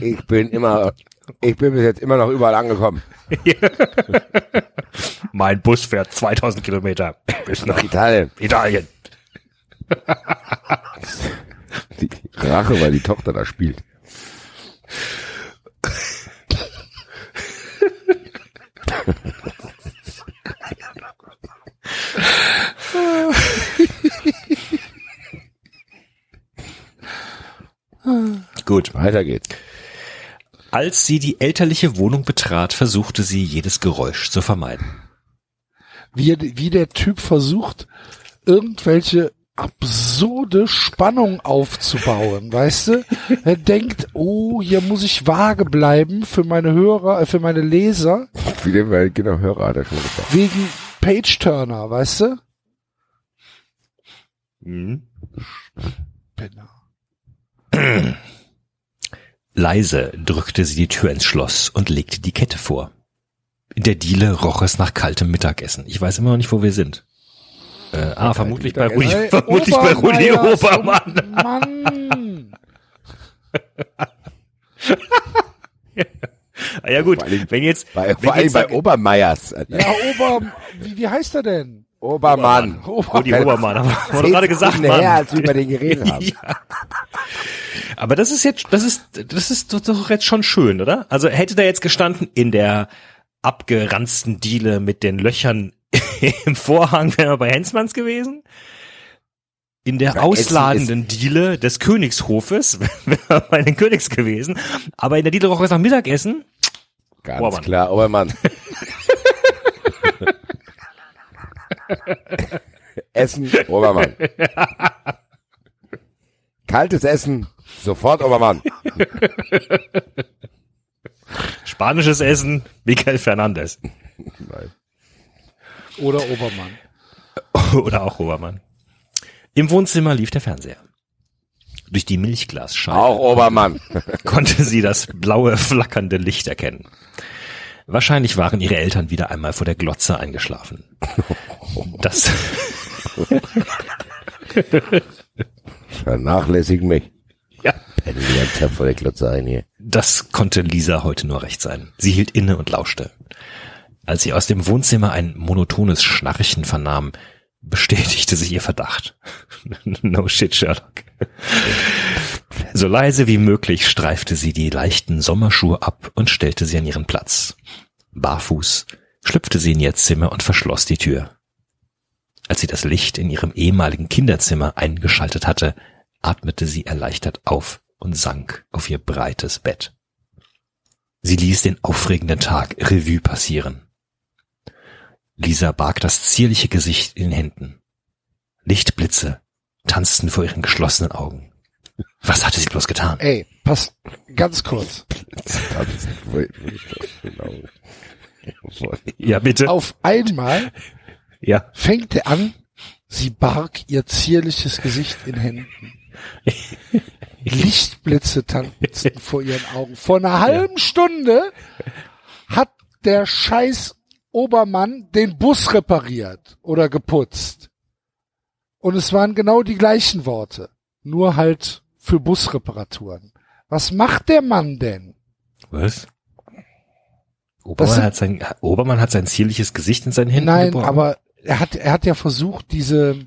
Ich bin immer, ich bin bis jetzt immer noch überall angekommen. Mein Bus fährt 2000 Kilometer bis nach Italien. Italien. Die Rache, weil die Tochter da spielt. Gut. Weiter geht's. Als sie die elterliche Wohnung betrat, versuchte sie, jedes Geräusch zu vermeiden. Wie, wie der Typ versucht, irgendwelche absurde Spannung aufzubauen, weißt du? Er denkt, oh, hier muss ich vage bleiben für meine Hörer, äh, für meine Leser, Viele, weil genau Hörer hat er schon gesagt. wegen Page-Turner, weißt du? Mhm. Penner. Leise drückte sie die Tür ins Schloss und legte die Kette vor. In der Diele roch es nach kaltem Mittagessen. Ich weiß immer noch nicht, wo wir sind. Äh, ah, vermutlich bei Rudi, Hey, vermutlich bei Rudi Obermann. Mann! Ah, ja gut, wenn jetzt, Bei, wenn vor allem jetzt bei Obermeiers. Ja, Ober, wie, wie heißt er denn? Obermann. Rudi Obermann, haben wir gerade gesagt, Sekunden her, Mann. als wir über den geredet haben. Ja. Aber das ist jetzt, das ist, das ist doch- jetzt schon schön, oder? Also hätte da jetzt gestanden in der abgeranzten Diele mit den Löchern im Vorhang, wäre er bei Hensmanns gewesen. In der Ja, ausladenden Diele des Königshofes wäre er bei den Königs gewesen. Aber in der Diele roch es nach Mittagessen. Ganz Obermann. klar, Obermann. Essen, Obermann. Kaltes Essen, sofort Obermann. Spanisches Essen, Miguel Fernandes. Oder Obermann. Oder auch Obermann. Im Wohnzimmer lief der Fernseher. Durch die Milchglasscheibe Auch Obermann. konnte sie das blaue, flackernde Licht erkennen. Wahrscheinlich waren ihre Eltern wieder einmal vor der Glotze eingeschlafen. Das, Vernachlässigen mich. ja, Pennen die ganze Zeit vor der Klotze ein hier. das konnte Lisa heute nur recht sein. Sie hielt inne und lauschte. Als sie aus dem Wohnzimmer ein monotones Schnarchen vernahm, bestätigte sich ihr Verdacht. no shit, Sherlock. So leise wie möglich streifte sie die leichten Sommerschuhe ab und stellte sie an ihren Platz. Barfuß schlüpfte sie in ihr Zimmer und verschloss die Tür. Als sie das Licht in ihrem ehemaligen Kinderzimmer eingeschaltet hatte, atmete sie erleichtert auf und sank auf ihr breites Bett. Sie ließ den aufregenden Tag Revue passieren. Lisa barg das zierliche Gesicht in den Händen. Lichtblitze tanzten vor ihren geschlossenen Augen. Was hatte sie bloß getan? Ey, pass ganz kurz. Ja, bitte. Auf einmal Ja. fängt er an, sie barg ihr zierliches Gesicht in Händen. Lichtblitze tanzten vor ihren Augen. Vor einer halben Stunde hat der scheiß Obermann den Bus repariert oder geputzt. Und es waren genau die gleichen Worte. Nur halt für Busreparaturen. Was macht der Mann denn? Was? Obermann hat sein, Obermann hat sein zierliches Gesicht in seinen Händen Nein, geborgen? aber er hat, er hat ja versucht, diese,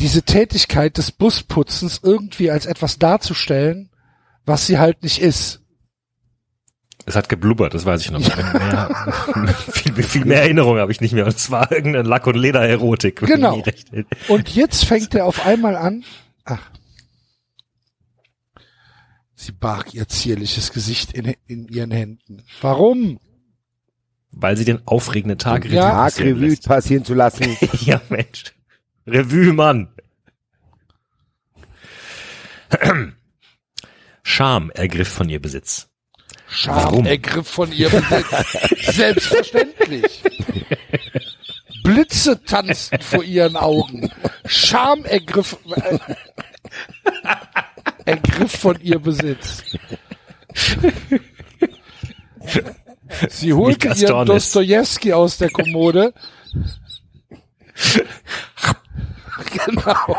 diese Tätigkeit des Busputzens irgendwie als etwas darzustellen, was sie halt nicht ist. Es hat geblubbert, das weiß ich noch. Mehr, viel, viel mehr Erinnerung habe ich nicht mehr. Und es war irgendeine Lack- und Ledererotik. Genau. Und jetzt fängt er auf einmal an, ach, sie barg ihr zierliches Gesicht in, in ihren Händen. Warum? Weil sie den aufregenden Tag Den Ja. Tag passieren Revue passieren zu lassen. Ja, Mensch. Revue, Mann. Scham ergriff von ihr Besitz. Scham Warum? ergriff von ihr Besitz. Selbstverständlich. Blitze tanzten vor ihren Augen. Scham ergriff, äh, ergriff von ihr Besitz. Sie holte ihren Gaston ist. Dostojewski aus der Kommode. genau.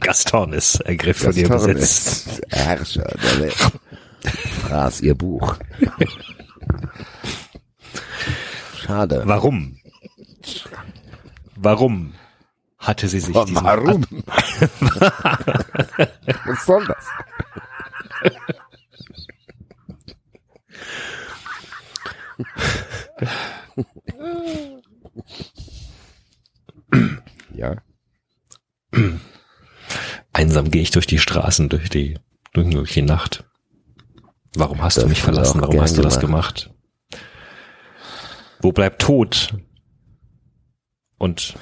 Gastornis ergriff von ihr Gaston Besitz. ist Herrscher der Welt. Fraß ihr Buch. Schade. Warum? Warum hatte sie sich diesen Warum? Was soll das? ja. Einsam gehe ich durch die Straßen, durch die, durch, durch die Nacht. Warum hast du mich verlassen? Warum hast du das gemacht. gemacht? Wo bleibt Tod? Und,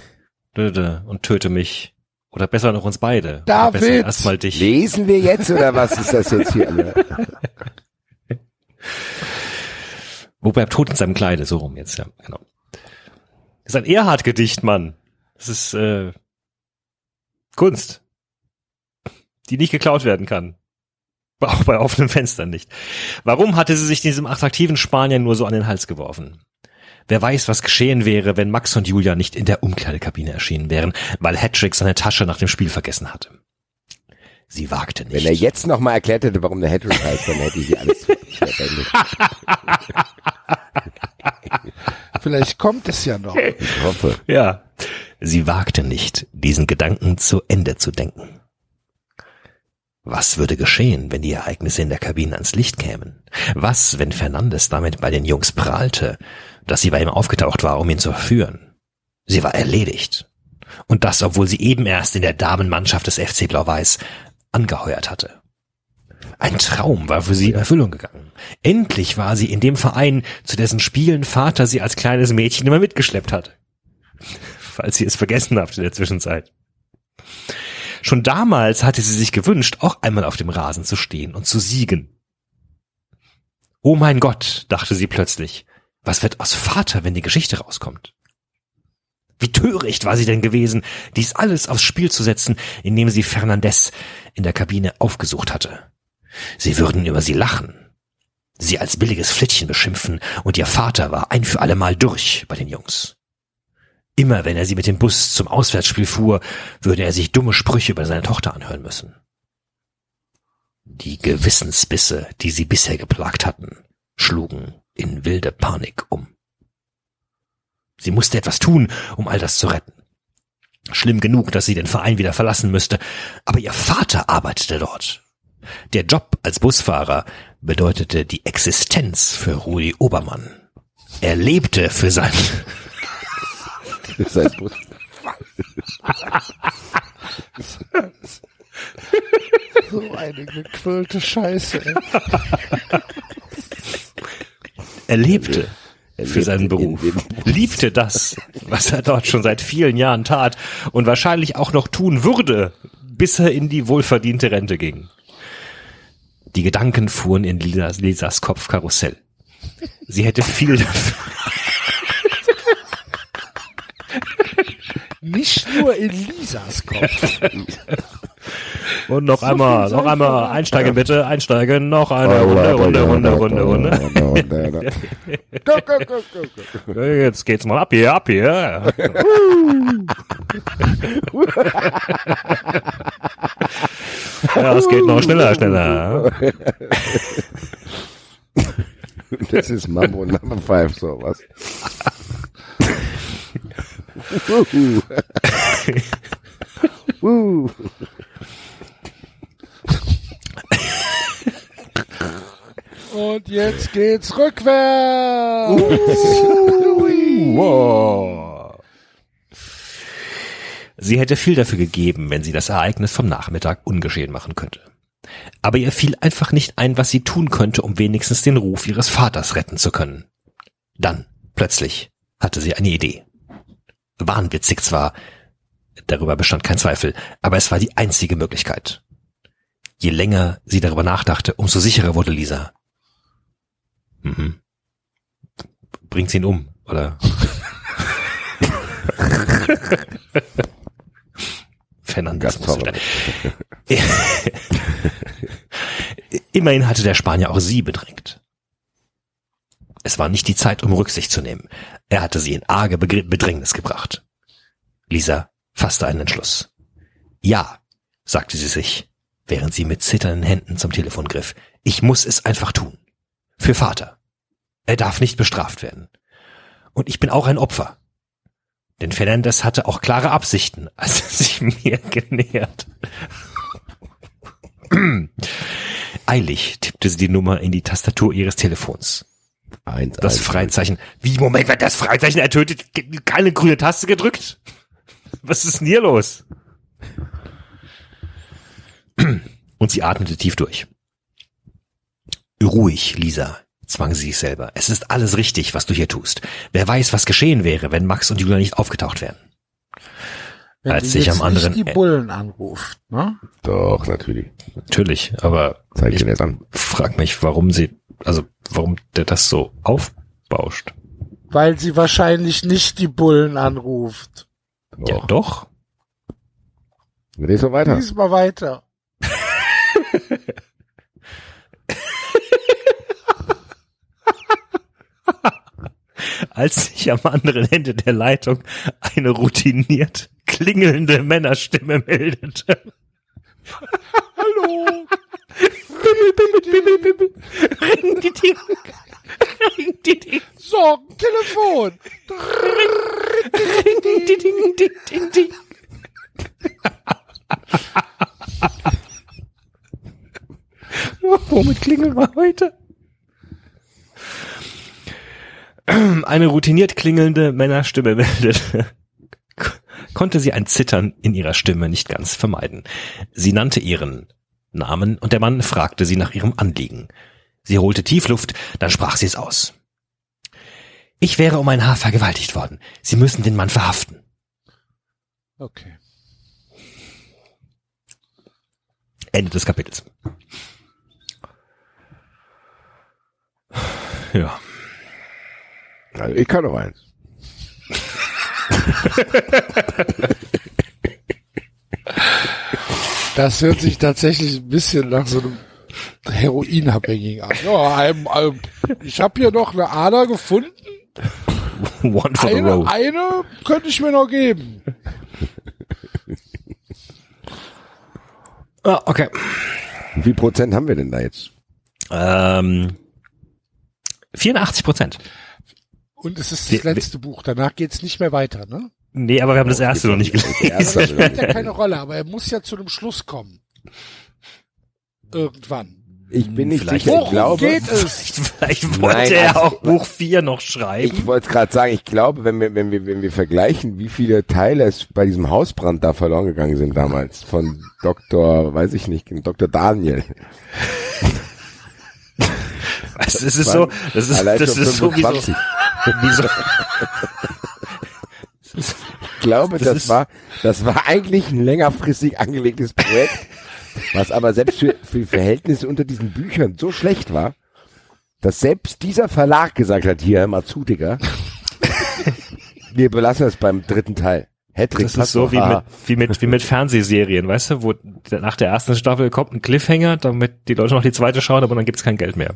und töte mich. Oder besser noch uns beide. David! Besser erstmal dich. Lesen wir jetzt oder was ist das jetzt hier? Wo bleibt Tod in seinem Kleide? So rum jetzt, ja, genau. Das ist ein Erhard-Gedicht, Mann. Das ist äh, Kunst, die nicht geklaut werden kann. Auch bei offenen Fenstern nicht. Warum hatte sie sich diesem attraktiven Spanier nur so an den Hals geworfen? Wer weiß, was geschehen wäre, wenn Max und Julia nicht in der Umkleidekabine erschienen wären, weil Hattrick seine Tasche nach dem Spiel vergessen hatte. Sie wagte nicht. Wenn er jetzt noch mal erklärt hätte, warum der Hattrick heißt, dann hätte ich hier alles verwendet. Vielleicht kommt es ja noch. Ich hoffe. Ja. Sie wagte nicht, diesen Gedanken zu Ende zu denken. Was würde geschehen, wenn die Ereignisse in der Kabine ans Licht kämen? Was, wenn Fernandes damit bei den Jungs prahlte, dass sie bei ihm aufgetaucht war, um ihn zu verführen? Sie war erledigt. Und das, obwohl sie eben erst in der Damenmannschaft des FC Blau-Weiß angeheuert hatte. Ein Traum war für sie in Erfüllung gegangen. Endlich war sie in dem Verein, zu dessen Spielen Vater sie als kleines Mädchen immer mitgeschleppt hatte. Falls sie es vergessen habt in der Zwischenzeit. Schon damals hatte sie sich gewünscht, auch einmal auf dem Rasen zu stehen und zu siegen. Oh mein Gott, dachte sie plötzlich, was wird aus Vater, wenn die Geschichte rauskommt? Wie töricht war sie denn gewesen, dies alles aufs Spiel zu setzen, indem sie Fernandez in der Kabine aufgesucht hatte. Sie würden über sie lachen, sie als billiges Flittchen beschimpfen, und ihr Vater war ein für allemal durch bei den Jungs. Immer wenn er sie mit dem Bus zum Auswärtsspiel fuhr, würde er sich dumme Sprüche über seine Tochter anhören müssen. Die Gewissensbisse, die sie bisher geplagt hatten, schlugen in wilde Panik um. Sie musste etwas tun, um all das zu retten. Schlimm genug, dass sie den Verein wieder verlassen müsste, aber ihr Vater arbeitete dort. Der Job als Busfahrer bedeutete die Existenz für Rudi Obermann. Er lebte für sein Sein Bus. So eine gequirlte Scheiße. Er lebte für seinen Beruf, liebte das, was er dort schon seit vielen Jahren tat und wahrscheinlich auch noch tun würde, bis er in die wohlverdiente Rente ging. Die Gedanken fuhren in Lisas, Lisas Kopfkarussell. Sie hätte viel dafür, Nicht nur in Lisas Kopf. und noch einmal, noch einmal, einsteigen bitte, einsteigen, noch eine Runde, Runde, Runde, Runde, Runde. Go, go, go, go, go. Jetzt geht's mal ab hier, ab hier. Ja, es geht noch schneller, schneller. Das ist Mambo Number Five, sowas. Wuhu. Und jetzt geht's rückwärts. Wow. Sie hätte viel dafür gegeben, wenn sie das Ereignis vom Nachmittag ungeschehen machen könnte. Aber ihr fiel einfach nicht ein, was sie tun könnte, um wenigstens den Ruf ihres Vaters retten zu können. Dann, plötzlich, hatte sie eine Idee. Wahnwitzig zwar, darüber bestand kein Zweifel, aber es war die einzige Möglichkeit. Je länger sie darüber nachdachte, umso sicherer wurde Lisa. Mhm. Bringt sie ihn um, oder? Fernandes. Immerhin hatte der Spanier auch sie bedrängt. Es war nicht die Zeit, um Rücksicht zu nehmen. Er hatte sie in arge Bedrängnis gebracht. Lisa fasste einen Entschluss. Ja, sagte sie sich, während sie mit zitternden Händen zum Telefon griff. Ich muss es einfach tun. Für Vater. Er darf nicht bestraft werden. Und ich bin auch ein Opfer. Denn Fernandes hatte auch klare Absichten, als er sich mir genähert. Eilig tippte sie die Nummer in die Tastatur ihres Telefons. Eins, Das eins, Freizeichen. Wie, Moment, wird das Freizeichen ertötet? Keine grüne Taste gedrückt? Was ist denn hier los? Und sie atmete tief durch. Ruhig, Lisa, zwang sie sich selber. Es ist alles richtig, was du hier tust. Wer weiß, was geschehen wäre, wenn Max und Julia nicht aufgetaucht wären. Wenn Als sich am anderen nicht die Bullen anruft, ne? Doch, natürlich. Natürlich, aber Zeig ich jetzt an. frag mich, warum sie, also warum der das so aufbauscht. Weil sie wahrscheinlich nicht die Bullen anruft. Ja, doch. Lies so weiter. Lies mal weiter. als sich am anderen Ende der Leitung eine routiniert klingelnde Männerstimme meldete. Hallo. Bimmel, bimmel, bimmel, bimmel. Ring die Ding. Ring die Ding. Sorgentelefon. Ring die Ding, Ding, Ding, Ding. Womit klingeln wir heute? Eine routiniert klingelnde Männerstimme meldete. Konnte sie ein Zittern in ihrer Stimme nicht ganz vermeiden. Sie nannte ihren Namen und der Mann fragte sie nach ihrem Anliegen. Sie holte Tiefluft, dann sprach sie es aus. Ich wäre um ein Haar vergewaltigt worden. Sie müssen den Mann verhaften. Okay. Ende des Kapitels. Ja. Also ich kann noch eins. Das hört sich tatsächlich ein bisschen nach so einem Heroinabhängigen an. Ja, ich habe hier noch eine Ader gefunden. One for the Eine, road. eine könnte ich mir noch geben. Ah, okay. Wie viel Prozent haben wir denn da jetzt? Ähm, 84 Prozent. Und es ist das letzte Buch. Danach geht's nicht mehr weiter, ne? Nee, aber wir haben das erste noch nicht gelesen. Das spielt ja keine Rolle, aber er muss ja zu einem Schluss kommen. Irgendwann. Ich bin nicht Vielleicht- sicher, ich Worum glaube, geht es? Vielleicht wollte Nein, er also- auch Buch 4 noch schreiben. ich wollte gerade sagen, ich glaube, wenn wir, wenn wir, wenn wir vergleichen, wie viele Teile es bei diesem Hausbrand da verloren gegangen sind damals von Dr., weiß ich nicht, Dr. Daniel. Das ist so, das ist, Allein das ist so wie so, 25. wie so, Ich glaube, Das das, war, das war eigentlich ein längerfristig angelegtes Projekt, was aber selbst für, für die Verhältnisse unter diesen Büchern so schlecht war, dass selbst dieser Verlag gesagt hat, hier, Matsudiger, wir belassen es beim dritten Teil. Hedrick, das ist so wie mit, wie mit, wie mit Fernsehserien, weißt du, wo nach der ersten Staffel kommt ein Cliffhanger, damit die Leute noch die zweite schauen, aber dann gibt's kein Geld mehr.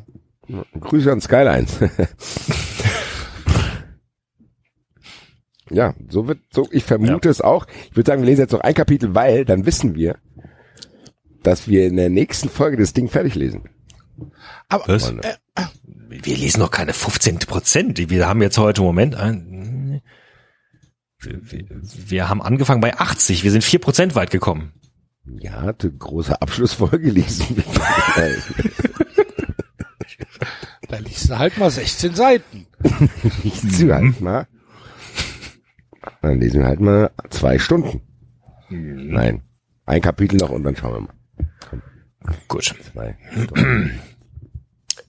Grüße an Skylines. ja, so wird, so, ich vermute es auch. Ich würde sagen, wir lesen jetzt noch ein Kapitel, weil dann wissen wir, dass wir in der nächsten Folge das Ding fertig lesen. Aber Was? äh, Wir lesen noch keine 15 Prozent. Wir haben jetzt heute im Moment ein, wir, wir haben angefangen bei 80. Wir sind vier Prozent weit gekommen. Ja, die große Abschlussfolge lesen. da liest du halt mal 16 Seiten. Liest du halt mal. Dann lesen wir halt mal zwei Stunden. Nein. Ein Kapitel noch und dann schauen wir mal. Gut. Zwei.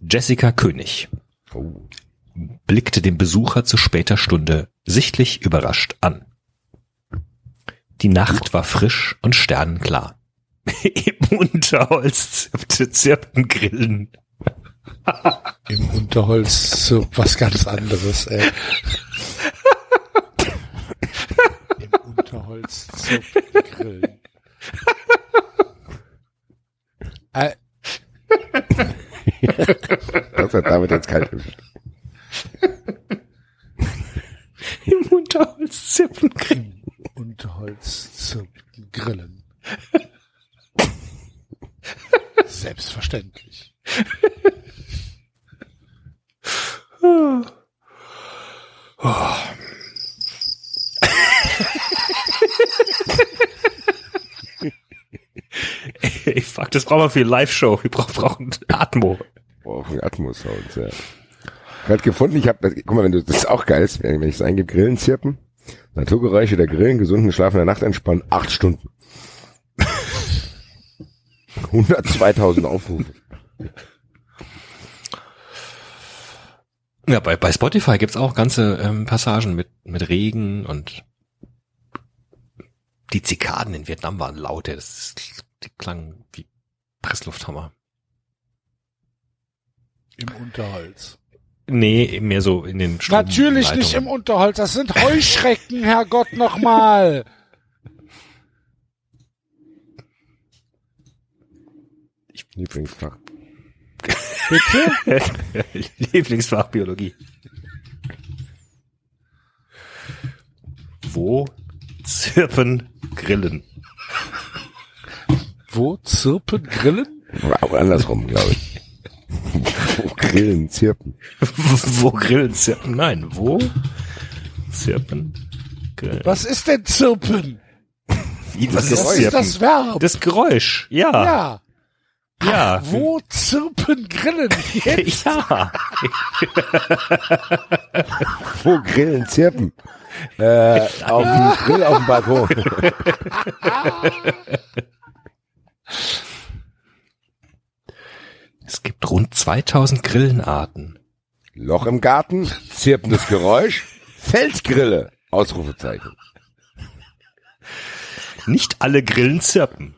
Jessica König Oh. blickte den Besucher zu später Stunde sichtlich überrascht an. Die Nacht war frisch und sternenklar. Im Unterholz zirpte zirpten Grillen. Im Unterholz so was ganz anderes, ey. Im Unterholz zum Grillen. Äh, Das hat damit jetzt kalt. Im Unterholz zirpten Grillen. Im Unterholz zum Grillen. Selbstverständlich. Ey, fuck, das brauchen wir für die Live-Show. Wir brauchen, brauchen Atmo. Boah, von Atmos-Sounds, ja. Gerade gefunden, ich habe, guck mal, wenn du, das ist auch geil, wenn ich es eingebe, Grillen zirpen, Naturgeräusche der Grillen, gesunden Schlaf in der Nacht entspannen, acht Stunden. 102.000 Aufrufe. Ja, bei, bei Spotify gibt's auch ganze ähm, Passagen mit, mit Regen und die Zikaden in Vietnam waren laut, ey. das ist, die klangen wie Presslufthammer. Im Unterholz. Nee, mehr so in den Strom- Natürlich nicht im. Unterholz, das sind Heuschrecken, Herrgott nochmal. Lieblingsfach. Bitte? Lieblingsfach Biologie. Wo zirpen Grillen? Wo zirpen Grillen? Wow, andersrum, glaube ich. Wo Grillen zirpen. wo Grillen zirpen? Nein, wo zirpen Grillen? Was ist denn zirpen? Wie, was Das ist Geräusch. ist das Verb. Das Geräusch, ja. ja. Ja. Wo zirpen Grillen? Jetzt? Ja. Wo Grillen zirpen. Äh, auf dem Grill auf dem Balkon. Es gibt rund 2000 Grillenarten. Loch im Garten, zirpendes Geräusch, Felsgrille, Ausrufezeichen. Nicht alle Grillen zirpen.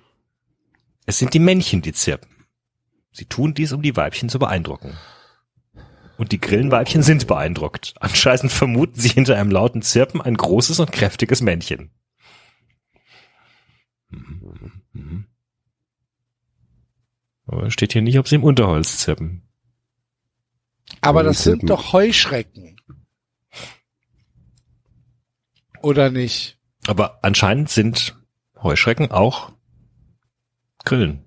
Es sind die Männchen, die zirpen. Sie tun dies, um die Weibchen zu beeindrucken. Und die Grillenweibchen sind beeindruckt. Anscheinend vermuten sie hinter einem lauten Zirpen ein großes und kräftiges Männchen. Aber steht hier nicht, ob sie im Unterholz zirpen. Aber das sind zirpen. doch Heuschrecken. Oder nicht? Aber anscheinend sind Heuschrecken auch Grillen.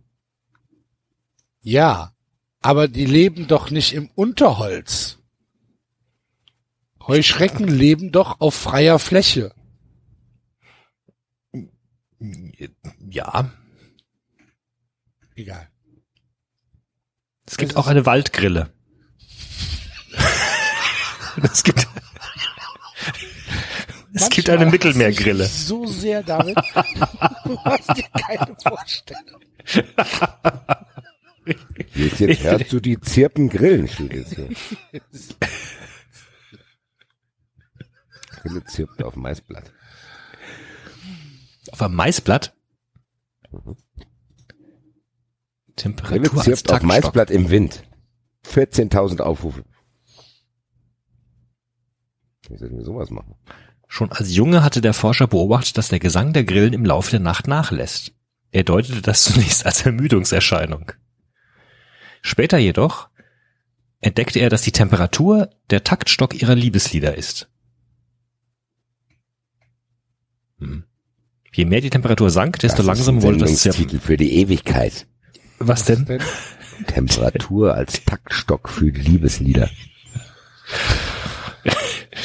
Ja. Aber die leben doch nicht im Unterholz. Heuschrecken leben doch auf freier Fläche. Ja. Egal. Es gibt auch eine Waldgrille. es gibt, es gibt eine Mittelmeergrille. So sehr damit. Du hast dir keine Vorstellung. Jetzt, jetzt hörst du die Zirpen grillen, steht jetzt hier. Grille zirpt auf Maisblatt. Auf einem Maisblatt? Grille Temperatur als zirpt auf. Maisblatt im Wind. 14.000 Aufrufe. Wie sollten wir sowas machen? Schon als Junge hatte der Forscher beobachtet, dass der Gesang der Grillen im Laufe der Nacht nachlässt. Er deutete das zunächst als Ermüdungserscheinung. Später jedoch entdeckte er, dass die Temperatur der Taktstock ihrer Liebeslieder ist. Hm. Je mehr die Temperatur sank, desto Das langsamer wurde das Zirpen. Sendungstitel für die Ewigkeit. Was denn? Denn Temperatur als Taktstock für Liebeslieder.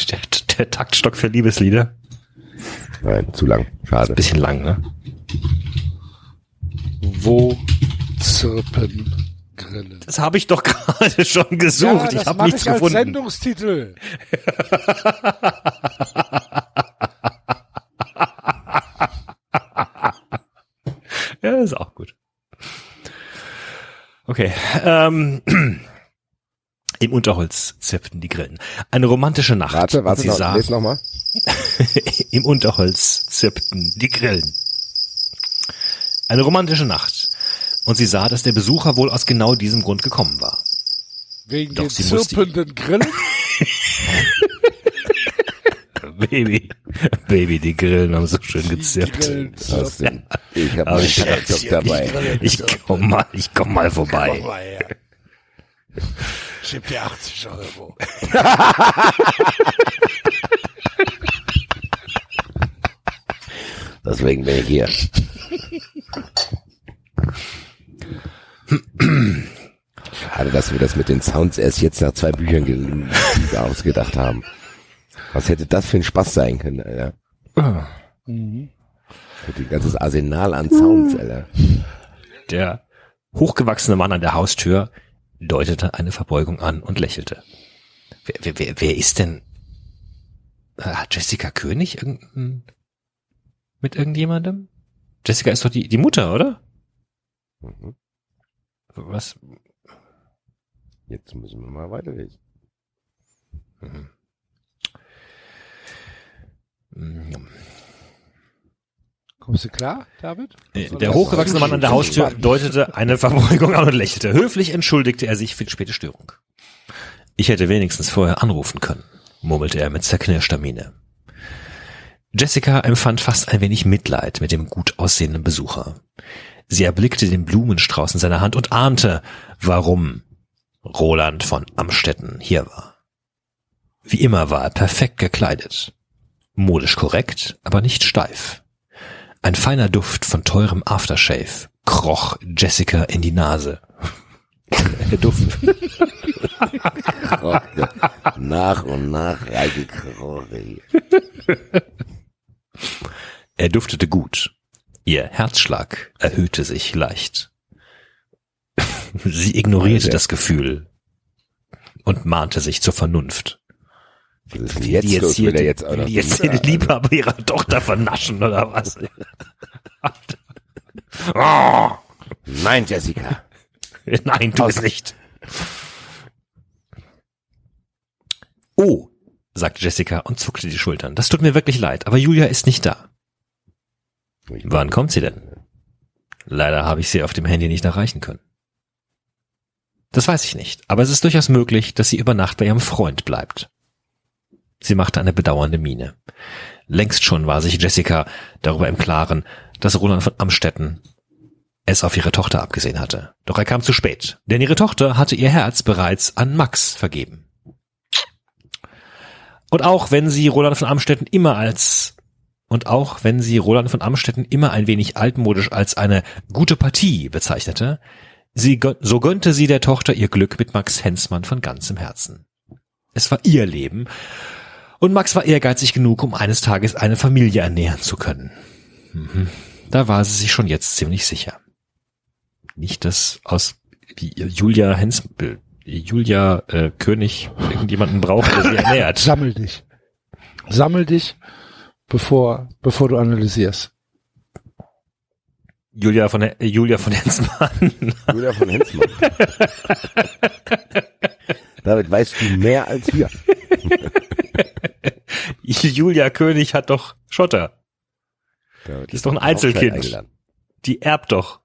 Der, der Taktstock für Liebeslieder. Nein, zu lang. Schade. Bisschen lang, ne? wo zirpen Grillen? Das habe ich doch gerade schon gesucht. ja, ich das habe nichts ich als gefunden. Sendungstitel. Ja, ist auch gut. Okay. Ähm, Im Unterholz zirpten die Grillen. Eine romantische Nacht. Warte, warte, sie noch, sah, noch mal. Im Unterholz zirpten die Grillen. Eine romantische Nacht. Und sie sah, dass der Besucher wohl aus genau diesem Grund gekommen war. Wegen Doch, den zirpenden Grillen? Baby, Baby, die Grillen haben so schön gezirpt. Denn? Ich habe meinen ich- Taktstock dabei. Ich komm mal, ich komm mal Komm vorbei. mal her. Ich geb dir 80 Euro. Deswegen bin ich hier. Schade, dass wir das mit den Sounds erst jetzt nach zwei Büchern ge- ausgedacht haben. Was hätte das für ein Spaß sein können, Alter? Mhm. Mit dem ganzes Arsenal an Sounds, Alter. Der hochgewachsene Mann an der Haustür deutete eine Verbeugung an und lächelte. Wer, wer, wer, wer ist denn? Äh, Hat Jessica König irgendein, mit irgendjemandem? Jessica ist doch die, die Mutter, oder? Mhm. Was? Jetzt müssen wir mal weiterlesen. Hm. Kommst du klar, David? Äh, Der hochgewachsene Mann an der Haustür deutete eine Verbeugung an und lächelte. Höflich entschuldigte er sich für die späte Störung. Ich hätte wenigstens vorher anrufen können, murmelte er mit zerknirschter Miene. Jessica empfand fast ein wenig Mitleid mit dem gut aussehenden Besucher. Sie erblickte den Blumenstrauß in seiner Hand und ahnte, warum Roland von Amstetten hier war. Wie immer war er perfekt gekleidet. Modisch korrekt, aber nicht steif. Ein feiner Duft von teurem Aftershave kroch Jessica in die Nase. Der Duft. nach und nach reingekrochen. Er duftete gut. Ihr Herzschlag erhöhte sich leicht. Sie ignorierte das Gefühl und mahnte sich zur Vernunft. Was ist jetzt die los? hier, er die- jetzt auch die jetzt den Liebhaber ihrer Tochter vernaschen oder was? oh, Nein, Jessica. nein, tu es nicht. Oh, sagte Jessica und zuckte die Schultern. Das tut mir wirklich leid, aber Julia ist nicht da. Wann kommt sie denn? Leider habe ich sie auf dem Handy nicht erreichen können. Das weiß ich nicht, aber es ist durchaus möglich, dass sie über Nacht bei ihrem Freund bleibt. Sie machte eine bedauernde Miene. Längst schon war sich Jessica darüber im Klaren, dass Roland von Amstetten es auf ihre Tochter abgesehen hatte. Doch er kam zu spät, denn ihre Tochter hatte ihr Herz bereits an Max vergeben. Und auch wenn sie Roland von Amstetten immer als und auch wenn sie Roland von Amstetten immer ein wenig altmodisch als eine gute Partie bezeichnete, sie so gönnte sie der Tochter ihr Glück mit Max Hensmann von ganzem Herzen. Es war ihr Leben Und Max war ehrgeizig genug, um eines Tages eine Familie ernähren zu können. Mhm. Da war sie sich schon jetzt ziemlich sicher. Nicht, dass aus Julia Hens, äh, Julia äh, König irgendjemanden braucht, der sie ernährt. Sammel dich. Sammel dich, bevor, bevor du analysierst. Julia von äh, Julia von Hensmann. Julia von Hensmann. David, weißt du mehr als wir? Julia König hat doch Schotter. David Die ist doch ein Einzelkind. Die erbt doch.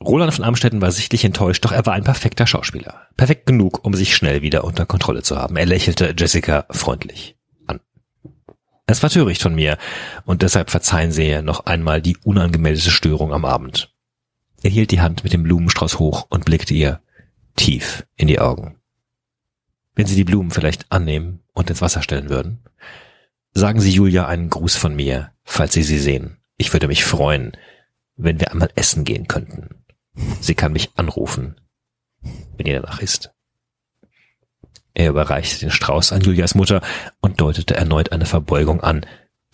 Roland von Amstetten war sichtlich enttäuscht, doch er war ein perfekter Schauspieler. Perfekt genug, um sich schnell wieder unter Kontrolle zu haben. Er lächelte Jessica freundlich. Es war töricht von mir und deshalb verzeihen Sie noch einmal die unangemeldete Störung am Abend. Er hielt die Hand mit dem Blumenstrauß hoch und blickte ihr tief in die Augen. Wenn Sie die Blumen vielleicht annehmen und ins Wasser stellen würden? Sagen Sie Julia einen Gruß von mir, falls Sie sie sehen. Ich würde mich freuen, wenn wir einmal essen gehen könnten. Sie kann mich anrufen, wenn ihr danach ist. Er überreichte den Strauß an Julias Mutter und deutete erneut eine Verbeugung an.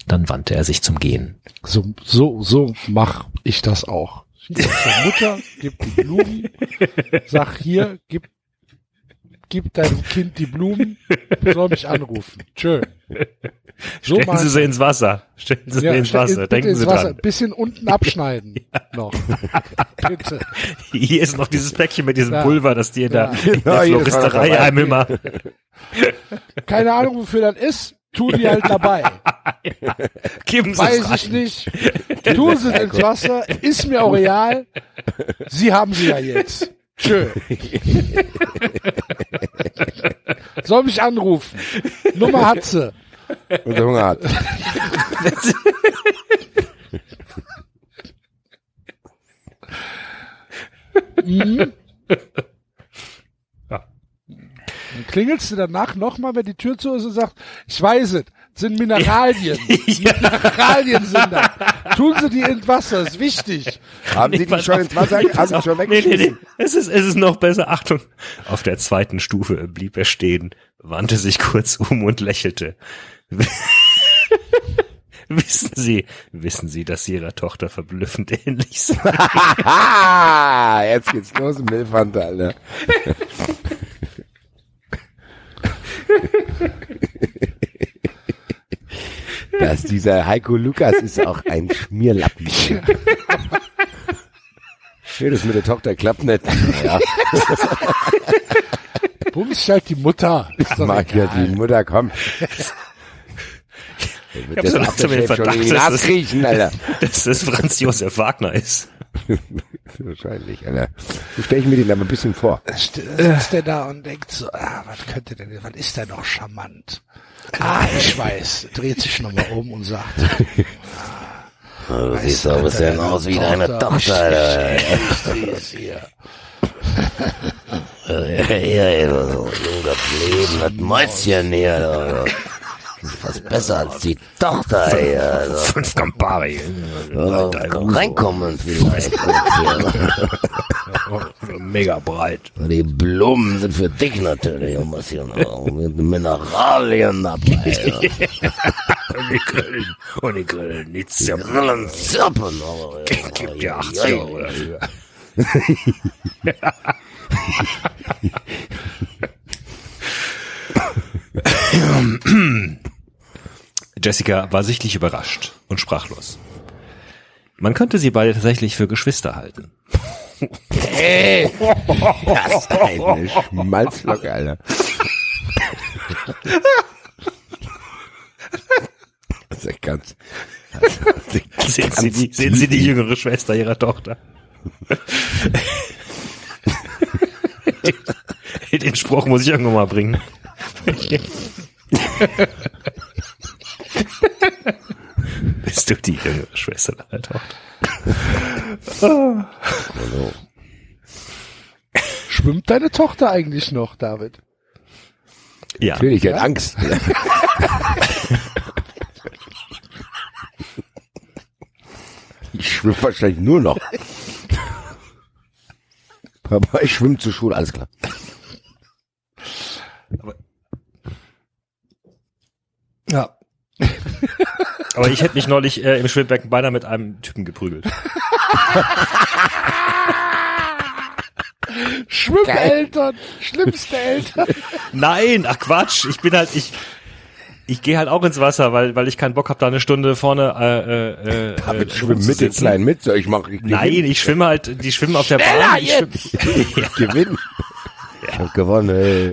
Dann wandte er sich zum Gehen. So, so, so mach ich das auch. Ich Mutter, gib die Blumen, sag hier, gib, gib deinem Kind die Blumen, soll mich anrufen. Tschö. So Stellen Sie sie ins Wasser. Stellen Sie sie Ja, ins stell- Wasser. Denken ins Sie Wasser. dran. Bisschen unten abschneiden noch. Bitte. Hier ist noch dieses Päckchen mit diesem Ja. Pulver, das die in der, Ja. in der Ja, Floristerei einem immer. Keine Ahnung, wofür das ist. Tu die halt dabei. Geben Sie Weiß es ich rein. nicht. Tu sie ins Wasser. Ist mir auch real. Sie haben sie ja jetzt. Tschö. Soll mich anrufen. Nummer hat sie. Und der Hunger hat. Mhm. Dann klingelst du danach nochmal, wenn die Tür zu ist und sagst, ich weiß es, sind Mineralien. Mineralien sind da. Tun sie die ins Wasser, ist wichtig. Haben Sie Nee, die schon auf. ins Wasser? Nee, Haben Sie schon Nee, nee, weggeschmissen? nee. Es ist, es ist noch besser. Achtung. Auf der zweiten Stufe blieb er stehen, wandte sich kurz um und lächelte. wissen Sie, wissen Sie, dass Sie Ihrer Tochter verblüffend ähnlich sind? Jetzt geht's los im Milfhand, Alter. Dass dieser Heiko Lukas ist auch ein Schmierlappen. Nee, das mit der Tochter klappt nicht. Ja, Bums halt die Mutter. Ist mag ja die Mutter kommen. Ich hab so langsam den Verdacht, dass das- riechen, Alter. Dass das Franz Josef Wagner ist. Wahrscheinlich, Alter. So stelle ich mir den aber ein bisschen vor. sitzt der da und denkt so, ah, was könnte denn, was ist denn noch charmant? Ah, ich weiß. Dreht sich nochmal um und sagt, Du siehst doch ein bisschen aus wie deine Tochter, Alter. hier. Ja, so das Leben, das Mäuschen hier, fast besser als die Tochter hier, Alter. Fünf Campari. Ja, Reinkommen vielleicht. Mega breit. Die Blumen sind für dich natürlich, um was hier noch mit Mineralien dabei. Und die Grillen. Und die Grillen. Nichts Ja. ja. Grillen, Zirpen. Gibt ja 80 Euro dafür. Jessica war sichtlich überrascht und sprachlos. Man könnte sie beide tatsächlich für Geschwister halten. Hey! Das ist eine Schmalzlocke, Alter. Das ist ganz... Sehen Sie, die, sehen Sie die jüngere Schwester ihrer Tochter? Den- Den Spruch muss ich irgendwann mal bringen. Bist du die jüngere Schwester deiner Tochter? schwimmt deine Tochter eigentlich noch, David? Ja. Natürlich, die hat Angst. Ich schwimme wahrscheinlich nur noch. Papa, ich schwimme zur Schule, alles klar. Aber ich hätte mich neulich äh, im Schwimmbecken beinahe mit einem Typen geprügelt. Schwimmeltern, schlimmste Eltern. Nein, ach Quatsch, ich bin halt, ich, ich gehe halt auch ins Wasser, weil, weil ich keinen Bock habe, da eine Stunde vorne äh, äh, äh, Damit äh, schwimmen mit den. Kleinen mit. Ich mach, ich Nein, gewinn. ich schwimme halt, die schwimmen auf der Bahn. Ich schwimm, Ich gewinn. Ich hab gewonnen, ey.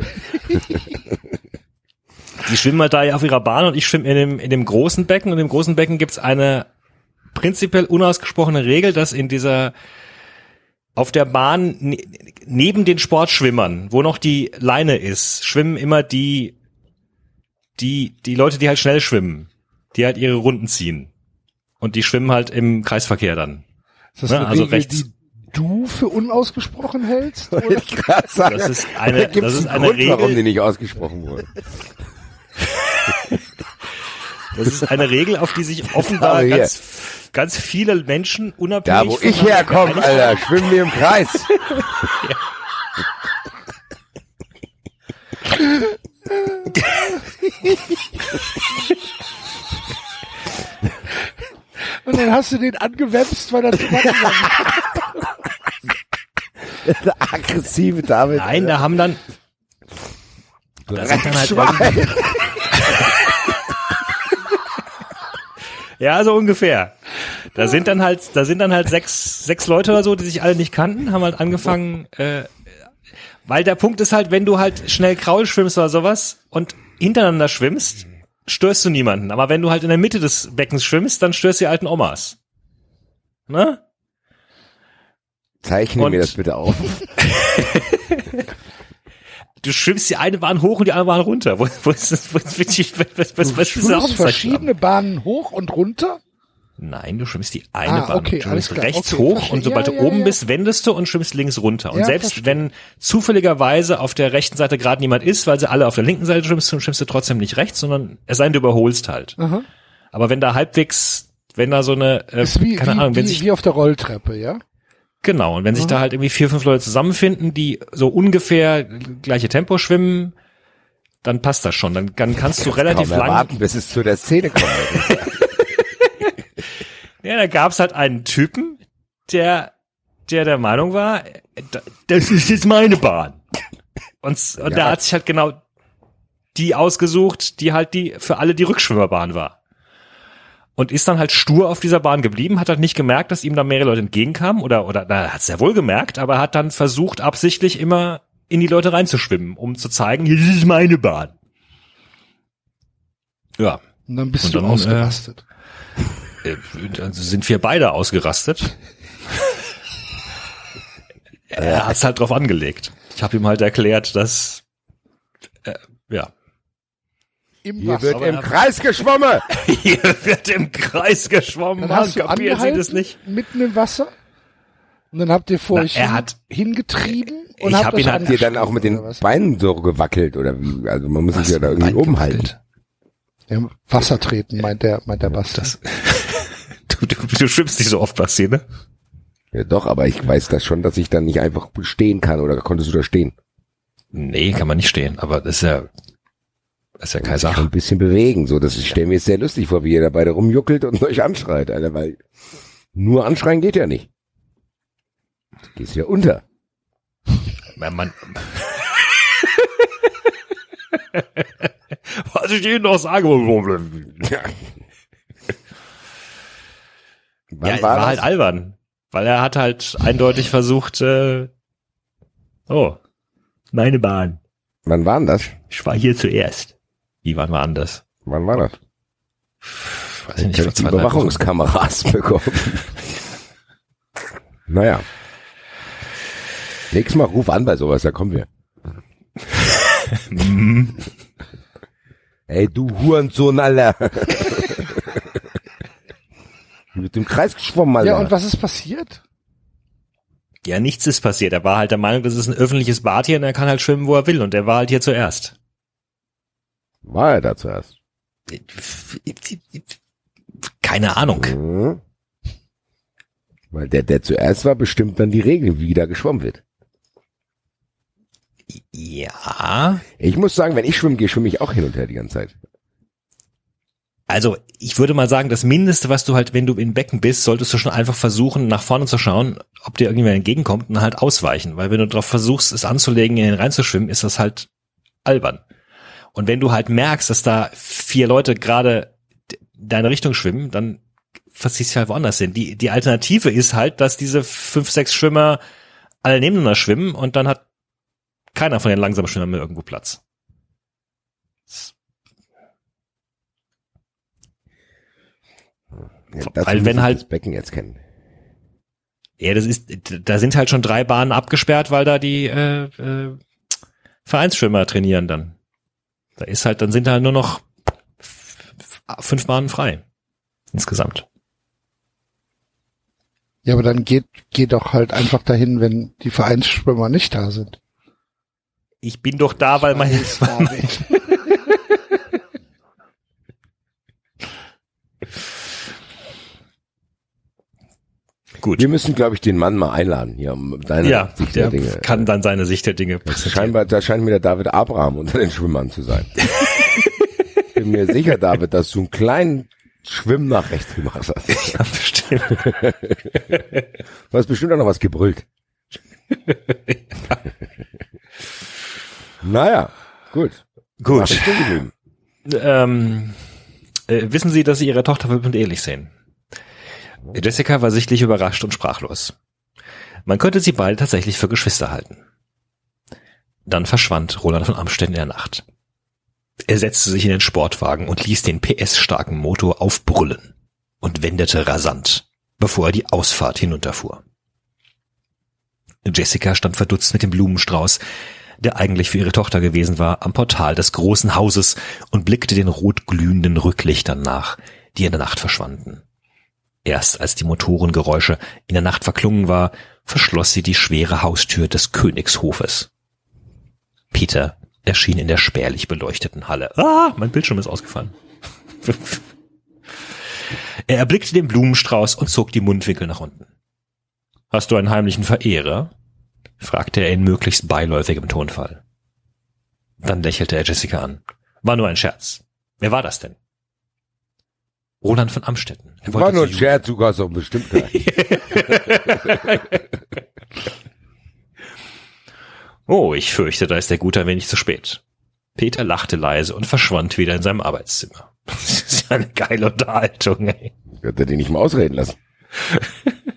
Die schwimmen halt da auf ihrer Bahn und ich schwimme in dem, in dem großen Becken und im großen Becken gibt's eine prinzipiell unausgesprochene Regel, dass in dieser auf der Bahn ne, neben den Sportschwimmern, wo noch die Leine ist, schwimmen immer die die die Leute, die halt schnell schwimmen, die halt ihre Runden ziehen und die schwimmen halt im Kreisverkehr dann. Ist das Ne, eine also Regel, rechts. die du für unausgesprochen hältst? Oder? Ich sagen, Das ist eine- das ist einen eine Grund, warum Regel. die nicht ausgesprochen wurden. Das ist eine Regel, auf die sich offenbar ganz ganz viele Menschen unabhängig Da, wo ich herkomme. Alter, schwimmen wir im Kreis. Und dann hast du den angewämst, weil er zu aggressive David. Nein, da haben dann da sind dann halt Schwein. irgendwie- Ja, so ungefähr. Da sind dann halt, da sind dann halt sechs, sechs Leute oder so, die sich alle nicht kannten, haben halt angefangen, äh, weil der Punkt ist halt, wenn du halt schnell Kraul schwimmst oder sowas und hintereinander schwimmst, störst du niemanden. Aber wenn du halt in der Mitte des Beckens schwimmst, dann störst du die alten Omas. Ne? Zeichne Und- mir das bitte auf. Du schwimmst die eine Bahn hoch und die andere Bahn runter. Wo, wo ist das, wo ist, was, was, was, Du schwimmst verschiedene Bahnen hoch und runter? Nein, du schwimmst die eine Ah, Bahn. okay, du schwimmst rechts Okay, hoch verstehe. und sobald Ja, du ja, oben ja. bist, wendest du und schwimmst links runter. Und selbst verstehe. wenn zufälligerweise auf der rechten Seite gerade niemand ist, weil sie alle auf der linken Seite schwimmst, dann schwimmst du trotzdem nicht rechts, sondern es sei denn, du überholst halt. Aha. Aber wenn da halbwegs, wenn da so eine, äh, Ist wie, keine wie, Ahnung, wenn wie, sich, wie auf der Rolltreppe, ja? Genau, und wenn sich Mhm. da halt irgendwie vier, fünf Leute zusammenfinden, die so ungefähr gleiche Tempo schwimmen, dann passt das schon. Dann, dann kannst du relativ lang erwarten, bis es zu der Szene kommt. Ja, da gab's halt einen Typen, der, der der Meinung war, da- das ist jetzt meine Bahn. Und, und Ja. der hat sich halt genau die ausgesucht, die halt die für alle die Rückschwimmerbahn war. Und ist dann halt stur auf dieser Bahn geblieben, hat halt nicht gemerkt, dass ihm da mehrere Leute entgegenkamen oder oder na, hat es ja wohl gemerkt, aber hat dann versucht absichtlich immer in die Leute reinzuschwimmen, um zu zeigen, hier ist meine Bahn. Ja, Und dann bist Und du dann, äh, ausgerastet. äh, also sind wir beide ausgerastet. er hat's halt drauf angelegt. Ich habe ihm halt erklärt, dass äh, ja Im Hier Wasser. wird im Kreis geschwommen. hier wird im Kreis geschwommen. Dann Mann, hast du Sie das nicht? mitten im Wasser. Und dann habt ihr vor Na, euch er hin, hat- hingetrieben und habt hab ihn- Habt ihr dann auch mit den was? Beinen so gewackelt oder wie? Also man muss sich ja da irgendwie oben halten. Ja, Wasser treten, meint der, meint der Basti. Du, du, du schwimmst nicht so oft, Basti, ne? Ja doch, aber ich weiß das schon, dass ich dann nicht einfach stehen kann oder konntest du da stehen? Nee, kann man nicht stehen, aber das ist ja das ist ja schon Sache. ein bisschen bewegen, so dass ich stelle mir jetzt sehr lustig vor, wie ihr da beide rumjuckelt und euch anschreit, Alter, weil nur anschreien geht ja nicht. Du gehst ja unter. Man, man Was ich Ihnen noch sagen Ja. Wann ja, war, war, das? halt albern, weil er hat halt eindeutig versucht, äh, oh, meine Bahn. Wann war denn das? Ich war hier zuerst. Wie wann war anders? Wann war das? Weiß ich nicht, Ich die zwei. Überwachungskameras bekommen. naja. Nächstes Mal ruf an bei sowas, da kommen wir. Mhm. Ey, du Hurensohn, Alter. Mit dem Kreis geschwommen, Alter. Ja, und was ist passiert? Ja, nichts ist passiert. Er war halt der Meinung, das ist ein öffentliches Bad hier und er kann halt schwimmen, wo er will. Und er war halt hier zuerst. War er da zuerst? Keine Ahnung. Mhm. Weil der, der zuerst war, bestimmt dann die Regeln, wie da geschwommen wird. Ja. Ich muss sagen, wenn ich schwimmen gehe, schwimme ich auch hin und her die ganze Zeit. Also ich würde mal sagen, das Mindeste, was du halt, wenn du in Becken bist, solltest du schon einfach versuchen, nach vorne zu schauen, ob dir irgendwer entgegenkommt und halt ausweichen. Weil wenn du darauf versuchst, es anzulegen, in den reinzuschwimmen, ist das halt albern. Und wenn du halt merkst, dass da vier Leute gerade deine Richtung schwimmen, dann verziehst du halt woanders hin. Die, die Alternative ist halt, dass diese fünf, sechs Schwimmer alle nebeneinander schwimmen und dann hat keiner von den langsamen Schwimmern mehr irgendwo Platz. Ja, dazu Weil wenn halt- das Becken jetzt kennen. Ja, das ist, da sind halt schon drei Bahnen abgesperrt, weil da die äh, äh, Vereinsschwimmer trainieren dann. Da ist halt, dann sind halt nur noch fünf Bahnen frei. Insgesamt. Ja, aber dann geht, geht doch halt einfach dahin, wenn die Vereinsschwimmer nicht da sind. Ich bin doch da, weil meine, Gut. Wir müssen, glaube ich, den Mann mal einladen hier, um deine ja, Sicht der der Dinge. kann dann seine Sicht der Dinge präsentieren. Scheinbar, da scheint mir der David Abraham unter den Schwimmern zu sein. Bin mir sicher, David, dass du einen kleinen Schwimm nach rechts gemacht hast. Ja, bestimmt. Du hast bestimmt auch noch was gebrüllt. naja, gut. Gut. Ich. Ähm, äh, wissen Sie, dass Sie Ihre Tochter ehrlich sehen? Jessica war sichtlich überrascht und sprachlos. Man könnte sie beide tatsächlich für Geschwister halten. Dann verschwand Roland von Amstetten in der Nacht. Er setzte sich in den Sportwagen und ließ den PS-starken Motor aufbrüllen und wendete rasant, bevor er die Ausfahrt hinunterfuhr. Jessica stand verdutzt mit dem Blumenstrauß, der eigentlich für ihre Tochter gewesen war, am Portal des großen Hauses und blickte den rot glühenden Rücklichtern nach, die in der Nacht verschwanden. Erst als die Motorengeräusche in der Nacht verklungen war, verschloss sie die schwere Haustür des Königshofes. Peter erschien in der spärlich beleuchteten Halle. Ah, mein Bildschirm ist ausgefallen. er erblickte den Blumenstrauß und zog die Mundwinkel nach unten. Hast du einen heimlichen Verehrer? fragte er in möglichst beiläufigem Tonfall. Dann lächelte er Jessica an. War nur ein Scherz. Wer war das denn? Roland von Amstetten. Er War nur ein Scherz, du hast bestimmt. Oh, ich fürchte, da ist der Gute ein wenig zu spät. Peter lachte leise und verschwand wieder in seinem Arbeitszimmer. Das ist ja eine geile Unterhaltung, ey. Wird er den nicht mal ausreden lassen?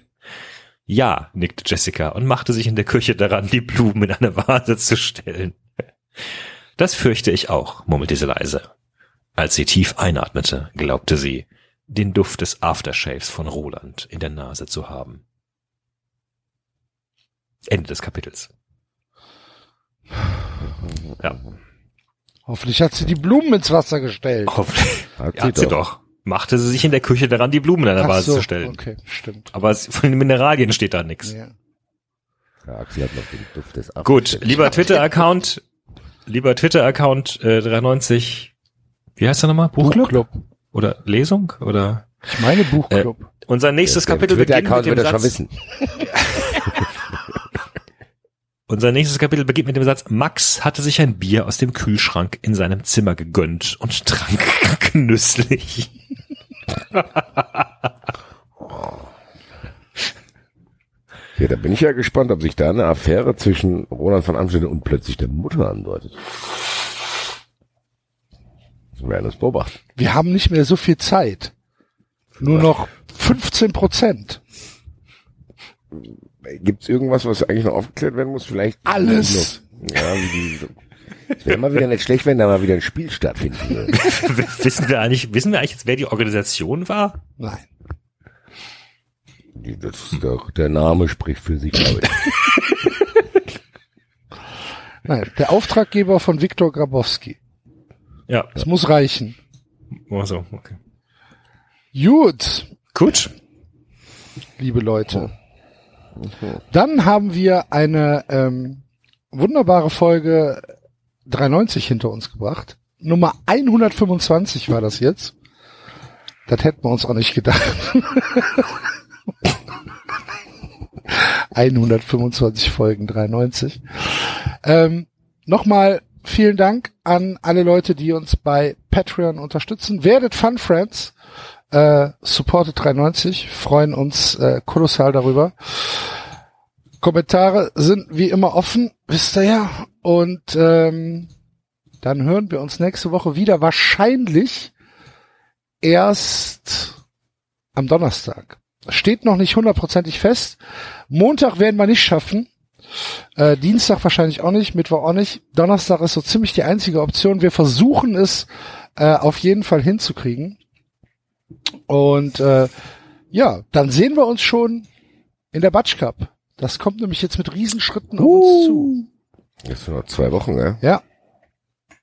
Ja, nickte Jessica und machte sich in der Küche daran, die Blumen in eine Vase zu stellen. Das fürchte ich auch, murmelte sie leise. Als sie tief einatmete, glaubte sie, den Duft des Aftershaves von Roland in der Nase zu haben. Ende des Kapitels. Ja, Hoffentlich hat sie die Blumen ins Wasser gestellt. hoffentlich. Hat Ja, hat sie doch. Machte sie sich in der Küche daran, die Blumen in einer Ach Vase so, zu stellen. Okay, stimmt. Aber von den Mineralien steht da nichts. Ja. Ja, Axel hat noch den Duft des Apfels. Gut, lieber Twitter-Account, lieber Twitter-Account äh, 93, wie heißt der nochmal? Buchclub? Buchclub. Oder Lesung? Oder Ich meine Buchclub. unser nächstes Der Kapitel beginnt mit dem wird er schon Satz, wissen. unser nächstes Kapitel beginnt mit dem Satz, Max hatte sich ein Bier aus dem Kühlschrank in seinem Zimmer gegönnt und trank genüsslich. Ja, da bin ich ja gespannt, ob sich da eine Affäre zwischen Roland von Amstetten und plötzlich der Mutter andeutet. Wir werden das beobachten. Wir haben nicht mehr so viel Zeit. Nur noch 15 Prozent. Gibt's irgendwas, was eigentlich noch aufgeklärt werden muss? Vielleicht Alles. Ja, wie die, es wäre mal wieder nicht schlecht, wenn da mal wieder ein Spiel stattfinden würde. wissen wir eigentlich, wissen wir eigentlich jetzt, wer die Organisation war? Nein. Das ist doch, der Name spricht für sich, glaube ich. Nein. Der Auftraggeber von Viktor Grabowski. Ja. Das muss reichen. Oh, so, okay. Gut, Gut. liebe Leute. Dann haben wir eine ähm, wunderbare Folge 93 hinter uns gebracht. Nummer 125 war das jetzt. Das hätten wir uns auch nicht gedacht. 125 Folgen 93. Ähm, Nochmal vielen Dank an alle Leute, die uns bei Patreon unterstützen. Werdet Fun Friends. Äh, supportet 93. Freuen uns äh, kolossal darüber. Kommentare sind wie immer offen, wisst ihr ja. Und ähm, dann hören wir uns nächste Woche wieder. Wahrscheinlich erst am Donnerstag. Steht noch nicht hundertprozentig fest. Montag werden wir nicht schaffen. Äh, Dienstag wahrscheinlich auch nicht, Mittwoch auch nicht. Donnerstag ist so ziemlich die einzige Option. Wir versuchen es äh, auf jeden Fall hinzukriegen. Und äh, ja, dann sehen wir uns schon in der Batsch Cup. Das kommt nämlich jetzt mit Riesenschritten auf uns zu. Jetzt nur noch zwei Wochen, ja? Ja.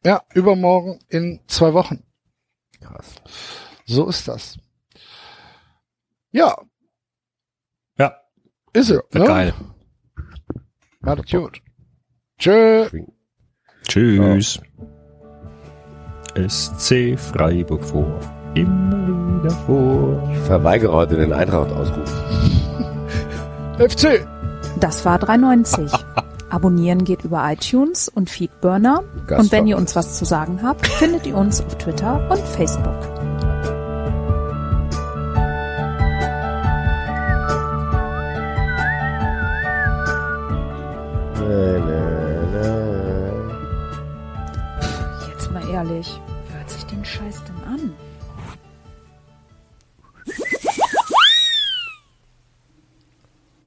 Ja, übermorgen in zwei Wochen. Krass. So ist das. Ja, Ja, ist es. ne? geil. Macht's gut. Tschö. Tschüss. SC Freiburg vor. Immer wieder vor. Ich verweigere heute den Eintracht-Ausruf. FC. Das war 390. Abonnieren geht über iTunes und Feedburner. Und wenn ihr uns was zu sagen habt, findet ihr uns auf Twitter und Facebook. Na, na,